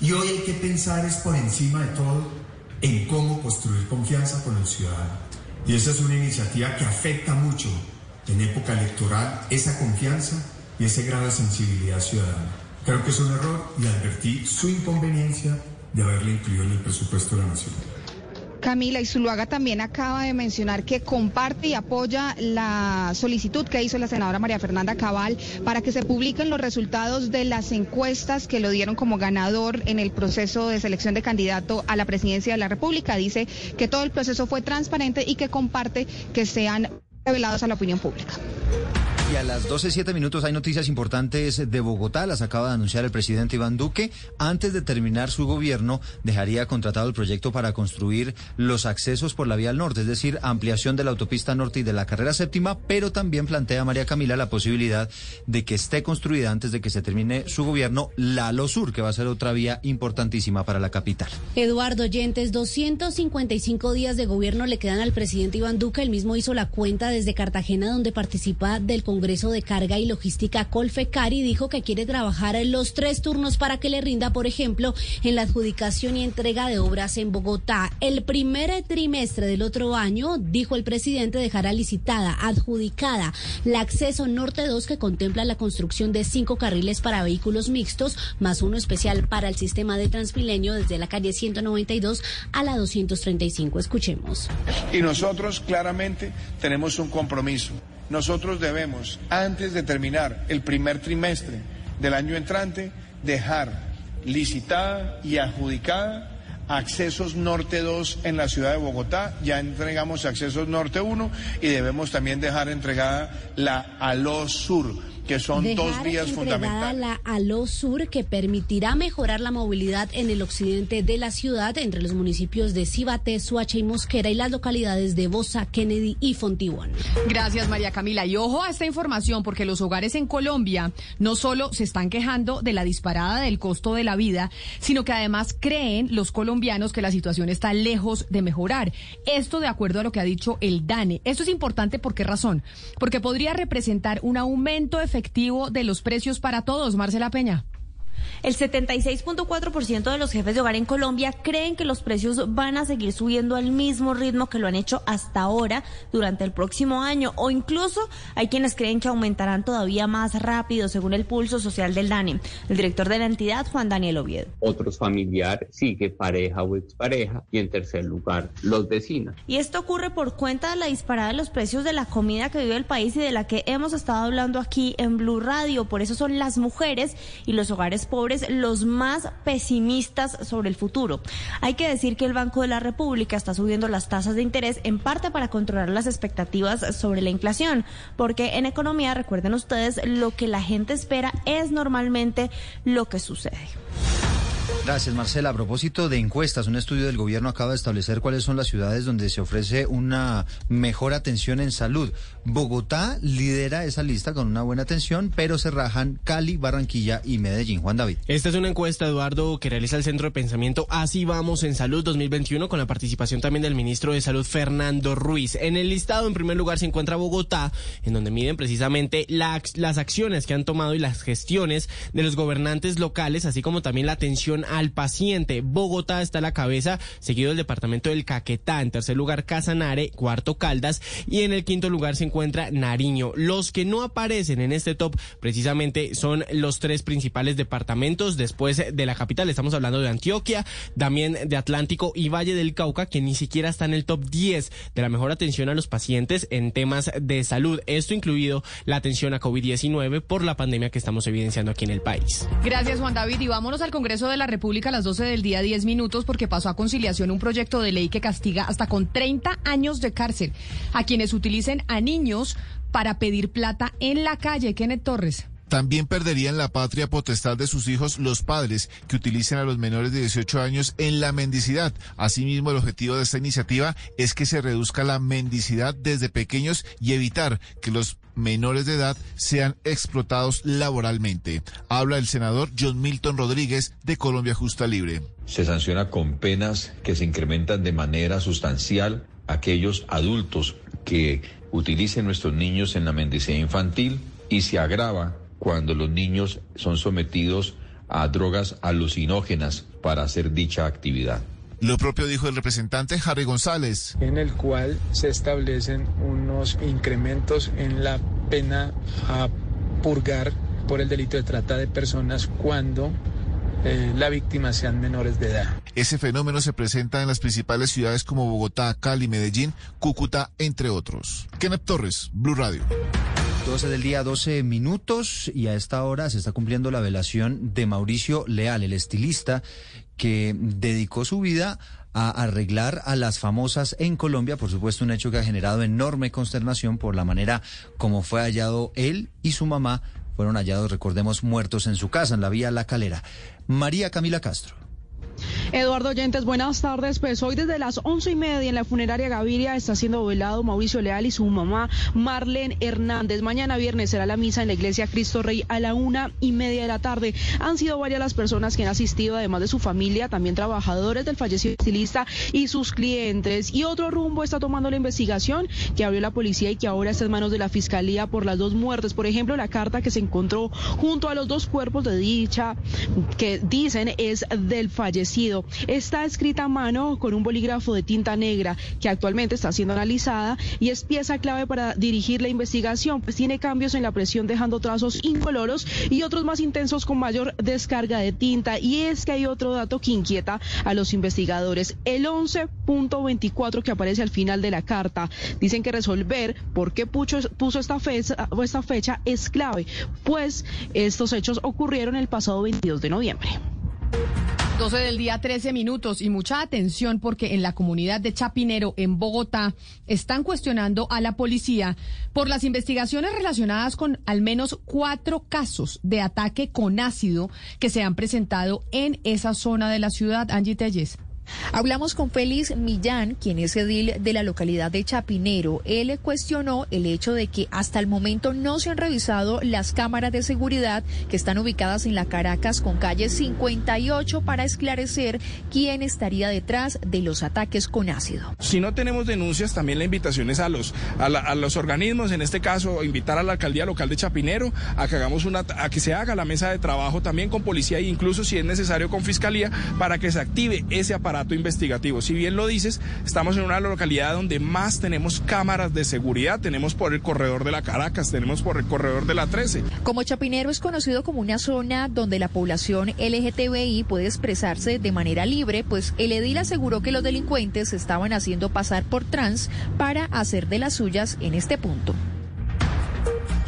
Y hoy hay que pensar es por encima de todo en cómo construir confianza con el ciudadano. Y esa es una iniciativa que afecta mucho en época electoral esa confianza y ese grado de sensibilidad ciudadana. Creo que es un error y advertí su inconveniencia de haberle incluido en el presupuesto de la Nación. Camila y Zuluaga también acaba de mencionar que comparte y apoya la solicitud que hizo la senadora María Fernanda Cabal para que se publiquen los resultados de las encuestas que lo dieron como ganador en el proceso de selección de candidato a la presidencia de la República. Dice que todo el proceso fue transparente y que comparte que sean revelados a la opinión pública. Y a las 12.07 minutos hay noticias importantes de Bogotá. Las acaba de anunciar el presidente Iván Duque. Antes de terminar su gobierno, dejaría contratado el proyecto para construir los accesos por la vía al norte, es decir, ampliación de la autopista norte y de la carrera séptima, pero también plantea María Camila la posibilidad de que esté construida antes de que se termine su gobierno la Lo Sur, que va a ser otra vía importantísima para la capital. Eduardo Yentes, 255 días de gobierno le quedan al presidente Iván Duque. El mismo hizo la cuenta desde Cartagena, donde participa del Congreso Congreso de Carga y Logística Colfecari dijo que quiere trabajar en los tres turnos para que le rinda, por ejemplo, en la adjudicación y entrega de obras en Bogotá. El primer trimestre del otro año, dijo el presidente, dejará licitada, adjudicada, la acceso norte 2 que contempla la construcción de cinco carriles para vehículos mixtos, más uno especial para el sistema de Transmilenio desde la calle 192 a la 235. Escuchemos. Y nosotros claramente tenemos un compromiso nosotros debemos, antes de terminar el primer trimestre del año entrante, dejar licitada y adjudicada accesos norte 2 en la ciudad de Bogotá, ya entregamos accesos norte 1 y debemos también dejar entregada la ALO Sur que son dos vías fundamentales. la ALO Sur que permitirá mejorar la movilidad en el occidente de la ciudad entre los municipios de Cibate, Suacha y Mosquera y las localidades de Bosa, Kennedy y Fontibón. Gracias María Camila. Y ojo a esta información porque los hogares en Colombia no solo se están quejando de la disparada del costo de la vida, sino que además creen los colombianos que la situación está lejos de mejorar. Esto de acuerdo a lo que ha dicho el DANE. Esto es importante por qué razón? Porque podría representar un aumento de efectivo de los precios para todos, Marcela Peña. El 76.4% de los jefes de hogar en Colombia creen que los precios van a seguir subiendo al mismo ritmo que lo han hecho hasta ahora durante el próximo año o incluso hay quienes creen que aumentarán todavía más rápido según el pulso social del DANE. El director de la entidad, Juan Daniel Oviedo. Otros familiares sigue pareja o expareja y en tercer lugar los vecinos. Y esto ocurre por cuenta de la disparada de los precios de la comida que vive el país y de la que hemos estado hablando aquí en Blue Radio. Por eso son las mujeres y los hogares pobres los más pesimistas sobre el futuro. Hay que decir que el Banco de la República está subiendo las tasas de interés en parte para controlar las expectativas sobre la inflación, porque en economía, recuerden ustedes, lo que la gente espera es normalmente lo que sucede. Gracias, Marcela. A propósito de encuestas, un estudio del gobierno acaba de establecer cuáles son las ciudades donde se ofrece una mejor atención en salud. Bogotá lidera esa lista con una buena atención, pero se rajan Cali, Barranquilla y Medellín. Juan David. Esta es una encuesta, Eduardo, que realiza el Centro de Pensamiento Así Vamos en Salud 2021 con la participación también del ministro de Salud, Fernando Ruiz. En el listado, en primer lugar, se encuentra Bogotá, en donde miden precisamente las acciones que han tomado y las gestiones de los gobernantes locales, así como también la atención al paciente. Bogotá está a la cabeza, seguido el departamento del Caquetá. En tercer lugar, Casanare. Cuarto, Caldas. Y en el quinto lugar se Nariño. Los que no aparecen en este top precisamente son los tres principales departamentos después de la capital. Estamos hablando de Antioquia, también de Atlántico y Valle del Cauca, que ni siquiera está en el top 10 de la mejor atención a los pacientes en temas de salud. Esto incluido la atención a COVID-19 por la pandemia que estamos evidenciando aquí en el país. Gracias, Juan David. Y vámonos al Congreso de la República a las 12 del día 10 minutos porque pasó a conciliación un proyecto de ley que castiga hasta con 30 años de cárcel a quienes utilicen a niños para pedir plata en la calle. Kenneth Torres. También perderían la patria potestad de sus hijos los padres que utilicen a los menores de 18 años en la mendicidad. Asimismo, el objetivo de esta iniciativa es que se reduzca la mendicidad desde pequeños y evitar que los menores de edad sean explotados laboralmente. Habla el senador John Milton Rodríguez de Colombia Justa Libre. Se sanciona con penas que se incrementan de manera sustancial aquellos adultos que utilicen nuestros niños en la mendicidad infantil y se agrava cuando los niños son sometidos a drogas alucinógenas para hacer dicha actividad. Lo propio dijo el representante Harry González. En el cual se establecen unos incrementos en la pena a purgar por el delito de trata de personas cuando eh, la víctima sean menores de edad. Ese fenómeno se presenta en las principales ciudades como Bogotá, Cali, Medellín, Cúcuta, entre otros. Kenneth Torres, Blue Radio. 12 del día, 12 minutos y a esta hora se está cumpliendo la velación de Mauricio Leal, el estilista que dedicó su vida a arreglar a las famosas en Colombia, por supuesto un hecho que ha generado enorme consternación por la manera como fue hallado él y su mamá fueron hallados, recordemos, muertos en su casa, en la vía La Calera. María Camila Castro. Eduardo Oyentes, buenas tardes. Pues hoy desde las once y media en la funeraria Gaviria está siendo velado Mauricio Leal y su mamá Marlene Hernández. Mañana viernes será la misa en la iglesia Cristo Rey a la una y media de la tarde. Han sido varias las personas que han asistido, además de su familia, también trabajadores del fallecido estilista y sus clientes. Y otro rumbo está tomando la investigación que abrió la policía y que ahora está en manos de la fiscalía por las dos muertes. Por ejemplo, la carta que se encontró junto a los dos cuerpos de dicha que dicen es del fallecido. Está escrita a mano con un bolígrafo de tinta negra que actualmente está siendo analizada y es pieza clave para dirigir la investigación, pues tiene cambios en la presión dejando trazos incoloros y otros más intensos con mayor descarga de tinta. Y es que hay otro dato que inquieta a los investigadores, el 11.24 que aparece al final de la carta. Dicen que resolver por qué puso, puso esta, fecha, esta fecha es clave, pues estos hechos ocurrieron el pasado 22 de noviembre. 12 del día, 13 minutos y mucha atención porque en la comunidad de Chapinero, en Bogotá, están cuestionando a la policía por las investigaciones relacionadas con al menos cuatro casos de ataque con ácido que se han presentado en esa zona de la ciudad. Angie Telles. Hablamos con Félix Millán, quien es edil de la localidad de Chapinero. Él cuestionó el hecho de que hasta el momento no se han revisado las cámaras de seguridad que están ubicadas en la Caracas con calle 58 para esclarecer quién estaría detrás de los ataques con ácido. Si no tenemos denuncias, también la invitación es a los, a, los organismos, en este caso, invitar a la alcaldía local de Chapinero a que hagamos una, a que se haga la mesa de trabajo también con policía e incluso si es necesario con fiscalía para que se active ese aparato investigativo. Si bien lo dices, estamos en una localidad donde más tenemos cámaras de seguridad, tenemos por el corredor de la Caracas, tenemos por el corredor de la 13. Como Chapinero es conocido como una zona donde la población LGTBI puede expresarse de manera libre, pues el edil aseguró que los delincuentes estaban haciendo pasar por trans para hacer de las suyas en este punto.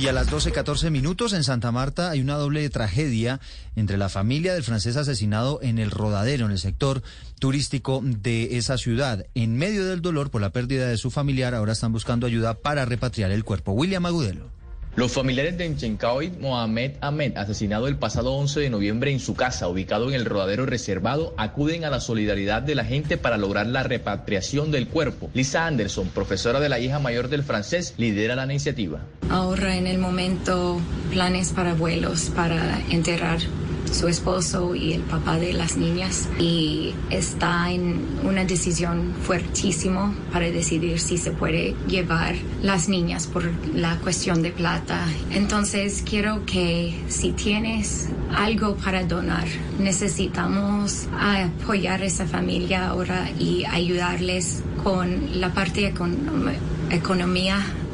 Y a las 12.14 minutos en Santa Marta hay una doble tragedia entre la familia del francés asesinado en el Rodadero, en el sector turístico de esa ciudad. En medio del dolor por la pérdida de su familiar, ahora están buscando ayuda para repatriar el cuerpo. William Agudelo. Los familiares de Enchenkaoid Mohamed Ahmed, asesinado el pasado 11 de noviembre en su casa, ubicado en el rodadero reservado, acuden a la solidaridad de la gente para lograr la repatriación del cuerpo. Lisa Anderson, profesora de la hija mayor del francés, lidera la iniciativa. Ahorra en el momento planes para vuelos, para enterrar su esposo y el papá de las niñas y está en una decisión fuertísimo para decidir si se puede llevar las niñas por la cuestión de plata. Entonces quiero que si tienes algo para donar, necesitamos apoyar a esa familia ahora y ayudarles con la parte económica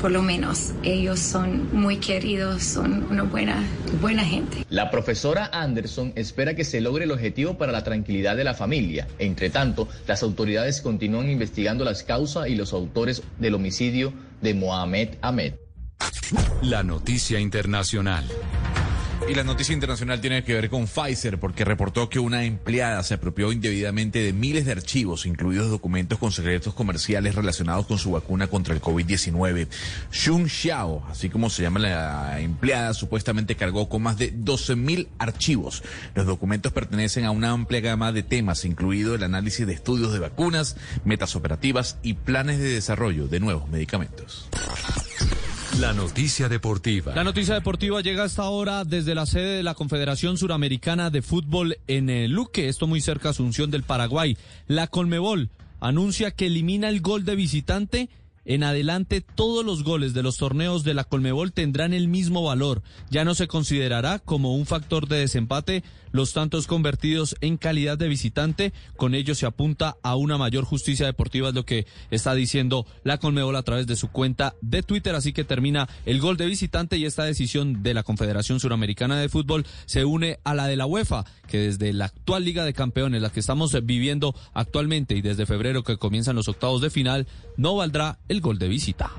por lo menos ellos son muy queridos, son una buena, buena gente. La profesora Anderson espera que se logre el objetivo para la tranquilidad de la familia. Entre tanto, las autoridades continúan investigando las causas y los autores del homicidio de Mohamed Ahmed. La noticia internacional. Y la noticia internacional tiene que ver con Pfizer porque reportó que una empleada se apropió indebidamente de miles de archivos, incluidos documentos con secretos comerciales relacionados con su vacuna contra el COVID-19. Xun Xiao, así como se llama la empleada, supuestamente cargó con más de 12.000 archivos. Los documentos pertenecen a una amplia gama de temas, incluido el análisis de estudios de vacunas, metas operativas y planes de desarrollo de nuevos medicamentos. La noticia deportiva. La noticia deportiva llega hasta ahora desde la sede de la Confederación Suramericana de Fútbol en Luque, esto muy cerca de Asunción del Paraguay. La Colmebol anuncia que elimina el gol de visitante En adelante, todos los goles de los torneos de la Colmebol tendrán el mismo valor. Ya no se considerará como un factor de desempate los tantos convertidos en calidad de visitante. Con ello se apunta a una mayor justicia deportiva, es lo que está diciendo la Colmebol a través de su cuenta de Twitter. Así que termina el gol de visitante y esta decisión de la Confederación Suramericana de Fútbol se une a la de la UEFA, que desde la actual Liga de Campeones, la que estamos viviendo actualmente y desde febrero que comienzan los octavos de final, no valdrá el gol de visita.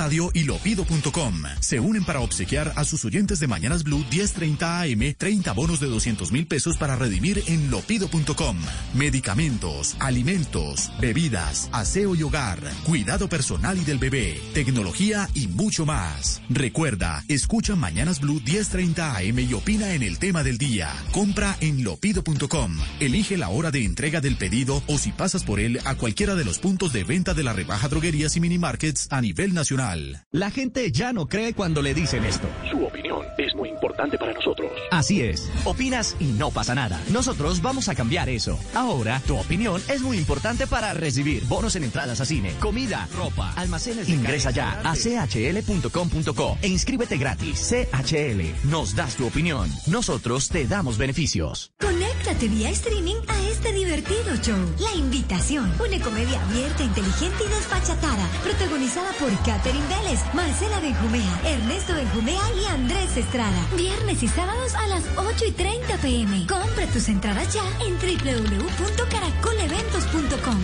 Radio y lopido.com se unen para obsequiar a sus oyentes de Mañanas Blue 1030 AM 30 bonos de 200 mil pesos para redimir en lopido.com. Medicamentos, alimentos, bebidas, aseo y hogar, cuidado personal y del bebé, tecnología y mucho más. Recuerda, escucha Mañanas Blue 1030 AM y opina en el tema del día. Compra en lopido.com. Elige la hora de entrega del pedido o si pasas por él a cualquiera de los puntos de venta de la rebaja droguerías y minimarkets a nivel nacional. La gente ya no cree cuando le dicen esto. Su opinión es muy importante para nosotros. Así es. Opinas y no pasa nada. Nosotros vamos a cambiar eso. Ahora, tu opinión es muy importante para recibir bonos en entradas a cine, comida, ropa, almacenes. Ingresa ya a chl.com.co e inscríbete gratis. CHL, nos das tu opinión. Nosotros te damos beneficios. Conéctate vía streaming a este divertido show. La invitación, una comedia abierta, inteligente y despachatada, protagonizada por Catherine Vélez, Marcela Benjumea, Ernesto Benjumea y Andrés Estrada. Viernes y sábados a las 8 y 30 pm. Compra tus entradas ya en www.caracoleventos.com.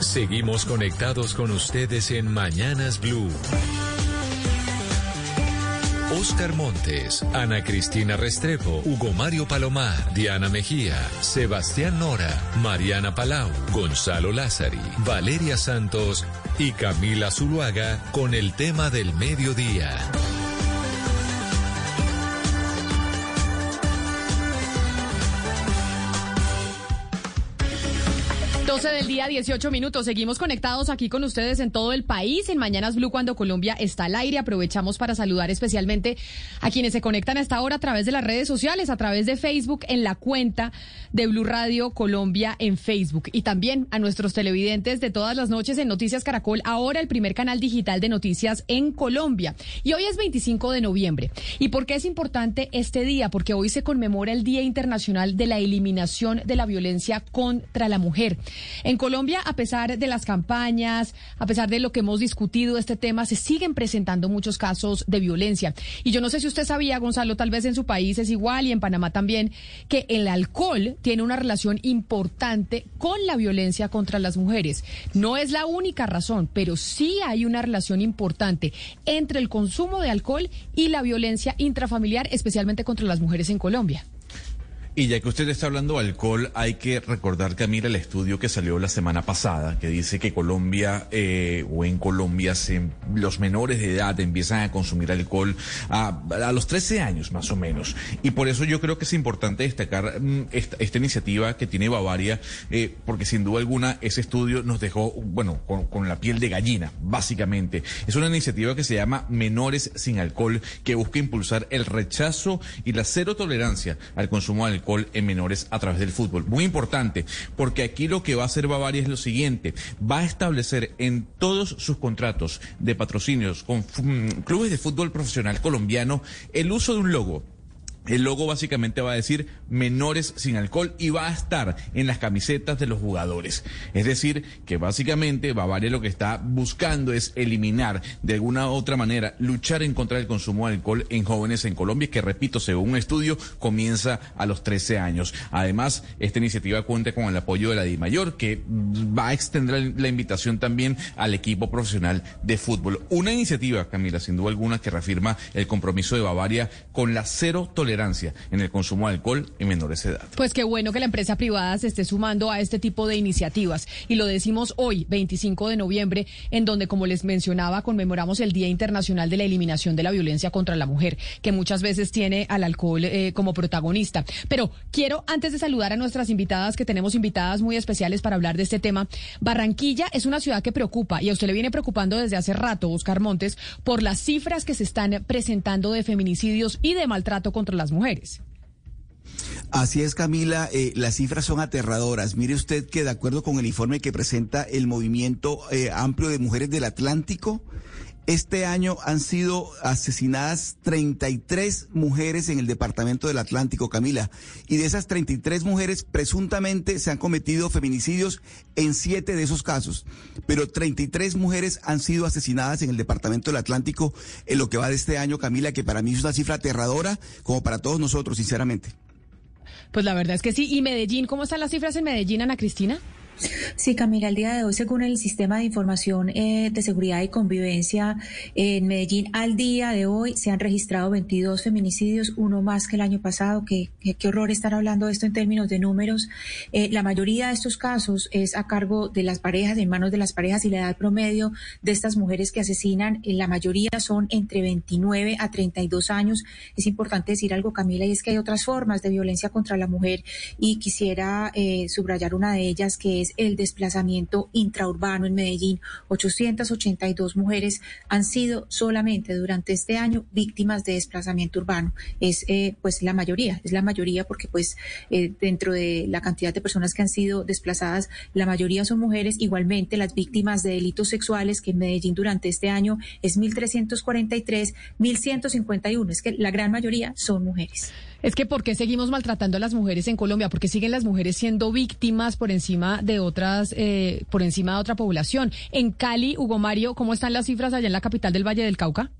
Seguimos conectados con ustedes en Mañanas Blue. Oscar Montes, Ana Cristina Restrepo, Hugo Mario Palomar, Diana Mejía, Sebastián Nora, Mariana Palau, Gonzalo Lázari, Valeria Santos y Camila Zuluaga con el tema del mediodía. 12 del día, 18 minutos. Seguimos conectados aquí con ustedes en todo el país. En Mañanas Blue, cuando Colombia está al aire, aprovechamos para saludar especialmente a quienes se conectan a esta hora a través de las redes sociales, a través de Facebook, en la cuenta de Blue Radio Colombia en Facebook. Y también a nuestros televidentes de todas las noches en Noticias Caracol, ahora el primer canal digital de noticias en Colombia. Y hoy es 25 de noviembre. ¿Y por qué es importante este día? Porque hoy se conmemora el Día Internacional de la Eliminación de la Violencia contra la Mujer. En Colombia, a pesar de las campañas, a pesar de lo que hemos discutido este tema, se siguen presentando muchos casos de violencia. Y yo no sé si usted sabía, Gonzalo, tal vez en su país es igual y en Panamá también, que el alcohol tiene una relación importante con la violencia contra las mujeres. No es la única razón, pero sí hay una relación importante entre el consumo de alcohol y la violencia intrafamiliar, especialmente contra las mujeres en Colombia. Y ya que usted está hablando de alcohol, hay que recordar, mira el estudio que salió la semana pasada, que dice que Colombia eh, o en Colombia se, los menores de edad empiezan a consumir alcohol a, a, los 13 años más o menos. Y por eso yo creo que es importante destacar mm, esta, esta, iniciativa que tiene Bavaria, eh, porque sin duda alguna ese estudio nos dejó, bueno, con, con la piel de gallina, básicamente. Es una iniciativa que se llama Menores sin Alcohol, que busca impulsar el rechazo y la cero tolerancia al consumo de alcohol alcohol en menores a través del fútbol. Muy importante, porque aquí lo que va a hacer Bavaria es lo siguiente, va a establecer en todos sus contratos de patrocinios con mm, clubes de fútbol profesional colombiano el uso de un logo el logo básicamente va a decir menores sin alcohol y va a estar en las camisetas de los jugadores. Es decir, que básicamente Bavaria lo que está buscando es eliminar de alguna u otra manera, luchar en contra del consumo de alcohol en jóvenes en Colombia, que repito, según un estudio, comienza a los 13 años. Además, esta iniciativa cuenta con el apoyo de la DIMAYOR, que va a extender la invitación también al equipo profesional de fútbol. Una iniciativa, Camila, sin duda alguna, que reafirma el compromiso de Bavaria con la cero tolerancia tolerancia en el consumo de alcohol en menores de edad. Pues qué bueno que la empresa privada se esté sumando a este tipo de iniciativas. Y lo decimos hoy, 25 de noviembre, en donde, como les mencionaba, conmemoramos el Día Internacional de la Eliminación de la Violencia contra la Mujer, que muchas veces tiene al alcohol eh, como protagonista. Pero quiero, antes de saludar a nuestras invitadas, que tenemos invitadas muy especiales para hablar de este tema, Barranquilla es una ciudad que preocupa, y a usted le viene preocupando desde hace rato, Oscar Montes, por las cifras que se están presentando de feminicidios y de maltrato contra las mujeres. Así es, Camila, eh, las cifras son aterradoras. Mire usted que de acuerdo con el informe que presenta el Movimiento eh, Amplio de Mujeres del Atlántico, este año han sido asesinadas 33 mujeres en el departamento del Atlántico, Camila. Y de esas 33 mujeres, presuntamente se han cometido feminicidios en siete de esos casos. Pero 33 mujeres han sido asesinadas en el departamento del Atlántico en lo que va de este año, Camila, que para mí es una cifra aterradora, como para todos nosotros, sinceramente. Pues la verdad es que sí. ¿Y Medellín? ¿Cómo están las cifras en Medellín, Ana Cristina? Sí, Camila, el día de hoy, según el Sistema de Información eh, de Seguridad y Convivencia en Medellín, al día de hoy se han registrado 22 feminicidios, uno más que el año pasado. Qué, qué, horror estar hablando de esto en términos de números. Eh, la mayoría de estos casos es a cargo de las parejas, en manos de las parejas y la edad promedio de estas mujeres que asesinan, la mayoría son entre 29 a 32 años. Es importante decir algo, Camila, y es que hay otras formas de violencia contra la mujer y quisiera eh, subrayar una de ellas que es el desplazamiento intraurbano en Medellín. 882 mujeres han sido solamente durante este año víctimas de desplazamiento urbano. Es eh, pues la mayoría, es la mayoría porque pues eh, dentro de la cantidad de personas que han sido desplazadas, la mayoría son mujeres. Igualmente las víctimas de delitos sexuales que en Medellín durante este año es 1.343, 1.151. Es que la gran mayoría son mujeres. Es que ¿por qué seguimos maltratando a las mujeres en Colombia? Porque siguen las mujeres siendo víctimas por encima de otras, eh, por encima de otra población. En Cali, Hugo Mario, ¿cómo están las cifras allá en la capital del Valle del Cauca?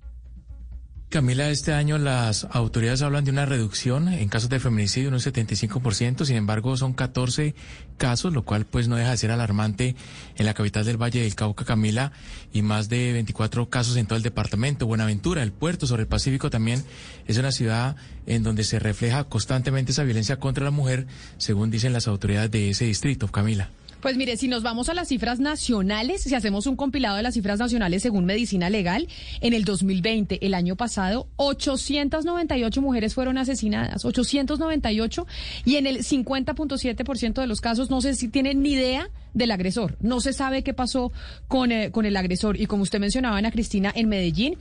Camila, este año las autoridades hablan de una reducción en casos de feminicidio en un 75%, sin embargo son 14 casos, lo cual pues no deja de ser alarmante en la capital del Valle del Cauca, Camila, y más de 24 casos en todo el departamento. Buenaventura, el puerto sobre el Pacífico también es una ciudad en donde se refleja constantemente esa violencia contra la mujer, según dicen las autoridades de ese distrito, Camila. Pues mire, si nos vamos a las cifras nacionales, si hacemos un compilado de las cifras nacionales según Medicina Legal, en el 2020, el año pasado, 898 mujeres fueron asesinadas, 898, y en el 50.7% de los casos, no sé si tienen ni idea del agresor. No se sabe qué pasó con, eh, con el agresor. Y como usted mencionaba, Ana Cristina, en Medellín,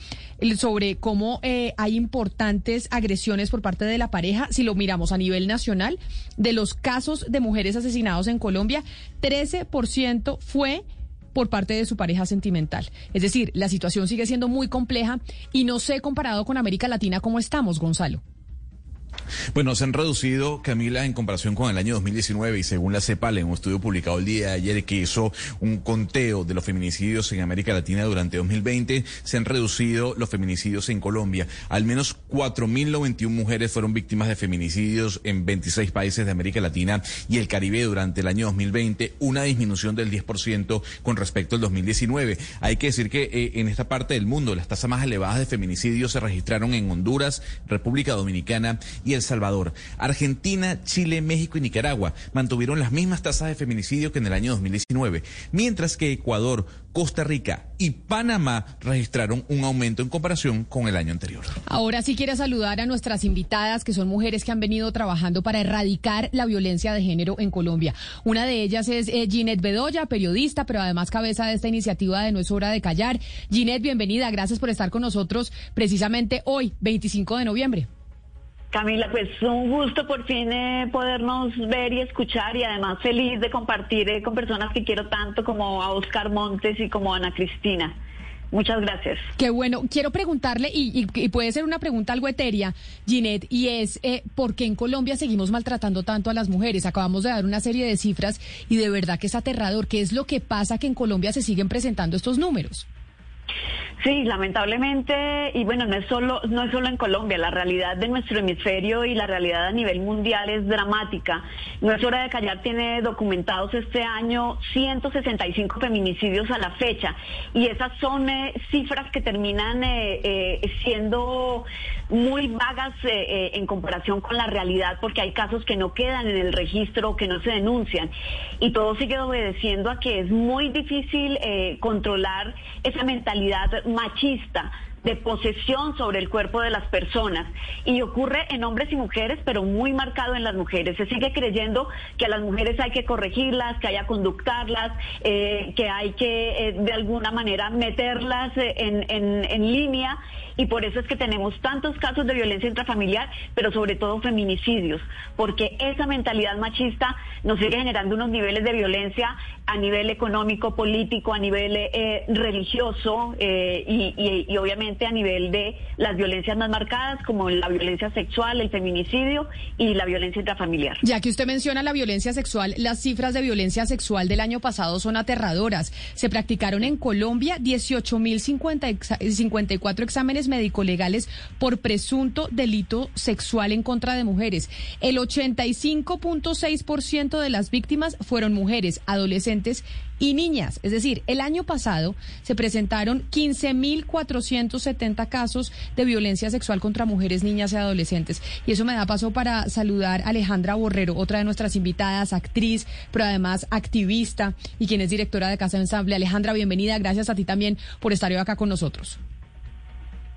sobre cómo eh, hay importantes agresiones por parte de la pareja, si lo miramos a nivel nacional, de los casos de mujeres asesinados en Colombia, 13% fue por parte de su pareja sentimental. Es decir, la situación sigue siendo muy compleja y no sé comparado con América Latina cómo estamos, Gonzalo. Bueno, se han reducido, Camila, en comparación con el año 2019 y según la CEPAL, en un estudio publicado el día de ayer que hizo un conteo de los feminicidios en América Latina durante 2020, se han reducido los feminicidios en Colombia. Al menos 4.091 mujeres fueron víctimas de feminicidios en 26 países de América Latina y el Caribe durante el año 2020, una disminución del 10% con respecto al 2019. Hay que decir que eh, en esta parte del mundo las tasas más elevadas de feminicidios se registraron en Honduras, República Dominicana y El Salvador. Argentina, Chile, México y Nicaragua mantuvieron las mismas tasas de feminicidio que en el año 2019, mientras que Ecuador, Costa Rica y Panamá registraron un aumento en comparación con el año anterior. Ahora sí quiero saludar a nuestras invitadas, que son mujeres que han venido trabajando para erradicar la violencia de género en Colombia. Una de ellas es eh, Ginette Bedoya, periodista, pero además cabeza de esta iniciativa de No es hora de callar. Ginette, bienvenida, gracias por estar con nosotros precisamente hoy, 25 de noviembre. Camila, pues un gusto por fin eh, podernos ver y escuchar y además feliz de compartir eh, con personas que quiero tanto como a Oscar Montes y como a Ana Cristina. Muchas gracias. Qué bueno. Quiero preguntarle, y, puede ser una pregunta algo etérea, Ginette, y es, eh, ¿por qué en Colombia seguimos maltratando tanto a las mujeres? Acabamos de dar una serie de cifras y de verdad que es aterrador. ¿Qué es lo que pasa que en Colombia se siguen presentando estos números? Sí, lamentablemente, y bueno, no es solo, no es solo en Colombia, la realidad de nuestro hemisferio y la realidad a nivel mundial es dramática. Es hora de callar, tiene documentados este año 165 feminicidios a la fecha, y esas son eh, cifras que terminan eh, eh, siendo muy vagas en comparación con la realidad, porque hay casos que no quedan en el registro, que no se denuncian, y todo sigue obedeciendo a que es muy difícil controlar esa mentalidad machista de posesión sobre el cuerpo de las personas. Y ocurre en hombres y mujeres, pero muy marcado en las mujeres. Se sigue creyendo que a las mujeres hay que corregirlas, que hay que conductarlas, eh, que hay que eh, de alguna manera meterlas eh, en, en línea y por eso es que tenemos tantos casos de violencia intrafamiliar, pero sobre todo feminicidios, porque esa mentalidad machista nos sigue generando unos niveles de violencia a nivel económico, político, a nivel eh, religioso eh, y, obviamente a nivel de las violencias más marcadas como la violencia sexual, el feminicidio y la violencia intrafamiliar. Ya que usted menciona la violencia sexual, las cifras de violencia sexual del año pasado son aterradoras. Se practicaron en Colombia 18.054 exámenes médico-legales por presunto delito sexual en contra de mujeres. El 85.6% de las víctimas fueron mujeres, adolescentes y niñas. Es decir, el año pasado se presentaron 15.470 casos de violencia sexual contra mujeres, niñas y adolescentes. Y eso me da paso para saludar a Alejandra Borrero, otra de nuestras invitadas, actriz, pero además activista y quien es directora de Casa Ensamble. Alejandra, bienvenida. Gracias a ti también por estar hoy acá con nosotros.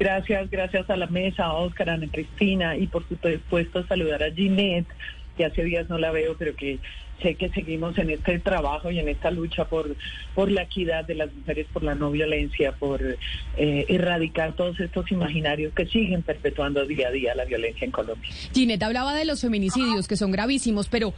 Gracias, gracias a la mesa, a Oscar, a Ana Cristina y por supuesto saludar a Ginette, que hace días no la veo, pero que sé que seguimos en este trabajo y en esta lucha por, por la equidad de las mujeres, por la no violencia, por eh, erradicar todos estos imaginarios que siguen perpetuando día a día la violencia en Colombia. Ginette hablaba de los feminicidios, que son gravísimos, pero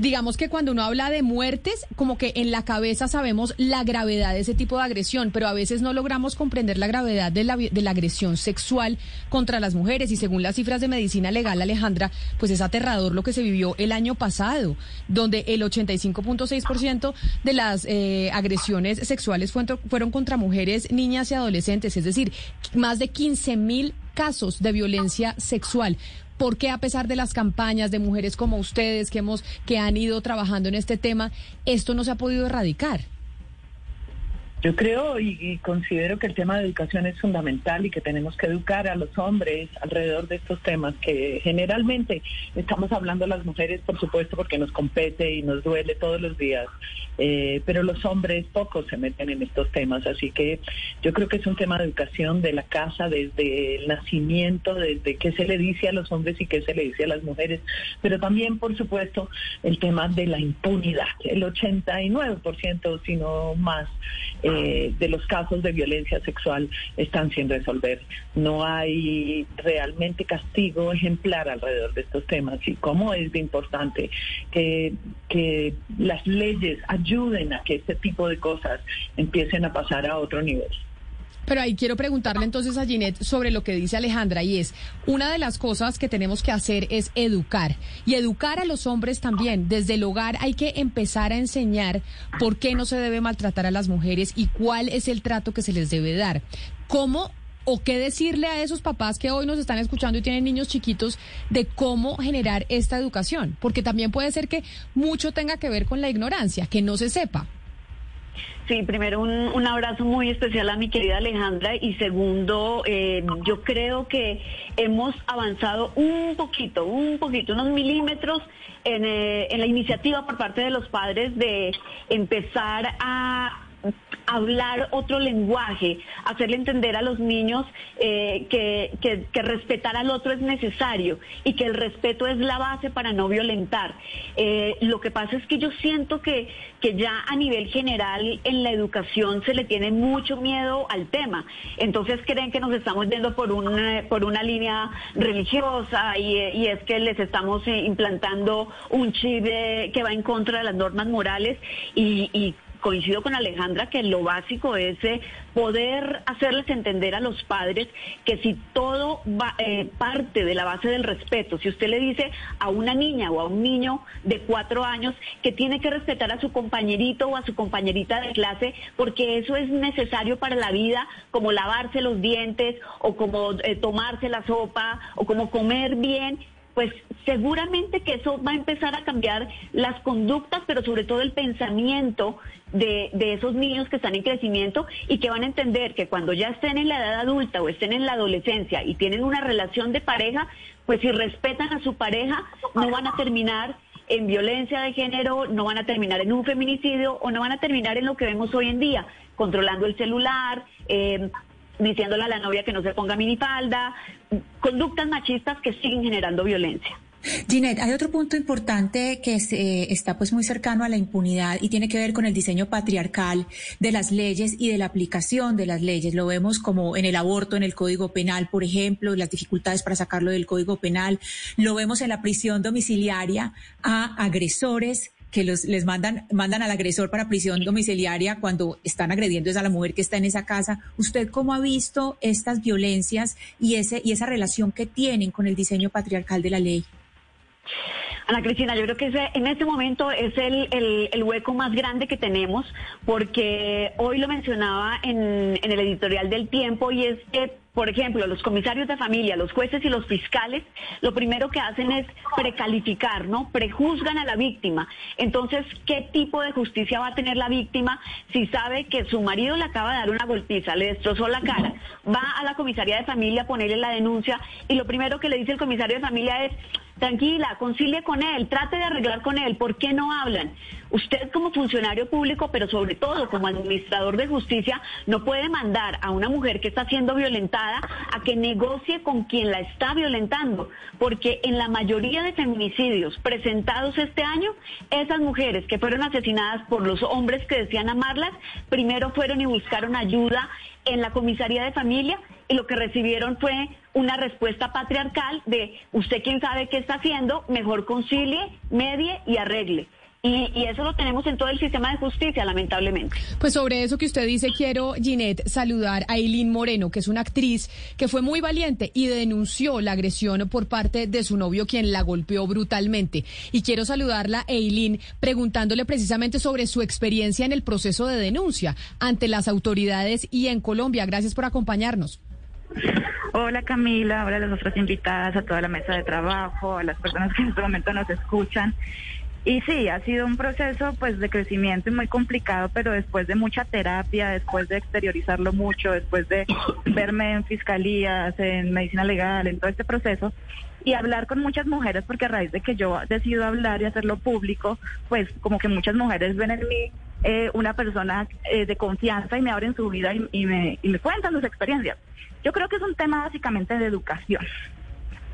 digamos que cuando uno habla de muertes, como que en la cabeza sabemos la gravedad de ese tipo de agresión, pero a veces no logramos comprender la gravedad de la, de la agresión sexual contra las mujeres. Y según las cifras de medicina legal, Alejandra, pues es aterrador lo que se vivió el año pasado, donde el 85.6% de las eh, agresiones sexuales fueron, contra mujeres, niñas y adolescentes, es decir, más de 15 mil casos de violencia sexual. ¿Por qué a pesar de las campañas de mujeres como ustedes que hemos que han ido trabajando en este tema, esto no se ha podido erradicar? Yo creo y, considero que el tema de educación es fundamental y que tenemos que educar a los hombres alrededor de estos temas que generalmente estamos hablando las mujeres, por supuesto, porque nos compete y nos duele todos los días, eh, pero los hombres pocos se meten en estos temas, así que yo creo que es un tema de educación de la casa desde el nacimiento, desde qué se le dice a los hombres y qué se le dice a las mujeres, pero también, por supuesto, el tema de la impunidad, el 89%, si no más. Eh, eh, de los casos de violencia sexual están sin resolver. No hay realmente castigo ejemplar alrededor de estos temas y cómo es de importante que, que las leyes ayuden a que este tipo de cosas empiecen a pasar a otro nivel. Pero ahí quiero preguntarle entonces a Ginette sobre lo que dice Alejandra y es, una de las cosas que tenemos que hacer es educar y educar a los hombres también. Desde el hogar hay que empezar a enseñar por qué no se debe maltratar a las mujeres y cuál es el trato que se les debe dar. ¿Cómo o qué decirle a esos papás que hoy nos están escuchando y tienen niños chiquitos de cómo generar esta educación? Porque también puede ser que mucho tenga que ver con la ignorancia, que no se sepa. Sí, primero un, un, abrazo muy especial a mi querida Alejandra y segundo, eh, yo creo que hemos avanzado un poquito, un poquito, unos milímetros en, eh, en la iniciativa por parte de los padres de empezar a hablar otro lenguaje, hacerle entender a los niños eh, que, que, respetar al otro es necesario y que el respeto es la base para no violentar. Eh, lo que pasa es que yo siento que, que ya a nivel general en la educación se le tiene mucho miedo al tema. Entonces creen que nos estamos yendo por una, por una línea religiosa y, y es que les estamos implantando un chip que va en contra de las normas morales y, y coincido con Alejandra que lo básico es eh, poder hacerles entender a los padres que si todo va, eh, parte de la base del respeto, si usted le dice a una niña o a un niño de cuatro años que tiene que respetar a su compañerito o a su compañerita de clase porque eso es necesario para la vida, como lavarse los dientes o como eh, tomarse la sopa o como comer bien, pues seguramente que eso va a empezar a cambiar las conductas, pero sobre todo el pensamiento de, de, esos niños que están en crecimiento y que van a entender que cuando ya estén en la edad adulta o estén en la adolescencia y tienen una relación de pareja, pues si respetan a su pareja, no van a terminar en violencia de género, no van a terminar en un feminicidio o no van a terminar en lo que vemos hoy en día, controlando el celular, eh, diciéndole a la novia que no se ponga minifalda, conductas machistas que siguen generando violencia. Ginette, hay otro punto importante que eh, está pues muy cercano a la impunidad y tiene que ver con el diseño patriarcal de las leyes y de la aplicación de las leyes. Lo vemos como en el aborto, en el Código Penal, por ejemplo, las dificultades para sacarlo del Código Penal. Lo vemos en la prisión domiciliaria a agresores que les mandan, mandan al agresor para prisión domiciliaria cuando están agrediendo a la mujer que está en esa casa. ¿Usted cómo ha visto estas violencias y, ese, y esa relación que tienen con el diseño patriarcal de la ley? Ana Cristina, yo creo que en este momento es el, el, hueco más grande que tenemos, porque hoy lo mencionaba en, en el editorial del tiempo y es que por ejemplo, los comisarios de familia, los jueces y los fiscales, lo primero que hacen es precalificar, ¿no? Prejuzgan a la víctima. Entonces, ¿qué tipo de justicia va a tener la víctima si sabe que su marido le acaba de dar una golpiza, le destrozó la cara? Va a la comisaría de familia a ponerle la denuncia y lo primero que le dice el comisario de familia es, tranquila, concilie con él, trate de arreglar con él, ¿por qué no hablan? Usted como funcionario público, pero sobre todo como administrador de justicia, no puede mandar a una mujer que está siendo violentada a que negocie con quien la está violentando, porque en la mayoría de feminicidios presentados este año, esas mujeres que fueron asesinadas por los hombres que decían amarlas, primero fueron y buscaron ayuda en la comisaría de familia y lo que recibieron fue una respuesta patriarcal de usted quién sabe qué está haciendo, mejor concilie, medie y arregle. Y, eso lo tenemos en todo el sistema de justicia, lamentablemente. Pues sobre eso que usted dice, quiero, Ginette, saludar a Eileen Moreno, que es una actriz que fue muy valiente y denunció la agresión por parte de su novio, quien la golpeó brutalmente. Y quiero saludarla, Eileen, preguntándole precisamente sobre su experiencia en el proceso de denuncia ante las autoridades y en Colombia. Gracias por acompañarnos. Hola Camila, hola a las otras invitadas, a toda la mesa de trabajo, a las personas que en este momento nos escuchan. Y sí, ha sido un proceso pues de crecimiento muy complicado, pero después de mucha terapia, después de exteriorizarlo mucho, después de verme en fiscalías, en medicina legal, en todo este proceso, y hablar con muchas mujeres, porque a raíz de que yo decido hablar y hacerlo público, pues como que muchas mujeres ven en mí eh, una persona eh, de confianza y me abren su vida y, me, y me cuentan sus experiencias. Yo creo que es un tema básicamente de educación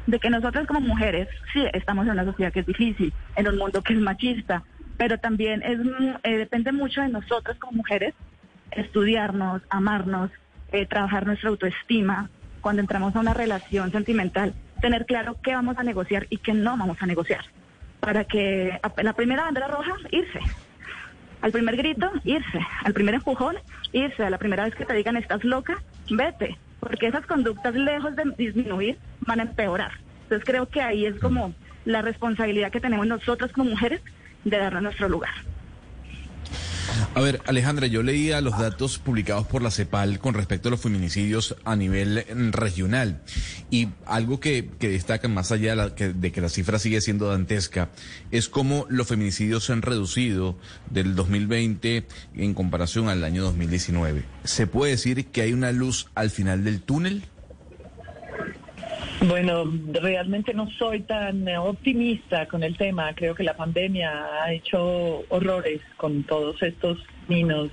de que nosotras como mujeres, sí, estamos en una sociedad que es difícil, en un mundo que es machista, pero también es eh, depende mucho de nosotras como mujeres estudiarnos, amarnos, eh, trabajar nuestra autoestima, cuando entramos a una relación sentimental, tener claro qué vamos a negociar y qué no vamos a negociar. Para que la primera bandera roja, irse. Al primer grito, irse. Al primer empujón, irse. A la primera vez que te digan estás loca, vete porque esas conductas, lejos de disminuir, van a empeorar. Entonces creo que ahí es como la responsabilidad que tenemos nosotras como mujeres de darnos nuestro lugar. A ver, Alejandra, yo leía los datos publicados por la CEPAL con respecto a los feminicidios a nivel regional y algo que, que destacan más allá de, que, de que la cifra sigue siendo dantesca es cómo los feminicidios se han reducido del 2020 en comparación al año 2019. ¿Se puede decir que hay una luz al final del túnel? Bueno, realmente no soy tan optimista con el tema. Creo que la pandemia ha hecho horrores con todos estos niños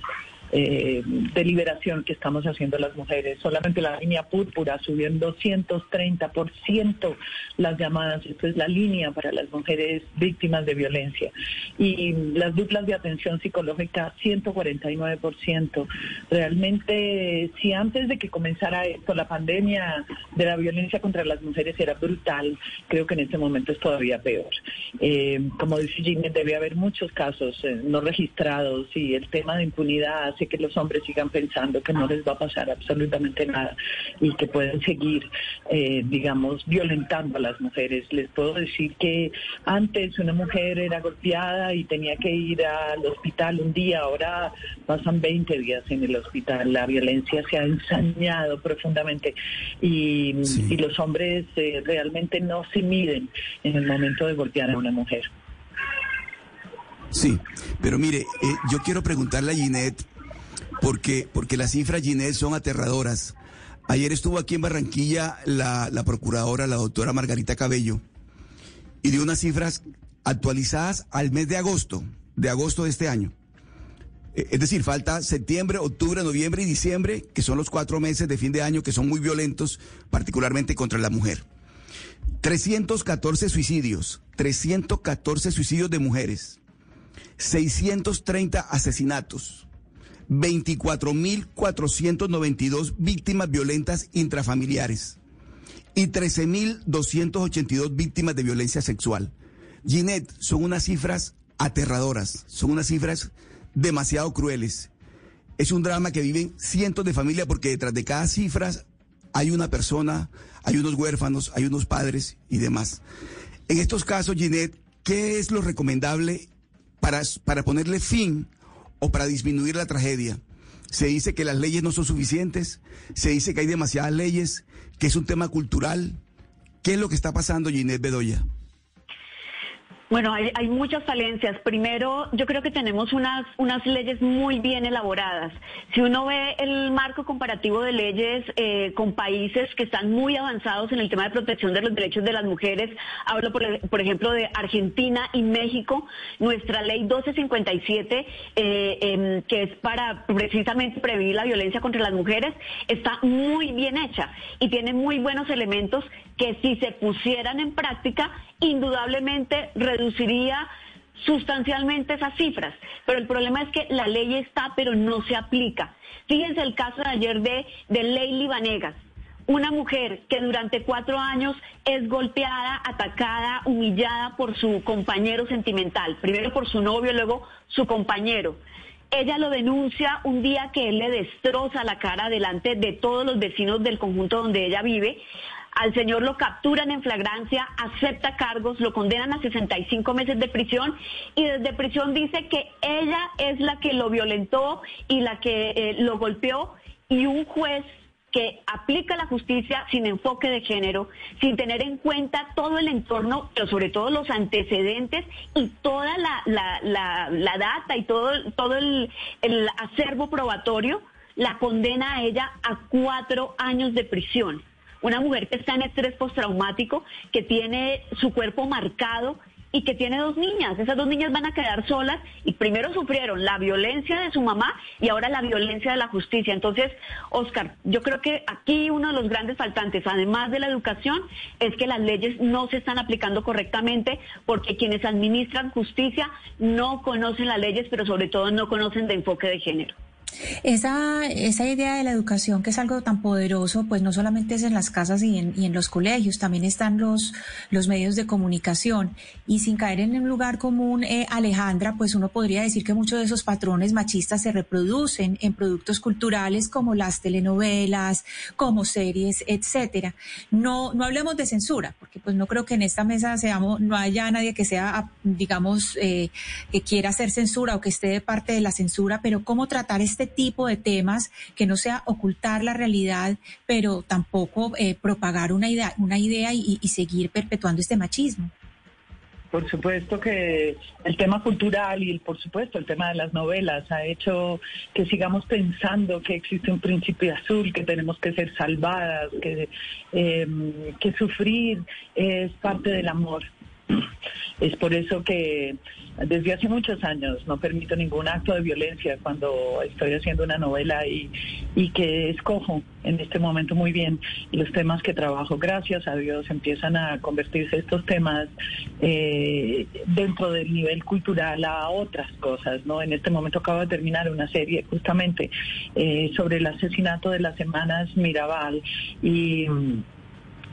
eh, de liberación que estamos haciendo las mujeres. Solamente la línea púrpura subió en 230% las llamadas. Esta es la línea para las mujeres víctimas de violencia. Y las duplas de atención psicológica, 149%. Realmente, si antes de que comenzara esto, la pandemia de la violencia contra las mujeres era brutal, creo que en este momento es todavía peor. Eh, como dice Jimmy, debe haber muchos casos eh, no registrados y el tema de impunidad hace que los hombres sigan pensando que no les va a pasar absolutamente nada y que pueden seguir, eh, digamos, violentando a las mujeres. Les puedo decir que antes una mujer era golpeada y tenía que ir al hospital un día, ahora pasan 20 días en el hospital. La violencia se ha ensañado profundamente y, los hombres eh, realmente no se miden en el momento de golpear a una mujer. Sí, pero mire, eh, yo quiero preguntarle a Ginette, porque, porque las cifras, Ginette, son aterradoras. Ayer estuvo aquí en Barranquilla la, la procuradora, la doctora Margarita Cabello, y dio unas cifras actualizadas al mes de agosto, de agosto de este año. Eh, es decir, falta septiembre, octubre, noviembre y diciembre, que son los cuatro meses de fin de año que son muy violentos, particularmente contra la mujer. 314 suicidios, 314 suicidios de mujeres, 630 asesinatos, 24.492 víctimas violentas intrafamiliares y 13.282 víctimas de violencia sexual. Ginette, son unas cifras aterradoras, son unas cifras demasiado crueles. Es un drama que viven cientos de familias porque detrás de cada cifra hay una persona, hay unos huérfanos, hay unos padres y demás. En estos casos, Ginette, ¿qué es lo recomendable para, para ponerle fin o para disminuir la tragedia? Se dice que las leyes no son suficientes, se dice que hay demasiadas leyes, que es un tema cultural. ¿Qué es lo que está pasando, Ginette Bedoya? Bueno, hay, muchas falencias. Primero, yo creo que tenemos unas, unas leyes muy bien elaboradas. Si uno ve el marco comparativo de leyes eh, con países que están muy avanzados en el tema de protección de los derechos de las mujeres, hablo por, ejemplo de Argentina y México, nuestra ley 1257, eh, em, que es para precisamente prevenir la violencia contra las mujeres, está muy bien hecha y tiene muy buenos elementos que si se pusieran en práctica, indudablemente reduciría sustancialmente esas cifras. Pero el problema es que la ley está, pero no se aplica. Fíjense el caso de ayer de, de Leili Vanegas, una mujer que durante cuatro años es golpeada, atacada, humillada por su compañero sentimental, primero por su novio, luego su compañero. Ella lo denuncia un día que él le destroza la cara delante de todos los vecinos del conjunto donde ella vive. Al señor lo capturan en flagrancia, acepta cargos, lo condenan a 65 meses de prisión y desde prisión dice que ella es la que lo violentó y la que eh, lo golpeó y un juez que aplica la justicia sin enfoque de género, sin tener en cuenta todo el entorno, pero sobre todo los antecedentes y toda la, data y todo, todo el, el acervo probatorio, la condena a ella a cuatro años de prisión una mujer que está en estrés postraumático, que tiene su cuerpo marcado y que tiene dos niñas. Esas dos niñas van a quedar solas y primero sufrieron la violencia de su mamá y ahora la violencia de la justicia. Entonces, Oscar, yo creo que aquí uno de los grandes faltantes, además de la educación, es que las leyes no se están aplicando correctamente porque quienes administran justicia no conocen las leyes, pero sobre todo no conocen de enfoque de género. Esa, esa idea de la educación que es algo tan poderoso, pues no solamente es en las casas y en, y en los colegios, también están los, los medios de comunicación. Y sin caer en un lugar común, eh, Alejandra, pues uno podría decir que muchos de esos patrones machistas se reproducen en productos culturales como las telenovelas, como series, etcétera. No, no hablemos de censura, porque pues no creo que en esta mesa seamos, no haya nadie que sea, digamos, eh, que quiera hacer censura o que esté de parte de la censura, pero cómo tratar este tipo de temas, que no sea ocultar la realidad, pero tampoco eh, propagar una idea, una idea y, seguir perpetuando este machismo. Por supuesto que el tema cultural y por supuesto el tema de las novelas ha hecho que sigamos pensando que existe un principio azul, que tenemos que ser salvadas, que, em, que sufrir es parte del amor Es por eso que desde hace muchos años no permito ningún acto de violencia cuando estoy haciendo una novela y, que escojo en este momento muy bien los temas que trabajo. Gracias a Dios empiezan a convertirse estos temas eh, dentro del nivel cultural a otras cosas. ¿no? En este momento acabo de terminar una serie justamente eh, sobre el asesinato de las semanas Mirabal y... Y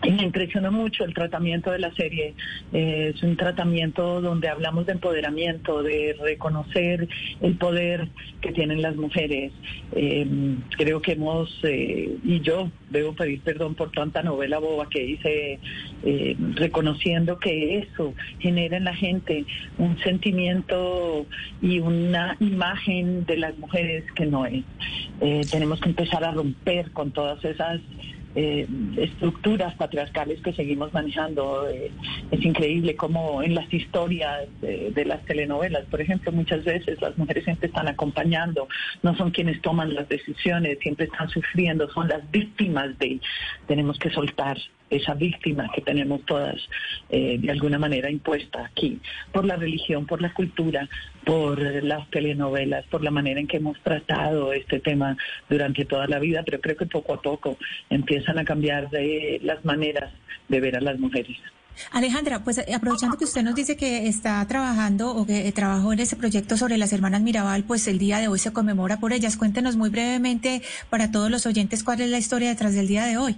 me impresionó mucho el tratamiento de la serie. Eh, es un tratamiento donde hablamos de empoderamiento, de reconocer el poder que tienen las mujeres. Eh, creo que hemos, eh, y yo debo pedir perdón por tanta novela boba que hice, reconociendo que eso genera en la gente un sentimiento y una imagen de las mujeres que no es. tenemos que empezar a romper con todas esas eh, estructuras patriarcales que seguimos manejando. Eh, es increíble cómo en las historias de, las telenovelas, por ejemplo, muchas veces las mujeres siempre están acompañando, no son quienes toman las decisiones, siempre están sufriendo, son las víctimas de... Tenemos que soltar esa víctima que tenemos todas eh, de alguna manera impuesta aquí por la religión, por la cultura, por las telenovelas, por la manera en que hemos tratado este tema durante toda la vida, pero creo que poco a poco empiezan a cambiar de las maneras de ver a las mujeres. Alejandra, pues eh, aprovechando que usted nos dice que está trabajando o que eh, trabajó en ese proyecto sobre las hermanas Mirabal, pues el día de hoy se conmemora por ellas. Cuéntenos muy brevemente para todos los oyentes cuál es la historia detrás del día de hoy.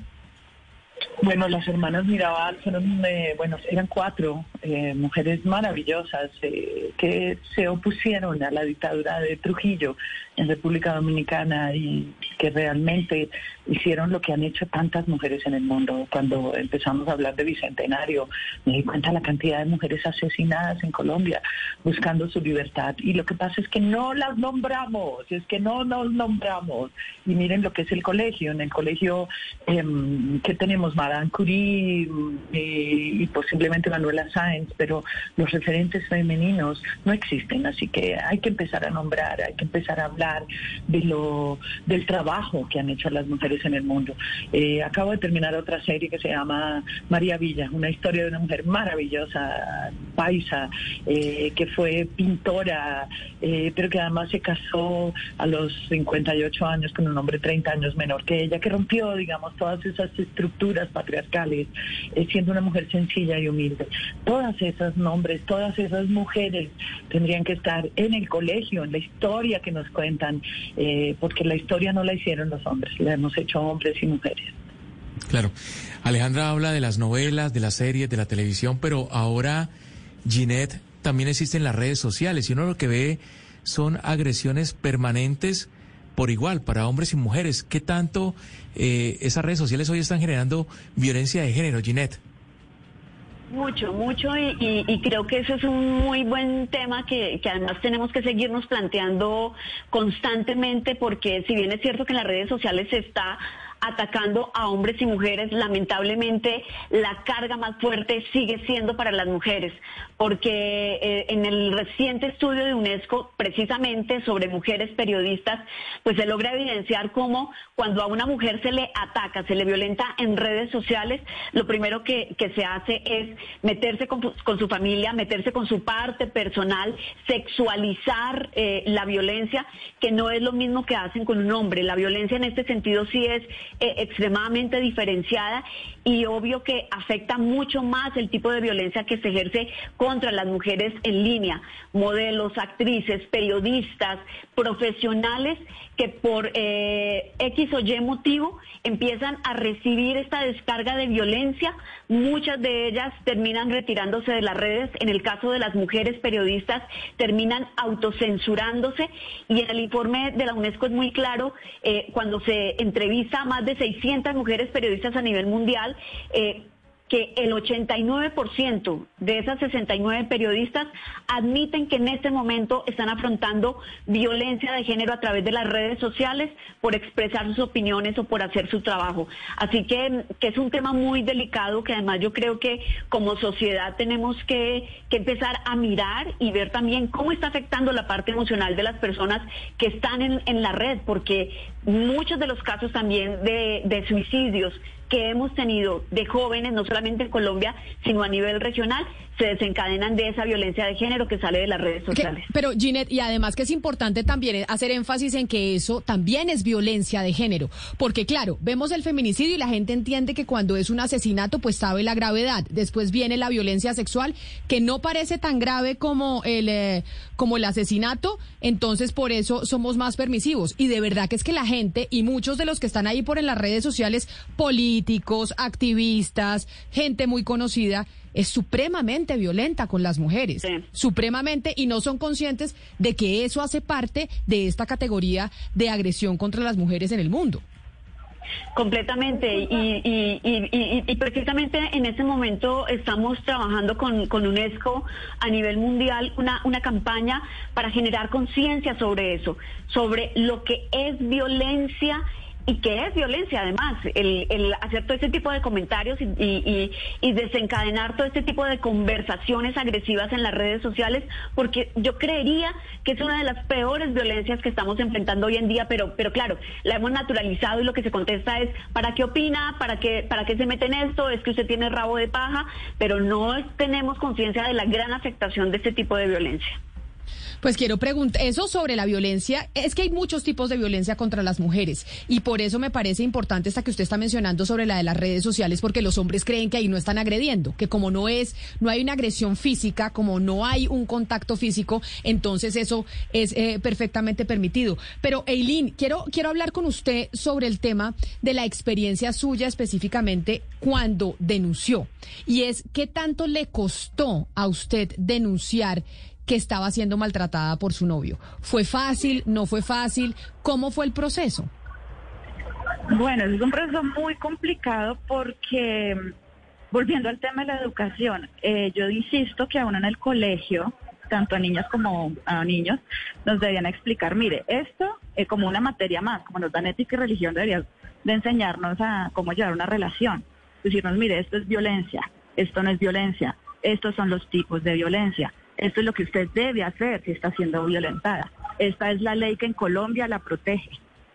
Bueno, las hermanas Mirabal fueron, eh, bueno, eran cuatro eh, mujeres maravillosas eh, que se opusieron a la dictadura de Trujillo en República Dominicana y que realmente hicieron lo que han hecho tantas mujeres en el mundo. Cuando empezamos a hablar de Bicentenario, me di cuenta la cantidad de mujeres asesinadas en Colombia buscando su libertad. Y lo que pasa es que no las nombramos, es que no nos nombramos. Y miren lo que es el colegio. En el colegio em, que tenemos Madame Curie y, y posiblemente Manuela Sáenz, pero los referentes femeninos no existen. Así que hay que empezar a nombrar, hay que empezar a hablar de lo, del trabajo que han hecho las mujeres en el mundo. Eh, acabo de terminar otra serie que se llama María Villa, una historia de una mujer maravillosa, paisa, eh, que fue pintora, eh, pero que además se casó a los 58 años con un hombre 30 años menor que ella, que rompió, digamos, todas esas estructuras patriarcales, siendo una mujer sencilla y humilde. Todas esas nombres, todas esas mujeres tendrían que estar en el colegio, en la historia que nos cuenta eh, porque la historia no la hicieron los hombres, la hemos hecho hombres y mujeres. Claro. Alejandra habla de las novelas, de las series, de la televisión, pero ahora, Ginette, también existen las redes sociales y uno lo que ve son agresiones permanentes por igual para hombres y mujeres. ¿Qué tanto eh, esas redes sociales hoy están generando violencia de género, Ginette? Mucho, mucho y, creo que eso es un muy buen tema que, que, además tenemos que seguirnos planteando constantemente porque si bien es cierto que en las redes sociales se está atacando a hombres y mujeres, lamentablemente la carga más fuerte sigue siendo para las mujeres, porque eh, en el reciente estudio de UNESCO, precisamente sobre mujeres periodistas, pues se logra evidenciar cómo cuando a una mujer se le ataca, se le violenta en redes sociales, lo primero que, se hace es meterse con, su familia, meterse con su parte personal, sexualizar eh, la violencia, que no es lo mismo que hacen con un hombre. La violencia en este sentido sí es eh, extremadamente diferenciada y obvio que afecta mucho más el tipo de violencia que se ejerce contra las mujeres en línea, modelos, actrices, periodistas, profesionales que por eh, X o Y motivo empiezan a recibir esta descarga de violencia. Muchas de ellas terminan retirándose de las redes. En el caso de las mujeres periodistas, terminan autocensurándose. Y en el informe de la UNESCO es muy claro, eh, cuando se entrevista a más de 600 mujeres periodistas a nivel mundial, eh, que el 89% de esas 69 periodistas admiten que en este momento están afrontando violencia de género a través de las redes sociales por expresar sus opiniones o por hacer su trabajo. Así que, es un tema muy delicado que además yo creo que como sociedad tenemos que, empezar a mirar y ver también cómo está afectando la parte emocional de las personas que están en, la red, porque muchos de los casos también de, de suicidios que hemos tenido de jóvenes, no solamente en Colombia, sino a nivel regional, se desencadenan de esa violencia de género que sale de las redes sociales. pero Ginette, y además que es importante también hacer énfasis en que eso también es violencia de género, porque claro, vemos el feminicidio y la gente entiende que cuando es un asesinato pues sabe la gravedad, después viene la violencia sexual que no parece tan grave como el eh, como el asesinato, entonces por eso somos más permisivos y de verdad que es que la gente y muchos de los que están ahí por en las redes sociales, políticos, activistas, gente muy conocida, es supremamente violenta con las mujeres, supremamente, y no son conscientes de que eso hace parte de esta categoría de agresión contra las mujeres en el mundo. Completamente, y, precisamente en este momento estamos trabajando con, con UNESCO a nivel mundial una, una campaña para generar conciencia sobre eso, sobre lo que es violencia y que es violencia además, el, hacer todo este tipo de comentarios y, y, desencadenar todo este tipo de conversaciones agresivas en las redes sociales, porque yo creería que es una de las peores violencias que estamos enfrentando hoy en día, pero, pero claro, la hemos naturalizado y lo que se contesta es, ¿para qué opina? ¿Para qué, ¿Para qué se mete en esto? Es que usted tiene rabo de paja, pero no tenemos conciencia de la gran afectación de este tipo de violencia. Pues quiero preguntar eso sobre la violencia. Es que hay muchos tipos de violencia contra las mujeres y por eso me parece importante esta que usted está mencionando sobre la de las redes sociales, porque los hombres creen que ahí no están agrediendo, que como no es, no hay una agresión física, como no hay un contacto físico, entonces eso es eh, perfectamente permitido. Pero Eileen, quiero, quiero hablar con usted sobre el tema de la experiencia suya específicamente cuando denunció. Y es, ¿qué tanto le costó a usted denunciar que estaba siendo maltratada por su novio. ¿Fue fácil? ¿No fue fácil? ¿Cómo fue el proceso? Bueno, es un proceso muy complicado porque, volviendo al tema de la educación, eh, yo insisto que aún en el colegio, tanto a niñas como a niños, nos deberían explicar, mire, esto es como una materia más, como nos dan ética y religión, deberían de enseñarnos a cómo llevar una relación. Decirnos, mire, esto es violencia, esto no es violencia, estos son los tipos de violencia. Esto es lo que usted debe hacer si está siendo violentada. Esta es la ley que en Colombia la protege.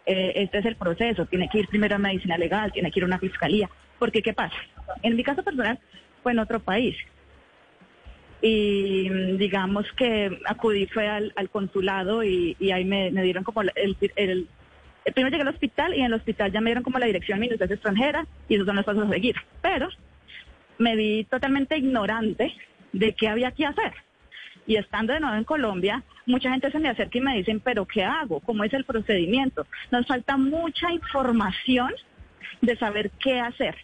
Eh, este es el proceso. Tiene que ir primero a medicina legal, tiene que ir a una fiscalía. Porque, ¿qué pasa? En mi caso personal fue en otro país. Y mm, digamos que acudí, fue al, consulado y, ahí me, dieron como el, el, primero llegué al hospital y en el hospital ya me dieron como la dirección minutos extranjera y esos son los pasos a seguir. Pero me vi totalmente ignorante de qué había que hacer. Y estando de nuevo en Colombia, mucha gente se me acerca y me dicen, pero ¿qué hago? ¿Cómo es el procedimiento? Nos falta mucha información de saber qué hacer.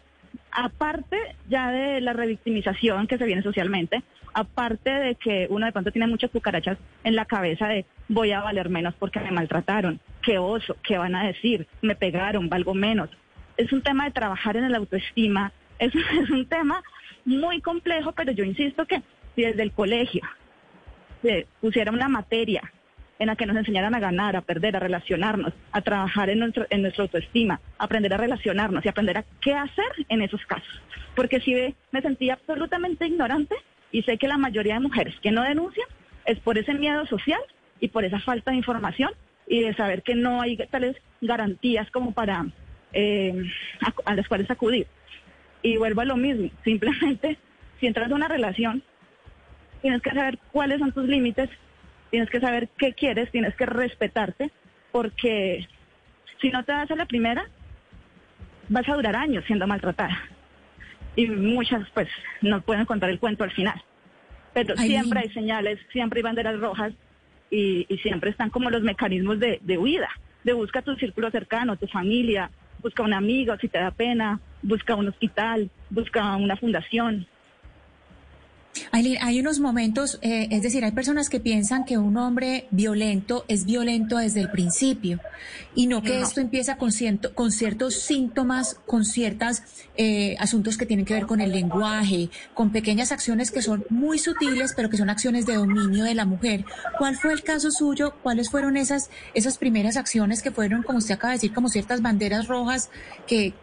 Aparte ya de la revictimización que se viene socialmente, aparte de que uno de pronto tiene muchas cucarachas en la cabeza de voy a valer menos porque me maltrataron, qué oso, qué van a decir, me pegaron, valgo menos. Es un tema de trabajar en la autoestima, es, es un tema muy complejo, pero yo insisto que desde el colegio se pusiera una materia en la que nos enseñaran a ganar, a perder, a relacionarnos, a trabajar en, nuestro, en nuestra autoestima, aprender a relacionarnos y aprender a qué hacer en esos casos. Porque si me sentía absolutamente ignorante y sé que la mayoría de mujeres que no denuncian es por ese miedo social y por esa falta de información y de saber que no hay tales garantías como para eh, a, a las cuales acudir. Y vuelvo a lo mismo, simplemente si entras en una relación tienes que saber cuáles son tus límites, tienes que saber qué quieres, tienes que respetarte, porque si no te das a la primera, vas a durar años siendo maltratada. Y muchas, pues, no pueden contar el cuento al final. Pero siempre hay señales, siempre hay banderas rojas y, siempre están como los mecanismos de, de huida, de busca tu círculo cercano, tu familia, busca un amigo si te da pena, busca un hospital, busca una fundación, hay unos momentos, eh, es decir, hay personas que piensan que un hombre violento es violento desde el principio y no que esto empieza con, con ciertos síntomas, con ciertos eh, asuntos que tienen que ver con el lenguaje, con pequeñas acciones que son muy sutiles, pero que son acciones de dominio de la mujer. ¿Cuál fue el caso suyo? ¿Cuáles fueron esas, esas primeras acciones que fueron, como usted acaba de decir, como ciertas banderas rojas que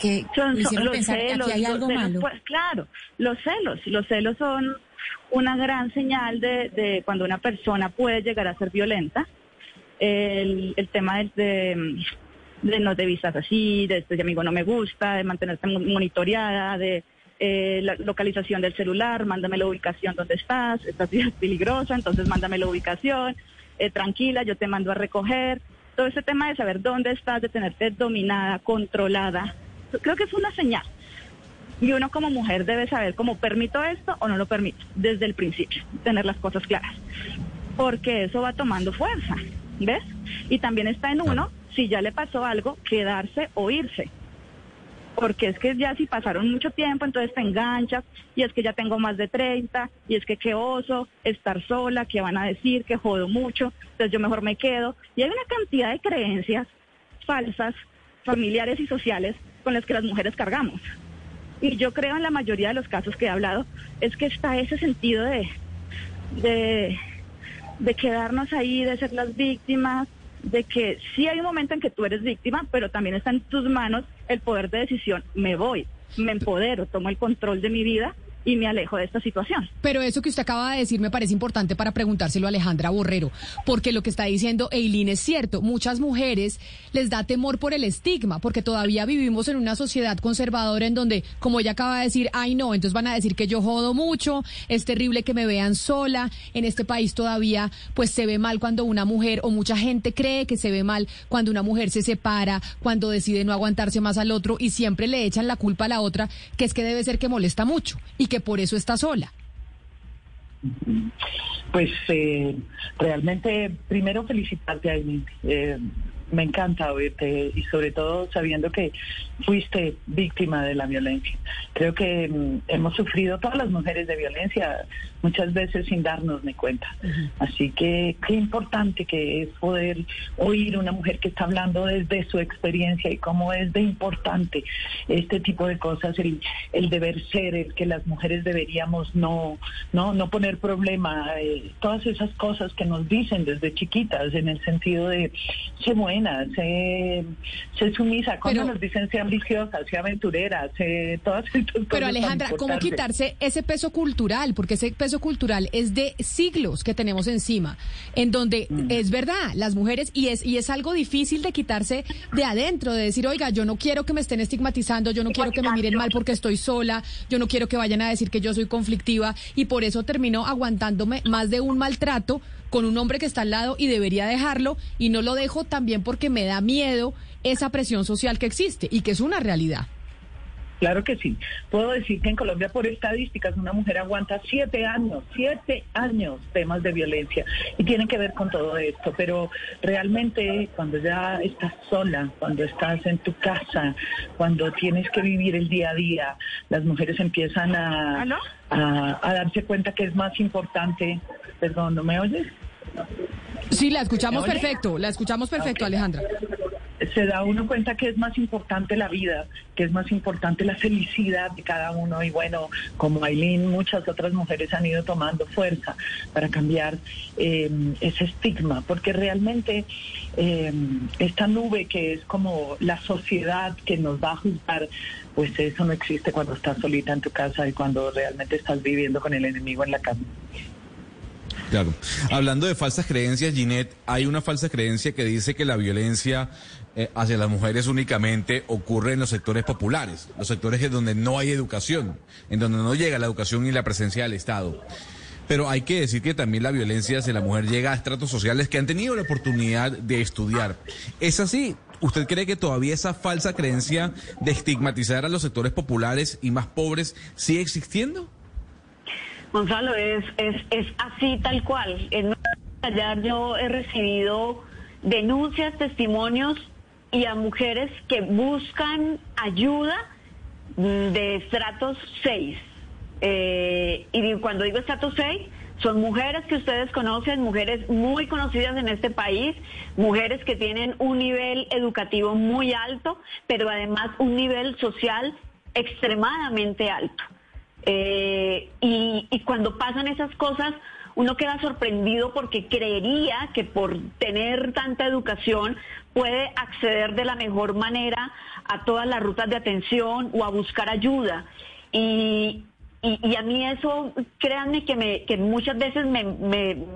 que son, hicieron pensar que aquí hay algo malo. Pues, claro, los celos, los celos son una gran señal de, cuando una persona puede llegar a ser violenta. El, tema de, de no te vistas así, de este amigo no me gusta, de mantenerte monitoreada, de eh, la localización del celular, mándame la ubicación donde estás, esta ciudad es peligrosa, entonces mándame la ubicación, eh, tranquila, yo te mando a recoger. Todo ese tema de saber dónde estás, de tenerte dominada, controlada, creo que es una señal. Y uno como mujer debe saber cómo permito esto o no lo permito, desde el principio, tener las cosas claras, porque eso va tomando fuerza, ¿ves? Y también está en uno, si ya le pasó algo, quedarse o irse porque es que ya si pasaron mucho tiempo, entonces te enganchas, y es que ya tengo más de 30, y es que qué oso, estar sola, que van a decir, que jodo mucho, entonces yo mejor me quedo. Y hay una cantidad de creencias falsas, familiares y sociales, con las que las mujeres cargamos. Y yo creo en la mayoría de los casos que he hablado, es que está ese sentido de, de, de quedarnos ahí, de ser las víctimas, de que sí hay un momento en que tú eres víctima, pero también está en tus manos el poder de decisión. Me voy, me empodero, tomo el control de mi vida y me alejo de esta situación. Pero eso que usted acaba de decir me parece importante para preguntárselo a Alejandra Borrero, porque lo que está diciendo Eileen es cierto. Muchas mujeres les da temor por el estigma, porque todavía vivimos en una sociedad conservadora en donde, como ella acaba de decir, ay no, entonces van a decir que yo jodo mucho, es terrible que me vean sola. En este país todavía, pues se ve mal cuando una mujer o mucha gente cree que se ve mal cuando una mujer se separa, cuando decide no aguantarse más al otro y siempre le echan la culpa a la otra, que es que debe ser que molesta mucho y que por eso está sola. Pues eh, realmente, primero felicitarte, Aileen. Eh, me encanta oírte y sobre todo sabiendo que fuiste víctima de la violencia. Creo que mm, hemos sufrido todas las mujeres de violencia muchas veces sin darnos ni cuenta. Así que qué importante que es poder oír una mujer que está hablando desde su experiencia y cómo es de importante este tipo de cosas, el, el deber ser, el que las mujeres deberíamos no, no, no poner problema, eh, todas esas cosas que nos dicen desde chiquitas en el sentido de se buena, se, se sumisa, cuando nos dicen sea ambiciosa, sea aventurera, se, todas estas cosas. Pero Alejandra, ¿cómo quitarse ese peso cultural? Porque ese peso cultural es de siglos que tenemos encima, en donde Mm. es verdad, las mujeres, y es, y es algo difícil de quitarse de adentro, de decir, oiga, yo no quiero que me estén estigmatizando, yo no quiero que me miren mal porque estoy sola, yo no quiero que vayan a decir que yo soy conflictiva, y por eso termino aguantándome más de un maltrato con un hombre que está al lado y debería dejarlo, y no lo dejo también porque me da miedo esa presión social que existe y que es una realidad. Claro que sí. Puedo decir que en Colombia, por estadísticas, una mujer aguanta siete años, siete años temas de violencia y tienen que ver con todo esto. Pero realmente cuando ya estás sola, cuando estás en tu casa, cuando tienes que vivir el día a día, las mujeres empiezan a, a, a darse cuenta que es más importante. Perdón, ¿no me oyes? Sí, la escuchamos perfecto, la escuchamos perfecto. Alejandra. se da uno cuenta que es más importante la vida, que es más importante la felicidad de cada uno y bueno, como Aileen, muchas otras mujeres han ido tomando fuerza para cambiar eh, ese estigma, porque realmente eh, esta nube que es como la sociedad que nos va a juzgar, pues eso no existe cuando estás solita en tu casa y cuando realmente estás viviendo con el enemigo en la casa. Claro. Hablando de falsas creencias, Ginette, hay una falsa creencia que dice que la violencia eh, hacia las mujeres únicamente ocurre en los sectores populares, los sectores en donde no hay educación, en donde no llega la educación y la presencia del Estado. Pero hay que decir que también la violencia hacia la mujer llega a estratos sociales que han tenido la oportunidad de estudiar. ¿Es así? ¿Usted cree que todavía esa falsa creencia de estigmatizar a los sectores populares y más pobres sigue existiendo? Gonzalo, es, es, es así tal cual. En ayer yo he recibido denuncias, testimonios y a mujeres que buscan ayuda de estratos 6. Eh, y cuando digo estratos 6, son mujeres que ustedes conocen, mujeres muy conocidas en este país, mujeres que tienen un nivel educativo muy alto, pero además un nivel social extremadamente alto. Eh, y, cuando pasan esas cosas, uno queda sorprendido porque creería que por tener tanta educación puede acceder de la mejor manera a todas las rutas de atención o a buscar ayuda. Y, a mí eso, créanme que, muchas veces me,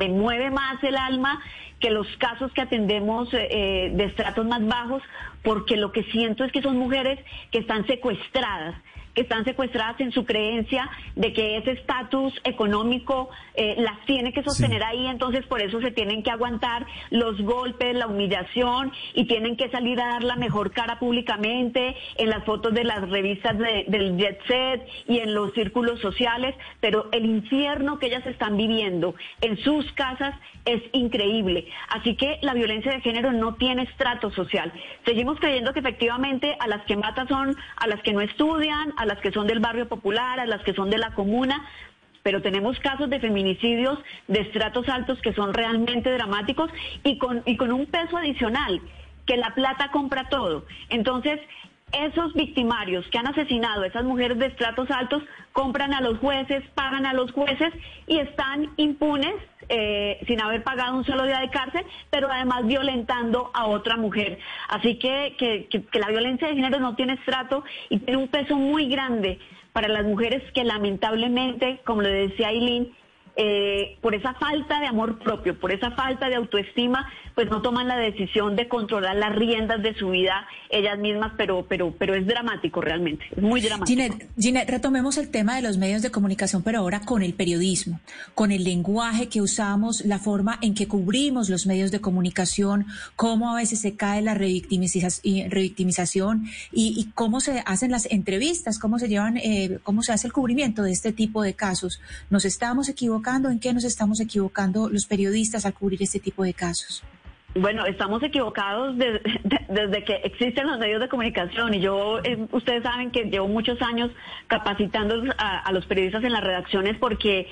mueve más el alma que los casos que atendemos eh, de estratos más bajos, porque lo que siento es que son mujeres que están secuestradas que están secuestradas en su creencia de que ese estatus económico eh, las tiene que sostener ahí, entonces por eso se tienen que aguantar los golpes, la humillación y tienen que salir a dar la mejor cara públicamente en las fotos de las revistas del jet set y en los círculos sociales, pero el infierno que ellas están viviendo en sus casas es increíble. Así que la violencia de género no tiene estrato social. Seguimos creyendo que efectivamente a las que matan son a las que no estudian, a las que son del barrio popular, a las que son de la comuna, pero tenemos casos de feminicidios de estratos altos que son realmente dramáticos y con, y con un peso adicional, que la plata compra todo. Entonces, esos victimarios que han asesinado a esas mujeres de estratos altos compran a los jueces, pagan a los jueces y están impunes eh, sin haber pagado un solo día de cárcel, pero además violentando a otra mujer. Así que, que, la violencia de género no tiene estrato y tiene un peso muy grande para las mujeres que lamentablemente, como le decía Aileen, eh, por esa falta de amor propio, por esa falta de autoestima, pues no toman la decisión de controlar las riendas de su vida ellas mismas, pero, pero, pero es dramático realmente, es muy dramático. Ginette, retomemos el tema de los medios de comunicación, pero ahora con el periodismo, con el lenguaje que usamos, la forma en que cubrimos los medios de comunicación, cómo a veces se cae la revictimización y, cómo se hacen las entrevistas, cómo se llevan, eh, cómo se hace el cubrimiento de este tipo de casos. ¿Nos estamos equivocando? ¿En qué nos estamos equivocando los periodistas al cubrir este tipo de casos? Bueno, estamos equivocados desde que existen los medios de comunicación y yo, eh, ustedes saben que llevo muchos años capacitando a, los periodistas en las redacciones porque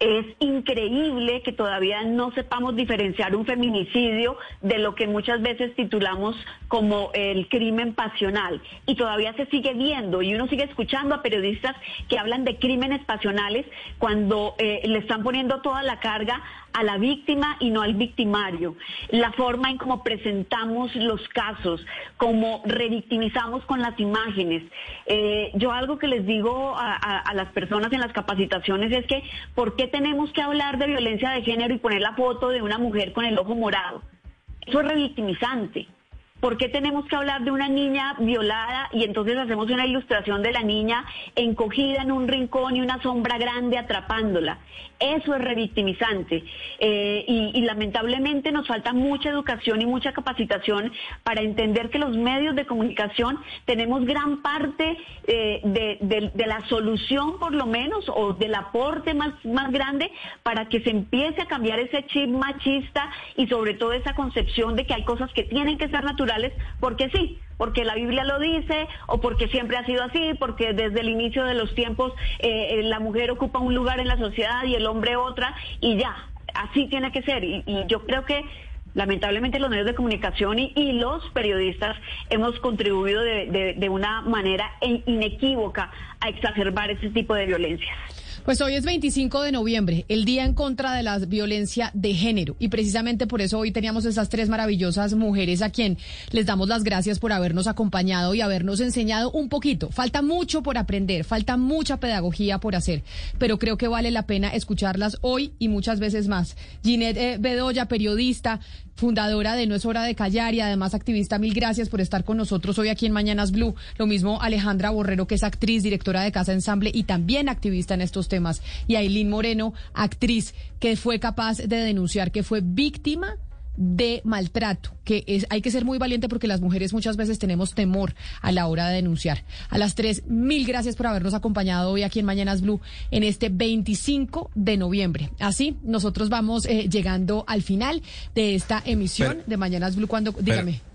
es increíble que todavía no sepamos diferenciar un feminicidio de lo que muchas veces titulamos como el crimen pasional. Y todavía se sigue viendo y uno sigue escuchando a periodistas que hablan de crímenes pasionales cuando eh, le están poniendo toda la carga a la víctima y no al victimario. La forma en cómo presentamos los casos, cómo revictimizamos con las imágenes. Eh, yo algo que les digo a, a, las personas en las capacitaciones es que, ¿por qué tenemos que hablar de violencia de género y poner la foto de una mujer con el ojo morado? Eso es revictimizante. ¿Por qué tenemos que hablar de una niña violada y entonces hacemos una ilustración de la niña encogida en un rincón y una sombra grande atrapándola? Eso es revictimizante. Eh, y, lamentablemente nos falta mucha educación y mucha capacitación para entender que los medios de comunicación tenemos gran parte eh, de, la solución, por lo menos, o del aporte más, más grande para que se empiece a cambiar ese chip machista y sobre todo esa concepción de que hay cosas que tienen que ser naturales porque sí, porque la Biblia lo dice o porque siempre ha sido así, porque desde el inicio de los tiempos eh, eh, la mujer ocupa un lugar en la sociedad y el hombre otra y ya, así tiene que ser. Y, yo creo que lamentablemente los medios de comunicación y, los periodistas hemos contribuido de, de una manera inequívoca a exacerbar ese tipo de violencias. Pues hoy es 25 de noviembre, el día en contra de la violencia de género. Y precisamente por eso hoy teníamos esas tres maravillosas mujeres a quien les damos las gracias por habernos acompañado y habernos enseñado un poquito. Falta mucho por aprender, falta mucha pedagogía por hacer, pero creo que vale la pena escucharlas hoy y muchas veces más. Ginette eh, Bedoya, periodista, fundadora de No es hora de callar y además activista. Mil gracias por estar con nosotros hoy aquí en Mañanas Blue. Lo mismo Alejandra Borrero, que es actriz, directora de Casa Ensamble y también activista en estos temas. Y Aileen Moreno, actriz, que fue capaz de denunciar que fue víctima de maltrato, que es, hay que ser muy valiente porque las mujeres muchas veces tenemos temor a la hora de denunciar. A las tres, mil gracias por habernos acompañado hoy aquí en Mañanas Blue en este 25 de noviembre. Así, nosotros vamos eh, llegando al final de esta emisión de Mañanas Blue cuando, dígame.